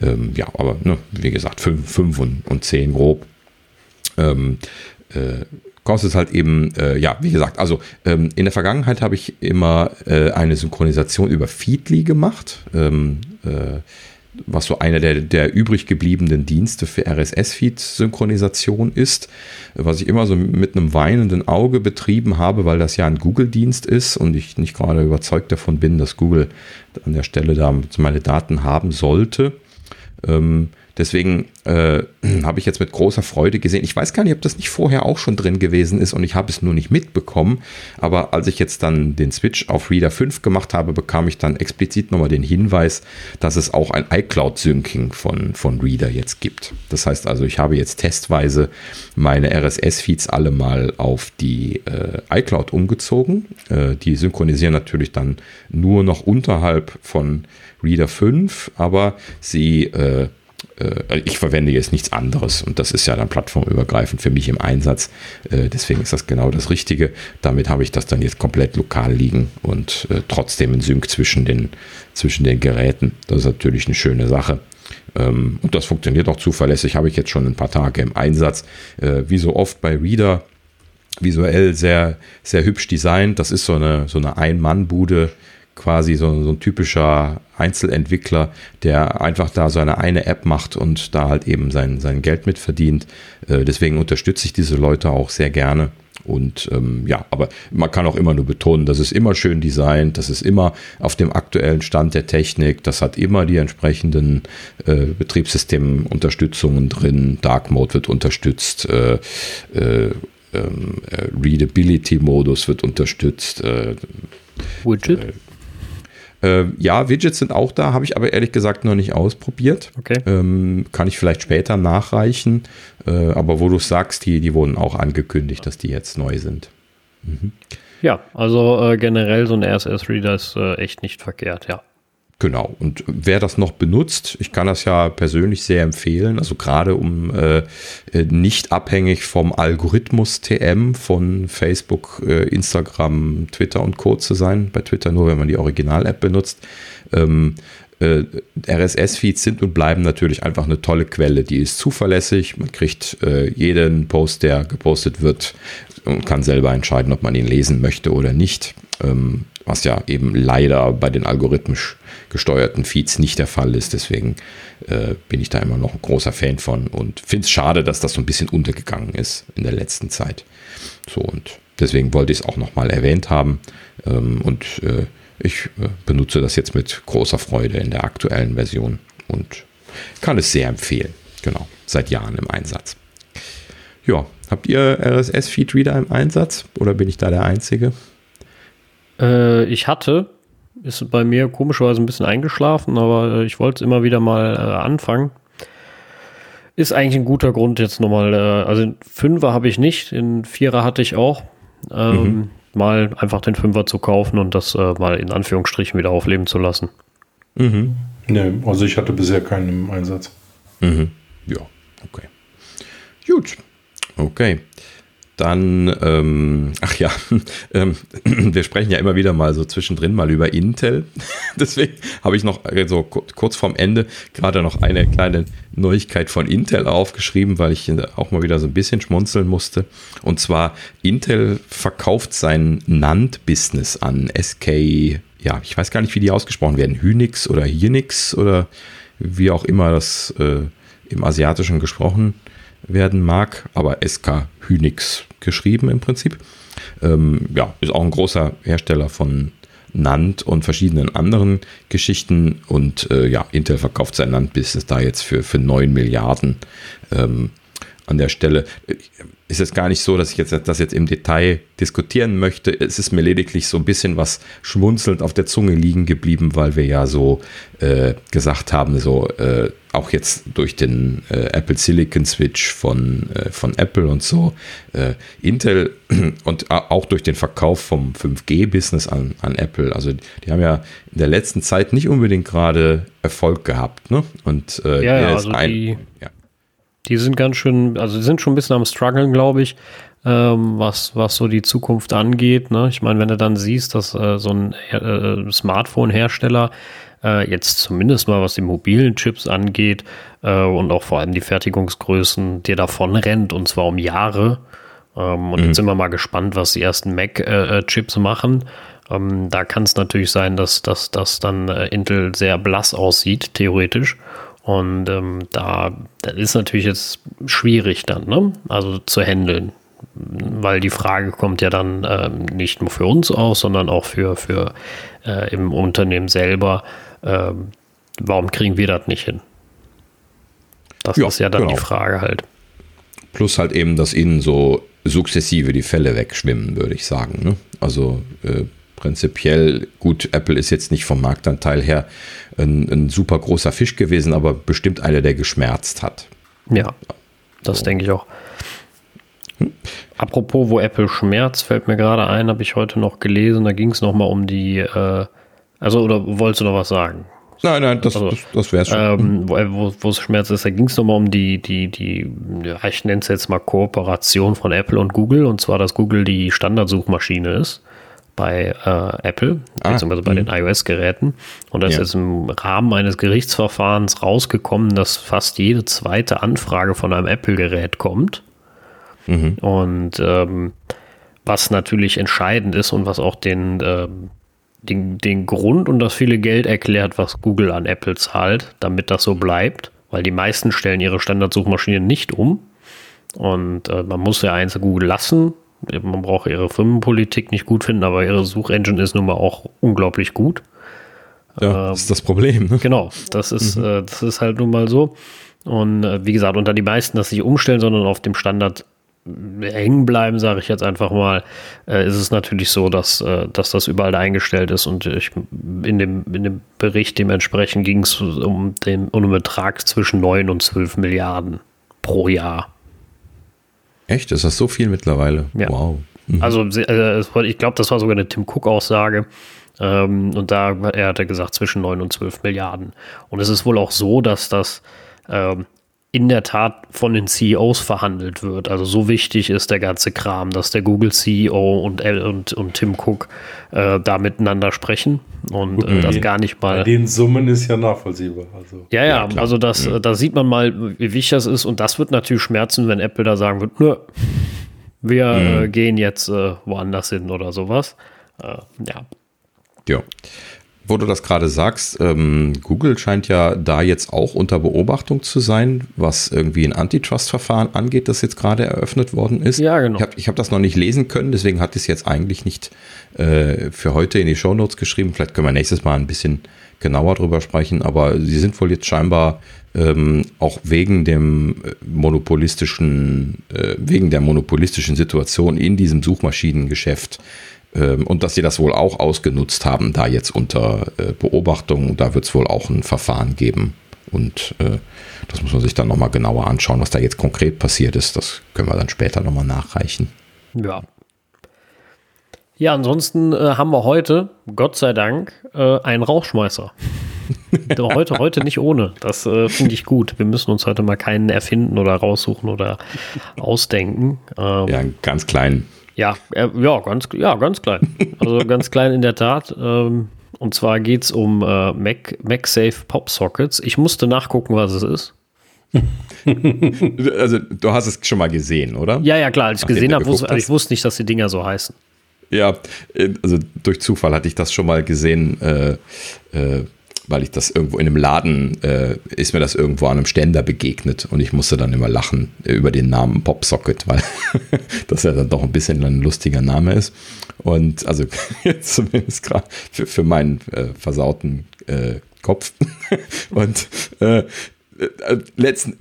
Ähm, ja, aber ne, wie gesagt, 5, 5 und, und 10 grob. Ähm, äh, kostet halt eben, äh, ja, wie gesagt, also ähm, in der Vergangenheit habe ich immer äh, eine Synchronisation über Feedly gemacht. Ähm, äh, was so einer der, der übrig gebliebenen Dienste für RSS-Feed-Synchronisation ist, was ich immer so mit einem weinenden Auge betrieben habe, weil das ja ein Google-Dienst ist und ich nicht gerade überzeugt davon bin, dass Google an der Stelle da meine Daten haben sollte. Ähm, Deswegen äh, habe ich jetzt mit großer Freude gesehen. Ich weiß gar nicht, ob das nicht vorher auch schon drin gewesen ist und ich habe es nur nicht mitbekommen. Aber als ich jetzt dann den Switch auf Reader 5 gemacht habe, bekam ich dann explizit nochmal den Hinweis, dass es auch ein iCloud-Syncing von, von Reader jetzt gibt. Das heißt also, ich habe jetzt testweise meine RSS-Feeds alle mal auf die äh, iCloud umgezogen. Äh, die synchronisieren natürlich dann nur noch unterhalb von Reader 5, aber sie äh, ich verwende jetzt nichts anderes und das ist ja dann plattformübergreifend für mich im Einsatz. Äh, deswegen ist das genau das Richtige. Damit habe ich das dann jetzt komplett lokal liegen und äh, trotzdem in Sync zwischen den, zwischen den Geräten. Das ist natürlich eine schöne Sache. Ähm, und das funktioniert auch zuverlässig, habe ich jetzt schon ein paar Tage im Einsatz. Wie so oft bei Reader, visuell sehr, sehr hübsch designt. Das ist so eine, so eine Ein-Mann-Bude quasi so, so ein typischer Einzelentwickler, der einfach da seine eine App macht und da halt eben sein, sein Geld mit verdient. Äh, deswegen unterstütze ich diese Leute auch sehr gerne. Und ähm, ja, aber man kann auch immer nur betonen, das ist immer schön designt, das ist immer auf dem aktuellen Stand der Technik, das hat immer die entsprechenden äh, Betriebssystemunterstützungen drin, Dark Mode wird unterstützt, äh, äh, ähm, äh Readability-Modus wird unterstützt. Widget? Äh, äh, ja, Widgets sind auch da, habe ich aber ehrlich gesagt noch nicht ausprobiert. Okay. Ähm, kann ich vielleicht später nachreichen. Äh, aber wo du sagst, die, die wurden auch angekündigt, dass die jetzt neu sind. Mhm. Ja, also äh, generell so ein RSS-Reader ist äh, echt nicht verkehrt, ja. Genau. Und wer das noch benutzt, ich kann das ja persönlich sehr empfehlen, also gerade um äh, äh nicht abhängig vom Algorithmus TM von Facebook, äh, Instagram, Twitter und Co. zu sein. Bei Twitter nur, wenn man die Original-App benutzt. Ähm, äh, RSS-Feeds sind und bleiben natürlich einfach eine tolle Quelle. Die ist zuverlässig. Man kriegt äh, jeden Post, der gepostet wird und kann selber entscheiden, ob man ihn lesen möchte oder nicht. Ähm, was ja eben leider bei den algorithmisch gesteuerten Feeds nicht der Fall ist. Deswegen äh, bin ich da immer noch ein großer Fan von und finde es schade, dass das so ein bisschen untergegangen ist in der letzten Zeit. So und deswegen wollte ich es auch nochmal erwähnt haben. Ähm, und äh, ich äh, benutze das jetzt mit großer Freude in der aktuellen Version und kann es sehr empfehlen. Genau, seit Jahren im Einsatz. Ja, habt ihr RSS-Feed-Reader im Einsatz oder bin ich da der Einzige? Äh, ich hatte, ist bei mir komischerweise ein bisschen eingeschlafen, aber äh, ich wollte es immer wieder mal äh, anfangen. Ist eigentlich ein guter Grund jetzt nochmal. Äh, also Fünfer habe ich nicht, in Vierer hatte ich auch. Ähm, mhm. Mal einfach den Fünfer zu kaufen und das äh, mal in Anführungsstrichen wieder aufleben zu lassen. Mhm. Nee, also ich hatte bisher keinen im Einsatz. Mhm. Ja, okay. Gut. Okay. Dann, ähm, ach ja, ähm, wir sprechen ja immer wieder mal so zwischendrin mal über Intel. Deswegen habe ich noch so also kurz vorm Ende gerade noch eine kleine Neuigkeit von Intel aufgeschrieben, weil ich auch mal wieder so ein bisschen schmunzeln musste. Und zwar, Intel verkauft sein NAND-Business an SK, ja, ich weiß gar nicht, wie die ausgesprochen werden, Hynix oder Hynix oder wie auch immer das äh, im Asiatischen gesprochen werden mag, aber SK Hynix geschrieben im Prinzip. Ähm, ja, ist auch ein großer Hersteller von NAND und verschiedenen anderen Geschichten. Und äh, ja, Intel verkauft sein NAND-Business da jetzt für, für 9 Milliarden. Ähm, an der Stelle ist es gar nicht so, dass ich jetzt das jetzt im Detail diskutieren möchte. Es ist mir lediglich so ein bisschen was schmunzelnd auf der Zunge liegen geblieben, weil wir ja so äh, gesagt haben, so äh, auch jetzt durch den äh, Apple Silicon Switch von, äh, von Apple und so, äh, Intel und auch durch den Verkauf vom 5G-Business an, an Apple. Also die haben ja in der letzten Zeit nicht unbedingt gerade Erfolg gehabt. Ne? Und äh, ja, ja, also ein, die, ja. Die sind ganz schön, also die sind schon ein bisschen am struggeln, glaube ich. Ähm, was, was so die Zukunft angeht. Ne? Ich meine, wenn du dann siehst, dass äh, so ein äh, Smartphone-Hersteller äh, jetzt zumindest mal was die mobilen Chips angeht äh, und auch vor allem die Fertigungsgrößen, dir davon rennt und zwar um Jahre. Ähm, und mhm. jetzt sind wir mal gespannt, was die ersten Mac-Chips äh, äh machen. Ähm, da kann es natürlich sein, dass, dass, dass dann äh, Intel sehr blass aussieht, theoretisch. Und ähm, da das ist natürlich jetzt schwierig dann, ne? Also zu handeln. Weil die Frage kommt ja dann ähm, nicht nur für uns aus, sondern auch für, für äh, im Unternehmen selber ähm, warum kriegen wir das nicht hin? Das ja, ist ja dann genau. die Frage halt. Plus halt eben, dass ihnen so sukzessive die Fälle wegschwimmen, würde ich sagen. Ne? Also äh, prinzipiell, gut, Apple ist jetzt nicht vom Marktanteil her ein, ein, super großer Fisch gewesen, aber bestimmt einer, der geschmerzt hat. Ja, das so. denke ich auch. Hm? Apropos, wo Apple schmerzt, fällt mir gerade ein, habe ich heute noch gelesen, da ging es nochmal um die äh, also, oder wolltest du noch was sagen? Nein, nein, das, also, das, das wäre schon. Ähm, wo, wo es Schmerz ist, da ging es nochmal um die, die, die, ja, ich nenne es jetzt mal Kooperation von Apple und Google, und zwar, dass Google die Standardsuchmaschine ist bei äh, Apple, ah, beziehungsweise bei mh. den iOS-Geräten. Und das ja. ist im Rahmen eines Gerichtsverfahrens rausgekommen, dass fast jede zweite Anfrage von einem Apple-Gerät kommt. Mhm. Und ähm, was natürlich entscheidend ist und was auch den ähm, den, den Grund und das viele Geld erklärt, was Google an Apple zahlt, damit das so bleibt, weil die meisten stellen ihre Standardsuchmaschinen nicht um. Und äh, man muss ja eins Google lassen. Man braucht ihre Firmenpolitik nicht gut finden, aber ihre Suchengine ist nun mal auch unglaublich gut. Ja, das ist das Problem. Ne? Genau, das ist, mhm. äh, das ist halt nun mal so. Und äh, wie gesagt, unter die meisten das nicht umstellen, sondern auf dem Standard hängen bleiben, sage ich jetzt einfach mal, äh, ist es natürlich so, dass, äh, dass das überall eingestellt ist und ich, in, dem, in dem Bericht dementsprechend ging es um den, um einen Betrag zwischen 9 und 12 Milliarden pro Jahr. Echt? Ist das so viel mittlerweile? Ja. Wow. Mhm. Also äh, ich glaube, das war sogar eine Tim Cook-Aussage. Ähm, und da er hat er gesagt zwischen 9 und 12 Milliarden. Und es ist wohl auch so, dass das ähm, in der Tat von den CEOs verhandelt wird. Also so wichtig ist der ganze Kram, dass der Google CEO und, und, und Tim Cook äh, da miteinander sprechen und äh, das gar nicht mal. Bei den Summen ist ja nachvollziehbar. Also. Ja, ja, ja also das, ja. da sieht man mal, wie wichtig das ist und das wird natürlich schmerzen, wenn Apple da sagen wird, nö, wir mhm. äh, gehen jetzt äh, woanders hin oder sowas. Äh, ja. Ja wo du das gerade sagst, ähm, Google scheint ja da jetzt auch unter Beobachtung zu sein, was irgendwie ein Antitrust-Verfahren angeht, das jetzt gerade eröffnet worden ist. Ja, genau. Ich habe hab das noch nicht lesen können, deswegen hatte ich es jetzt eigentlich nicht äh, für heute in die Shownotes geschrieben. Vielleicht können wir nächstes Mal ein bisschen genauer drüber sprechen, aber sie sind wohl jetzt scheinbar ähm, auch wegen dem äh, monopolistischen, äh, wegen der monopolistischen Situation in diesem Suchmaschinengeschäft und dass sie das wohl auch ausgenutzt haben, da jetzt unter äh, Beobachtung. Da wird es wohl auch ein Verfahren geben. Und äh, das muss man sich dann nochmal genauer anschauen, was da jetzt konkret passiert ist. Das können wir dann später nochmal nachreichen. Ja. Ja, ansonsten äh, haben wir heute, Gott sei Dank, äh, einen Rauchschmeißer. heute, heute nicht ohne. Das äh, finde ich gut. Wir müssen uns heute mal keinen erfinden oder raussuchen oder ausdenken. Ähm, ja, einen ganz kleinen. Ja, äh, ja, ganz, ja, ganz klein. Also ganz klein in der Tat. Ähm, und zwar geht es um äh, Mac, MagSafe Pop Sockets. Ich musste nachgucken, was es ist. also du hast es schon mal gesehen, oder? Ja, ja, klar. Als ich gesehen habe, wusste, ich wusste nicht, dass die Dinger so heißen. Ja, äh, also durch Zufall hatte ich das schon mal gesehen. Äh, äh, weil ich das irgendwo in einem Laden, äh, ist mir das irgendwo an einem Ständer begegnet und ich musste dann immer lachen äh, über den Namen Popsocket, weil das ja dann doch ein bisschen ein lustiger Name ist. Und also zumindest gerade für, für meinen äh, versauten äh, Kopf. und äh, äh, letzten,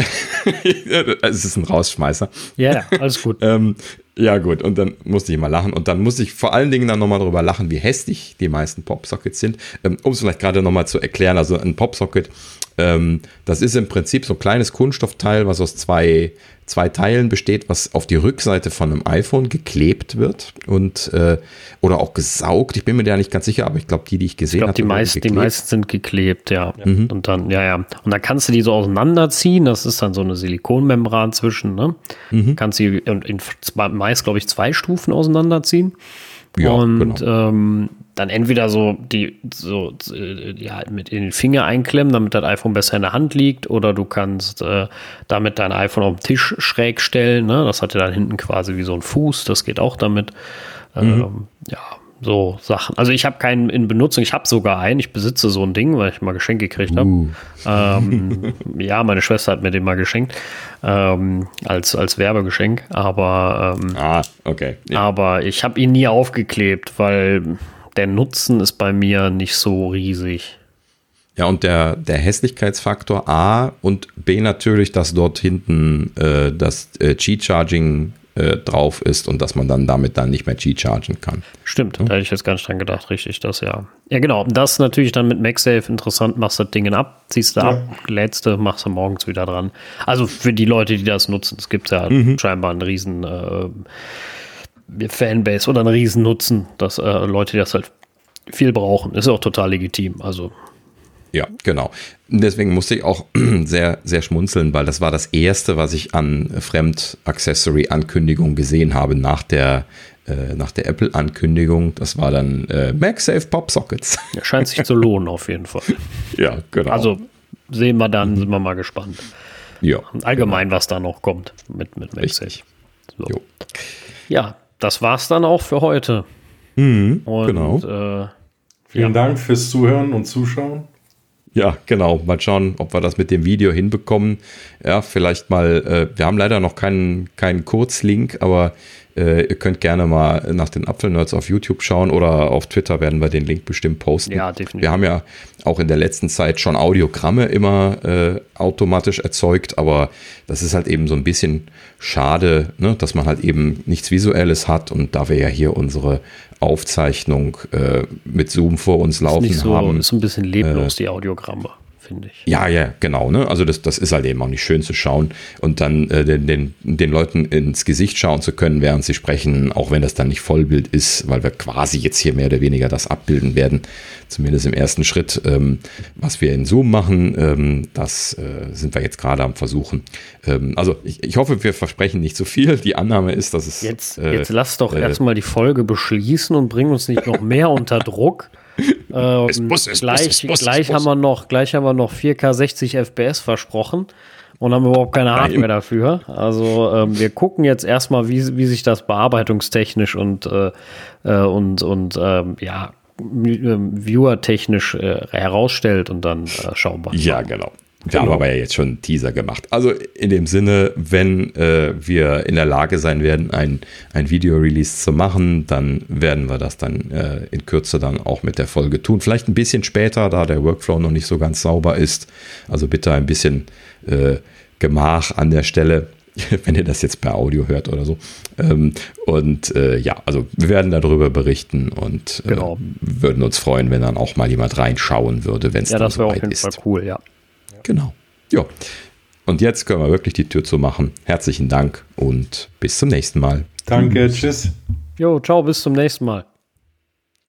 es ist ein Rausschmeißer. Ja, yeah, alles gut. ähm, ja, gut, und dann musste ich mal lachen. Und dann musste ich vor allen Dingen dann nochmal darüber lachen, wie hässlich die meisten Popsockets sind. Ähm, um es vielleicht gerade nochmal zu erklären, also ein Popsocket, ähm, das ist im Prinzip so ein kleines Kunststoffteil, was aus zwei zwei Teilen besteht, was auf die Rückseite von einem iPhone geklebt wird und äh, oder auch gesaugt. Ich bin mir da nicht ganz sicher, aber ich glaube, die, die ich gesehen habe, die, meist, die meisten sind geklebt, ja. Mhm. Und dann, ja, ja. Und dann kannst du die so auseinanderziehen. Das ist dann so eine Silikonmembran zwischen, ne? Mhm. Kannst sie in, in meist, glaube ich, zwei Stufen auseinanderziehen. Ja, und genau. ähm, dann entweder so die so ja halt mit in den Finger einklemmen, damit das iPhone besser in der Hand liegt, oder du kannst äh, damit dein iPhone auf den Tisch schräg stellen. Ne? Das hat ja dann hinten quasi wie so ein Fuß. Das geht auch damit. Mhm. Ähm, ja, so Sachen. Also ich habe keinen in Benutzung, ich habe sogar einen, ich besitze so ein Ding, weil ich mal Geschenk gekriegt habe. Uh. Ähm, ja, meine Schwester hat mir den mal geschenkt, ähm, als, als Werbegeschenk, aber, ähm, ah, okay. Ja. aber ich habe ihn nie aufgeklebt, weil der Nutzen ist bei mir nicht so riesig. Ja, und der, der Hässlichkeitsfaktor A und B natürlich, dass dort hinten äh, das äh, Qi-Charging äh, drauf ist und dass man dann damit dann nicht mehr Qi-Chargen kann. Stimmt, ja? da hätte ich jetzt gar nicht dran gedacht, richtig, das ja. Ja, genau, das natürlich dann mit MagSafe interessant, machst du das Ding ab, ziehst du ja. ab, lädst du, machst du morgens wieder dran. Also für die Leute, die das nutzen, es gibt ja mhm. scheinbar einen riesen äh, Fanbase oder einen riesen Nutzen, dass äh, Leute, das halt viel brauchen. Ist auch total legitim. Also. Ja, genau. Deswegen musste ich auch sehr, sehr schmunzeln, weil das war das erste, was ich an Fremd-Accessory-Ankündigung gesehen habe nach der, äh, nach der Apple-Ankündigung. Das war dann äh, MagSafe Pop Sockets. Ja, scheint sich zu lohnen, auf jeden Fall. Ja, genau. Also sehen wir dann, sind wir mal gespannt. Ja. Allgemein, genau. was da noch kommt mit, mit MagSafe. So. Ja, das war's dann auch für heute. Mhm, und, genau. Äh, Vielen ja. Dank fürs Zuhören und Zuschauen. Ja, genau. Mal schauen, ob wir das mit dem Video hinbekommen. Ja, vielleicht mal, äh, wir haben leider noch keinen, keinen Kurzlink, aber äh, ihr könnt gerne mal nach den Apfelnerds auf YouTube schauen oder auf Twitter werden wir den Link bestimmt posten. Ja, definitiv. Wir haben ja auch in der letzten Zeit schon Audiogramme immer äh, automatisch erzeugt, aber das ist halt eben so ein bisschen schade, ne, dass man halt eben nichts Visuelles hat und da wir ja hier unsere Aufzeichnung äh, mit Zoom vor uns laufen ist so, haben. Ist ein bisschen leblos, äh, die Audiogramme finde ich. Ja, ja, genau. Ne? Also das, das ist halt eben auch nicht schön zu schauen und dann äh, den, den, den Leuten ins Gesicht schauen zu können, während sie sprechen, auch wenn das dann nicht Vollbild ist, weil wir quasi jetzt hier mehr oder weniger das abbilden werden, zumindest im ersten Schritt. Ähm, was wir in Zoom machen, ähm, das äh, sind wir jetzt gerade am Versuchen. Ähm, also ich, ich hoffe, wir versprechen nicht zu viel. Die Annahme ist, dass es... Jetzt, äh, jetzt lass doch äh, erstmal die Folge beschließen und bring uns nicht noch mehr unter Druck. Ähm, es muss, es gleich muss, es muss, gleich, muss. Haben wir noch, gleich haben wir noch 4K 60 FPS versprochen und haben überhaupt keine Hardware dafür. Also ähm, wir gucken jetzt erstmal, wie, wie sich das bearbeitungstechnisch und, äh, äh und, und ähm, ja, viewertechnisch äh, herausstellt und dann äh, schauen wir. Ja, genau. Wir genau. haben aber ja jetzt schon einen Teaser gemacht. Also in dem Sinne, wenn äh, wir in der Lage sein werden, ein, ein Video-Release zu machen, dann werden wir das dann äh, in Kürze dann auch mit der Folge tun. Vielleicht ein bisschen später, da der Workflow noch nicht so ganz sauber ist. Also bitte ein bisschen äh, Gemach an der Stelle, wenn ihr das jetzt per Audio hört oder so. Ähm, und äh, ja, also wir werden darüber berichten und äh, genau. würden uns freuen, wenn dann auch mal jemand reinschauen würde, wenn es ja, dann soweit ist. Ja, das wäre auf jeden Fall cool, ja. Genau. Ja. Und jetzt können wir wirklich die Tür zu machen. Herzlichen Dank und bis zum nächsten Mal. Danke, tschüss. Jo, ciao, bis zum nächsten Mal.